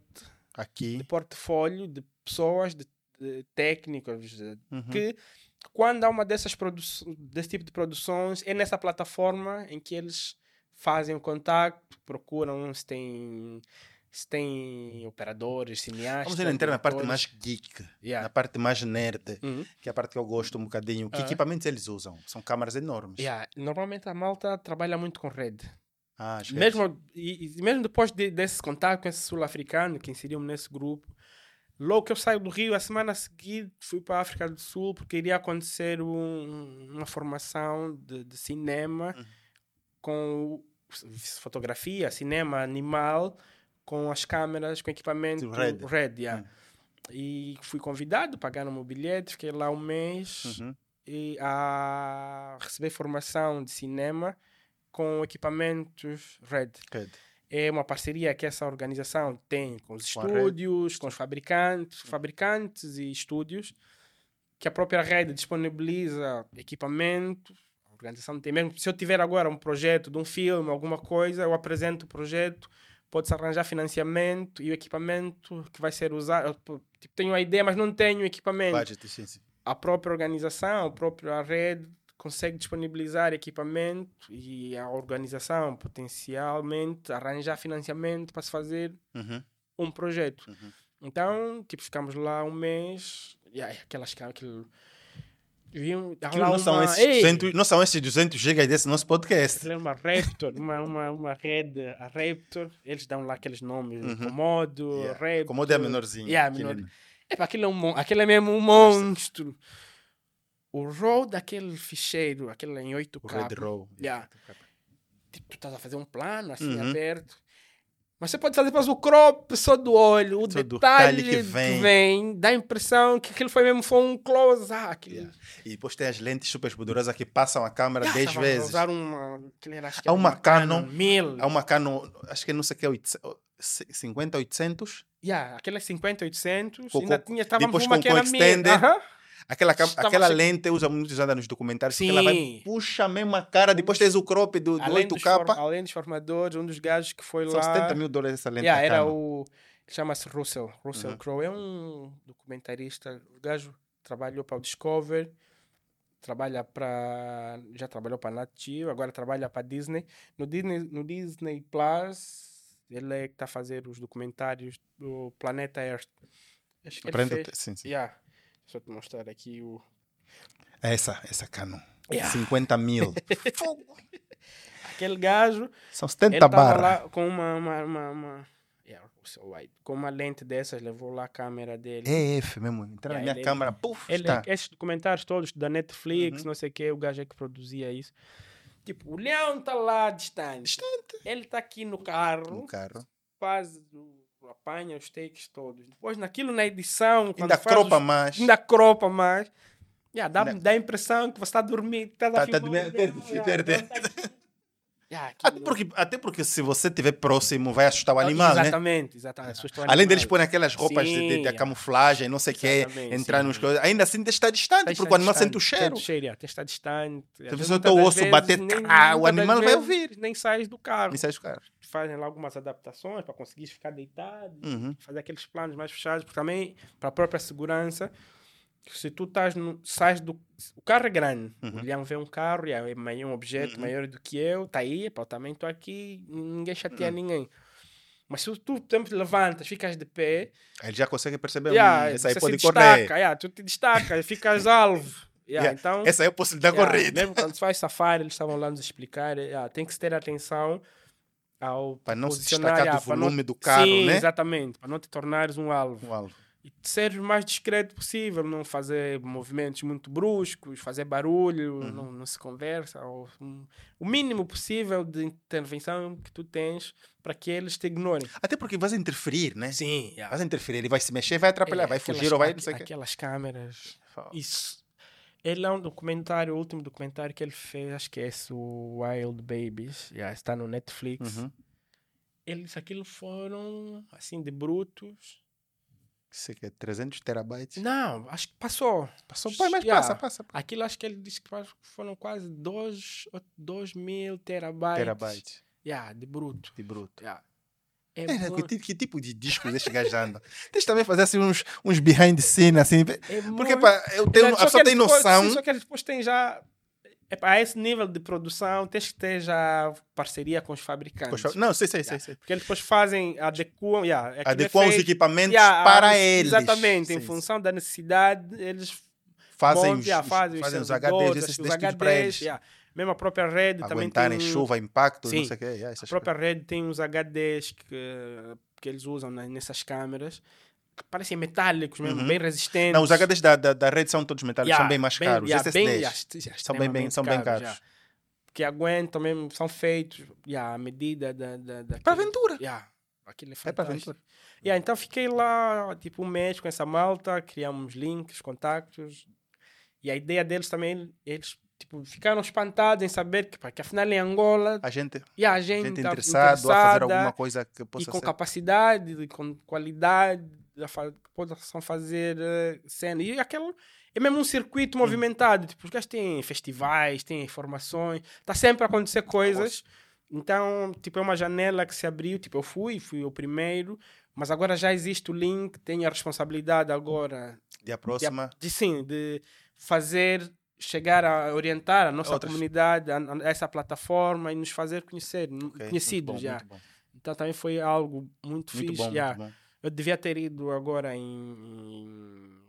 Aqui. de portfólio de pessoas, de, de técnicos, Uhum. que quando há uma dessas produções, desse tipo de produções, é nessa plataforma em que eles fazem o contacto, procuram se tem, se tem operadores, cineastas. Vamos entrar na parte mais geek, Yeah. na parte mais nerd, Uhum. que é a parte que eu gosto um bocadinho. Que Ah. equipamentos eles usam? São câmaras enormes. Yeah. Normalmente a malta trabalha muito com rede. Ah. Mesmo, e, e mesmo depois de, desse contato com esse sul-africano que inseriu nesse grupo, logo que eu saio do Rio, a semana a seguir fui para a África do Sul porque iria acontecer um- uma formação de, de cinema Uhum. com fotografia, cinema animal, com as câmeras, com equipamento Tipo Red. Red yeah. Uhum. E fui convidado, pagaram o meu bilhete, fiquei lá um mês Uhum. e a receber formação de cinema com equipamentos Red. Red. É uma parceria que essa organização tem com os Com estúdios, com os fabricantes, fabricantes e estúdios, que a própria rede disponibiliza equipamento. A organização tem mesmo. Se eu tiver agora um projeto de um filme, alguma coisa, eu apresento o projeto, pode-se arranjar financiamento e o equipamento que vai ser usado. Eu, tipo, tenho a ideia, mas não tenho equipamento Budget, sim, sim. a própria organização, a própria rede consegue disponibilizar equipamento e a organização potencialmente arranjar financiamento para se fazer Uhum. um projeto. Uhum. Então, tipo, ficamos lá um mês e aí, aquelas que aquilo viam não, são uma- esses Ei! 200, não são esses 200 GB desse nosso podcast. É uma Raptor, uma, uma, uma rede, a Raptor, eles dão lá aqueles nomes, Uhum. Comodo, Yeah. Raptor. Como é menorzinho. Yeah, aquele- menor. É, aquilo é, um, aquilo é mesmo um monstro. O RAW daquele ficheiro, aquele em 8K. O Red Row. Yeah. Tipo, tu estás a fazer um plano assim Uhum. aberto. Mas você pode fazer depois o crop só do olho, o detalhe, detalhe que que vem. vem. dá a impressão que aquilo foi mesmo foi um close. Ah, aquilo. Yeah. E depois tem as lentes super poderosas que passam a câmera Ah, 10 estava a vezes. usar uma, era, acho que Há era uma Canon- 1000. Há uma Canon, acho que não sei o que é, 800, 50, 800. Yeah, aquela 50, 800. Com- ainda com- tinha, estávamos depois uma com- que com era 1000. extender. Aham. Aquela, aquela lente usa muito usada nos documentários. porque Ela vai, Sim. puxa mesmo a cara, depois tens o crop do, do Além dos, 8K. for- além dos formadores, um dos gajos que foi São lá. 70 mil dólares essa lente. Yeah, era o. Chama-se Russell. Russell Uhum. Crowe. É um documentarista. O gajo trabalhou para o Discover. Trabalha para. Já trabalhou para a Nat Geo, agora trabalha para a Disney. No Disney, no Disney Plus, ele é que está a fazer os documentários do Planeta Earth. Acho que ele Aprende- fez- sim, sim. Yeah. Deixa eu te mostrar aqui o. É Essa, essa Canon. Yeah. 50 mil. *laughs* Aquele gajo. São Ele 70 estava barras. lá com uma. uma, uma, uma- yeah, com uma lente dessas, levou lá a câmera dele. É F mesmo. Entra na minha ele- câmera, puf, Ele, é está. esses documentários todos da Netflix, Uhum. não sei o que, o gajo é que produzia isso. Tipo, o leão tá lá distante. Distante. Ele tá aqui no carro, No carro. faz, o- apanha os takes todos. Depois, naquilo na edição, Ainda cropa os- mais. ainda cropa mais. Yeah, dá, Ainda- dá a impressão que você está dormindo, está Tá- tá o dormindo, yeah, Até porque, até porque se você estiver próximo, vai assustar o animal, né? Exatamente, exatamente. As pessoas estão Além deles põem aquelas roupas de, de- de Sim, yeah. camuflagem, não sei o que, Exatamente, entrar sim. nos coisas. Ainda assim, tem estar distante, porque o animal distante, sente o cheiro. Sente o cheiro, tem que estar distante. Se você o osso vezes, bater, nem- o animal vai ouvir. Nem sais do carro. Me sai os caras. Fazem lá algumas adaptações para conseguir ficar deitado, Uhum. fazer aqueles planos mais fechados, porque também, para a própria segurança, se tu estás no, sais do. O carro é grande. Uhum. O Leão vê um carro, yeah, é um objeto Uhum. maior do que eu, está aí, pá, também estou aqui, ninguém chateia Uhum. ninguém. Mas se tu sempre levantas, ficas de pé, ele já consegue perceber. yeah, hum, essa aí pode correr. destaca, yeah, tu te destacas, *laughs* ficas alvo. Yeah, Então, Essa é a possibilidade Yeah, corrida. Mesmo quando se faz safari, eles estavam lá nos explicar. tem que se ter atenção ao Para não se destacar do para não- volume do carro, Sim, né? exatamente. Para não te tornares um alvo. Um alvo. E seres o mais discreto possível. Não fazer movimentos muito bruscos, fazer barulho, Uhum. não, não se conversa. Ou, um, o mínimo possível de intervenção que tu tens para que eles te ignorem. Até porque vais interferir, né? Sim, yeah. Vais interferir, ele vai se mexer, vai atrapalhar, É, vai fugir ou vai. Não sei o quê. Aquelas câmeras. Isso Ele é um documentário, o último documentário que ele fez, acho que é esse, o Wild Babies, já está no Netflix. Uhum. Ele disse aquilo foram, assim, de brutos. Isso aqui é 300 terabytes. Não, acho que passou. Passou, pai, mas Yeah. passa, passa. passa. Aquilo acho que ele disse que foram quase 2 mil terabytes. Terabytes Yeah, de bruto. de bruto. Yeah. É É, que, tipo, que tipo de discos estes gajos andam? Tens também fazer assim uns, uns behind the scene, assim. é Porque pá, eu tenho, a pessoa tem depois- noção. sim, só que depois têm já. Epá, a esse nível de produção, tens que ter já parceria com os fabricantes. Não, sei, sei, sei. Yeah. sei. Porque eles depois fazem, adequam, yeah, é Adequam os feito- equipamentos yeah, para ah, eles. Exatamente, em Sim, função da necessidade, eles Fazem, montam, os, yeah, os- fazem, fazem os HDs, esses destes para eles. Mesmo a própria rede também Aguentarem tem, chuva, impacto, não Sim. sei o quê. yeah, A própria rede tem uns HDs que, que eles usam na- nessas câmeras que parecem metálicos mesmo, Uhum. bem resistentes. Não, os HDs da, da, da rede são todos metálicos, Yeah, são bem mais caros. yeah, SSDs bem- yeah, são bem, bem, são bem caros, caros. yeah. Que aguentam mesmo, são feitos yeah, à medida da. da, da Para aventura. Yeah, aquilo é É para aventura. Yeah, então fiquei lá tipo um mês com essa malta, criamos links, contactos. E a ideia deles também, eles tipo, ficaram espantados em saber que, pá, que afinal em Angola A gente, e a gente, gente tá interessado a fazer interessada alguma coisa que e possa com ser. capacidade, e com qualidade, a fa- que possam fazer eh, cena. E aquele é mesmo um Hum. circuito movimentado. Tipo, os gajos têm festivais, têm informações, está sempre a acontecer coisas. Então, tipo, é uma janela que se abriu. Tipo, eu fui, fui o primeiro, mas agora já existe o link, tenho a responsabilidade agora E a próxima. de sim, de fazer chegar a orientar a nossa Outras. comunidade a, a essa plataforma e nos fazer conhecer, Ok, conhecidos bom, já. Então também foi algo muito, Muito fixe. bom, já. muito. Eu devia ter ido agora em, em,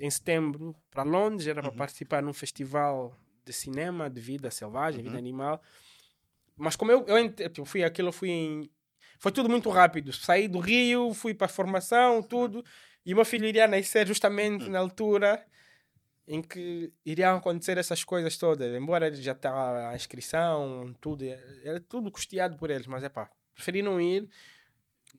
em setembro para Londres, era para Uhum. participar num festival de cinema, de vida selvagem, vida Uhum. animal. Mas como eu, eu, eu fui aquilo, eu fui em. Foi tudo muito rápido. Saí do Rio, fui para a formação, tudo. E o meu filho iria nascer justamente na altura em que iriam acontecer essas coisas todas. Embora ele já estava a inscrição, tudo, era tudo custeado por eles, mas é pá, preferi não ir.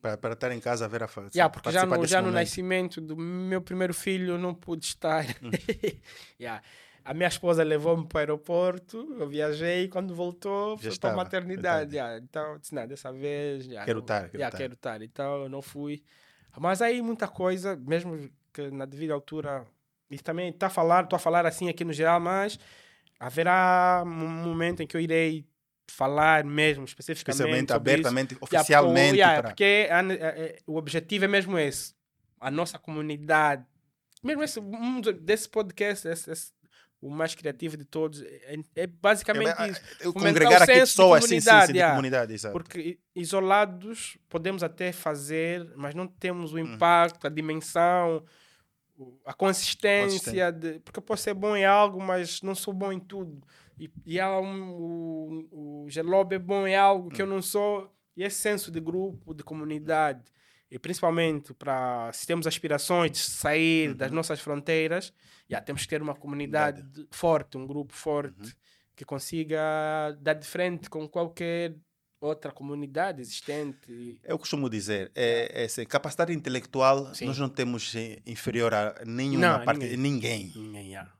Para, para estar em casa a ver a fase. Yeah, porque já no, já no nascimento do meu primeiro filho não pude estar. Hum. *laughs* Yeah. A minha esposa levou-me para o aeroporto, eu viajei e quando voltou Já foi para a maternidade. yeah. Então, disse, não, dessa vez. yeah, Quero estar, quero yeah, estar. estar. Então eu não fui. Mas aí muita coisa, mesmo que na devida altura, e também está a falar, estou a falar assim aqui no geral, mas haverá um momento em que eu irei falar mesmo, especificamente. Especialmente, isso. abertamente, Yeah, porque o- oficialmente. yeah. Porque a- a- o objetivo é mesmo esse. A nossa comunidade. Mesmo esse, um desse podcast, esse- esse- o mais criativo de todos, é, é basicamente isso. eu congregar aqui pessoas, sim, sim, sim, de yeah. comunidade, exato. Porque isolados podemos até fazer, mas não temos Hum. o impacto, a dimensão, a consistência. De, porque eu posso ser bom em algo, mas não sou bom em tudo. E, e há um, o, o Gelob é bom em algo Hum. que eu não sou. E esse senso de grupo, de comunidade, e principalmente para se temos aspirações de sair Uhum. das nossas fronteiras, já temos que ter uma comunidade forte, um grupo forte Uhum. que consiga dar de frente com qualquer outra comunidade existente. Eu costumo dizer, é, é assim, capacidade intelectual Sim. nós não temos eh, inferior a nenhuma Não, parte, ninguém. ninguém. Ninguém, já.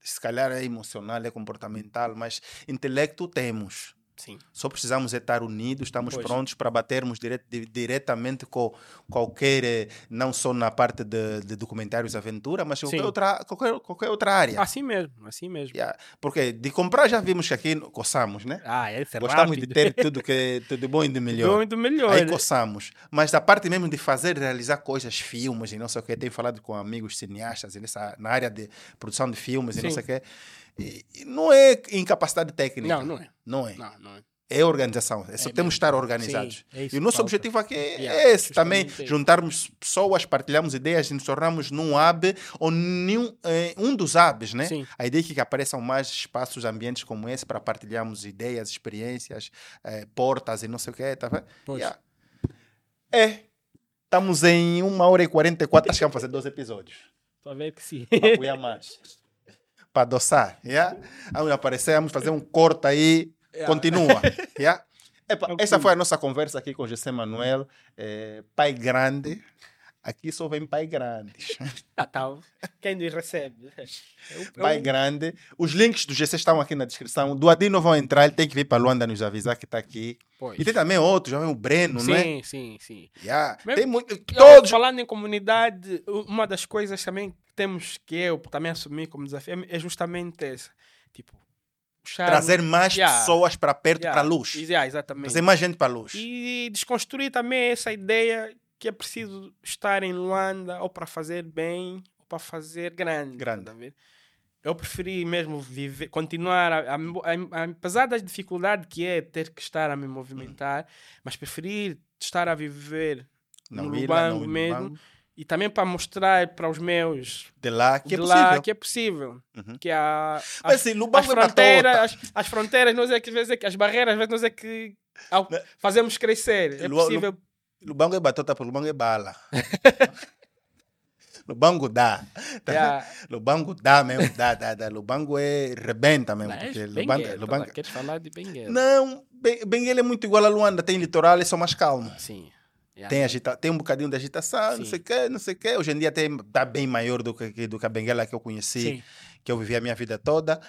Se calhar é emocional, é comportamental, mas intelecto temos. Sim. Só precisamos é estar unidos, estamos Pois. prontos para batermos dire- di- diretamente com qualquer, eh, não só na parte de, de documentários aventura, mas qualquer Sim. outra, qualquer, qualquer outra área. Assim mesmo, assim mesmo. Yeah. Porque de comprar já vimos que aqui coçamos, né? Ah, é Gostamos rápido. de ter tudo que tudo bom e de melhor. Muito melhor. Aí coçamos. Mas da parte mesmo de fazer, realizar coisas, filmes e não sei o que, tenho falado com amigos cineastas e nessa, na área de produção de filmes e não Sim. sei o que. Não é incapacidade técnica. Não, não é. Não é. Não, não é. É organização. É só É temos de estar organizados. Sim, é isso e o que nosso falta. objetivo aqui é Yeah, esse também: isso. juntarmos pessoas, partilharmos ideias e nos tornarmos num hub ou nenhum, eh, um dos hubs, né? Sim. A ideia é que apareçam mais espaços, ambientes como esse para partilharmos ideias, experiências, eh, portas e não sei o que. Tá vendo? Yeah. É. Estamos em uma hora e 44, acho que vamos fazer dois episódios. Só ver que sim. Apoiar mais. *laughs* Para adoçar. Yeah? Vamos aparecer, vamos fazer um corte aí. Yeah. Continua. Yeah? *laughs* Epa, Ok. essa foi a nossa conversa aqui com o José Manuel, eh, pai grande, Aqui só vem pai grandes. Ah, tá. Quem nos recebe? Eu, eu, Pai grande. Os links do GC estão aqui na descrição. Do Adino vão entrar, ele tem que vir para Luanda nos avisar que está aqui. pois. E tem também outros, já vem o Breno, não é? Sim, sim, sim. Yeah. Mesmo- Tem muito. Todos. Falando em comunidade, uma das coisas também temos que eu também assumir como desafio é justamente essa. Tipo, puxar- Trazer mais Yeah. pessoas para perto, Yeah, para a luz. yeah, exatamente. Trazer mais gente para a luz. E desconstruir também essa ideia que é preciso estar em Luanda ou para fazer bem ou para fazer grande. Grande. tá? Eu preferi mesmo viver, continuar, a, a, a- apesar das dificuldades que é ter que estar a me movimentar, mas preferir estar a viver Na no Lubango mesmo Lubango. E também para mostrar para os meus De lá, que é de possível. lá que é possível. Uhum. Que a, Mas as, assim, as é fronteiras, as, as fronteiras, nós é que às vezes é que as barreiras, às vezes nós é que ao- fazemos crescer. É Lu- possível. Lubango é batota, porque Lubango é bala. *laughs* Lubango dá. Tá Yeah. Lubango dá mesmo, dá, dá, dá. Lubango é rebenta mesmo. Mas Porque Benguela, Lubango, tá Lubango... lá, Queres falar de Benguela? Não, Ben- Benguela é muito igual a Luanda. Tem litoral, é só mais calmo. Sim. Yeah. Tem, agita... tem um bocadinho de agitação, não Sim. sei o quê, não sei o quê. Hoje em dia tem, tá bem maior do que, do que a Benguela que eu conheci, Sim. que eu vivi a minha vida toda.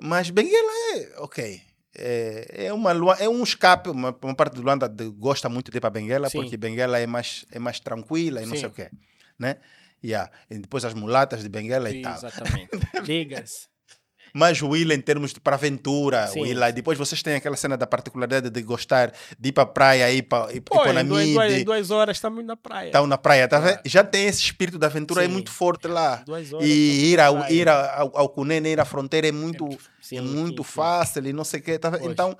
Mas Benguela é, ok. É, é, uma, é um escape. Uma, uma parte do Luanda de- gosta muito de ir para Benguela, Sim. porque Benguela é mais, é mais tranquila e não Sim. sei o quê. Né? Yeah. E depois as mulatas de Benguela e Sim, tal. Exatamente. *laughs* Liga-se. Mas o Willa, em termos de para aventura, Sim. o e depois vocês têm aquela cena da particularidade de gostar de ir para a praia, ir para ir Pô, para em, duas, em duas- horas estamos na praia. estão na praia, tá? Claro. Já tem esse espírito de aventura Sim. muito forte lá. Duas horas E ir, ao, ir ao, ao Cunene, ir à fronteira é muito, Sim, é muito sim. fácil e não sei o quê. Tá. Então,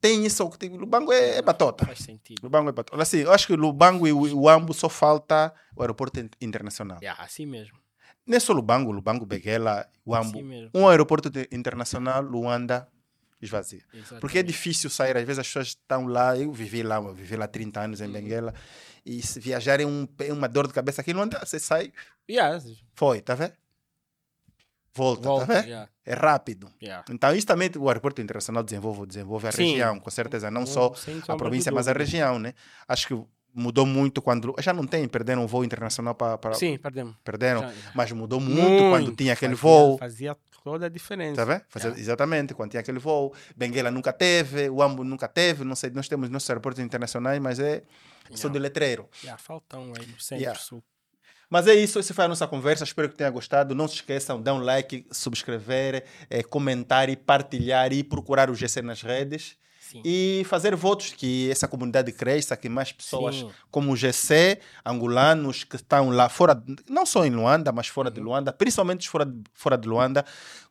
tem isso. que tem- Lubango é, é batota. Faz sentido. Lubango é batota. Assim, eu acho que Lubango e o o Ambo só falta o aeroporto in- internacional. Yeah, assim mesmo. Não é só Lubango, Lubango, Beguela, o Ambo. Assim mesmo. Um aeroporto de- internacional, Luanda, esvazia. Exatamente. Porque é difícil sair, às vezes as pessoas estão lá, eu vivi lá, eu vivi lá 30 anos em Benguela, e se viajar é, um, é uma dor de cabeça aqui, não anda, você sai, Yeah, foi, tá vendo? Volta, volta. tá vendo? yeah, É rápido. yeah. Então isso também o aeroporto internacional desenvolve, desenvolve a Sim. região, com certeza, não só a província, mas a região, né? Acho que mudou muito quando, já não tem, perderam um voo internacional para, Sim, perdemos. perderam, Já- já. mas mudou muito, quando tinha aquele Fazia- voo. Fazia toda a diferença. Tá vendo? Fazia-. Exatamente, quando tinha aquele voo. Benguela nunca teve, o Ambo nunca teve, não sei, nós temos nossos aeroportos internacionais, mas é só de letreiro. Yeah, falta um aí no Yeah. centro-sul. Mas é isso, essa foi a nossa conversa, espero que tenha gostado. Não se esqueçam, dê um like, subscrever, eh, comentar e partilhar e procurar o GC nas redes. Sim. E fazer votos que essa comunidade cresça, que mais pessoas Sim. como o GC, angolanos que estão lá fora, não só em Luanda, mas fora de Luanda, principalmente fora de, fora de Luanda,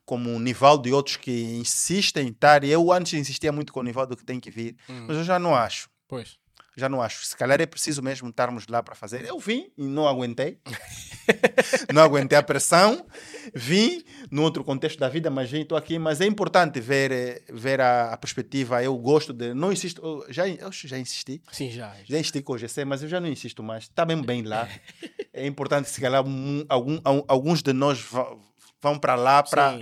como o Nivaldo e outros que insistem em estar. Eu antes insistia muito com o Nivaldo que tem que vir, Hum. mas eu já não acho. Pois. Já não acho. Se calhar é preciso mesmo estarmos lá para fazer. Eu vim e não aguentei. *laughs* não aguentei a pressão. Vim num outro contexto da vida, mas estou aqui. Mas é importante ver, eh, ver a, a perspectiva. Eu gosto de. Não insisto. eu já, eu já insisti. Sim, já. Já insisti com o GC, mas eu já não insisto mais. Está bem bem lá. *laughs* É importante, se calhar, um- algum, al- alguns de nós va- vão para lá para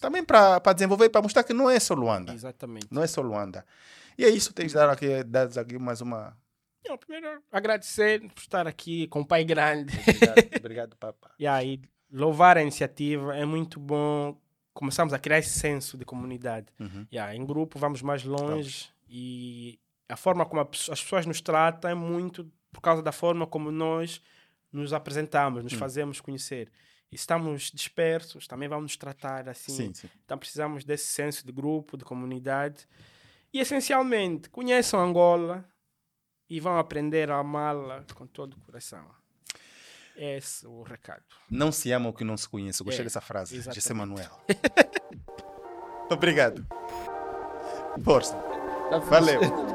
também para desenvolver, para mostrar que não é só Luanda. Exatamente. Não é só Luanda. E é isso, tens dar aqui, dar aqui mais uma. Não, primeiro, agradecer por estar aqui com o Pai Grande. Obrigado, obrigado Papa. *laughs* E aí, louvar a iniciativa. É muito bom. Começamos a criar esse senso de comunidade. Uhum. Yeah, em grupo vamos mais longe e a forma como as pessoas nos tratam é muito por causa da forma como nós nos apresentamos, Hum. nos fazemos conhecer. E estamos dispersos, também vamos nos tratar assim. Sim, sim. Então precisamos desse senso de grupo, de comunidade. E essencialmente, conheçam Angola e vão aprender a amá-la com todo o coração. Esse é o recado. Não se ama o que não se conhece. Gostei É, dessa frase. exatamente. José Manuel. *laughs* obrigado. *laughs* Força. Tá Valeu. *laughs*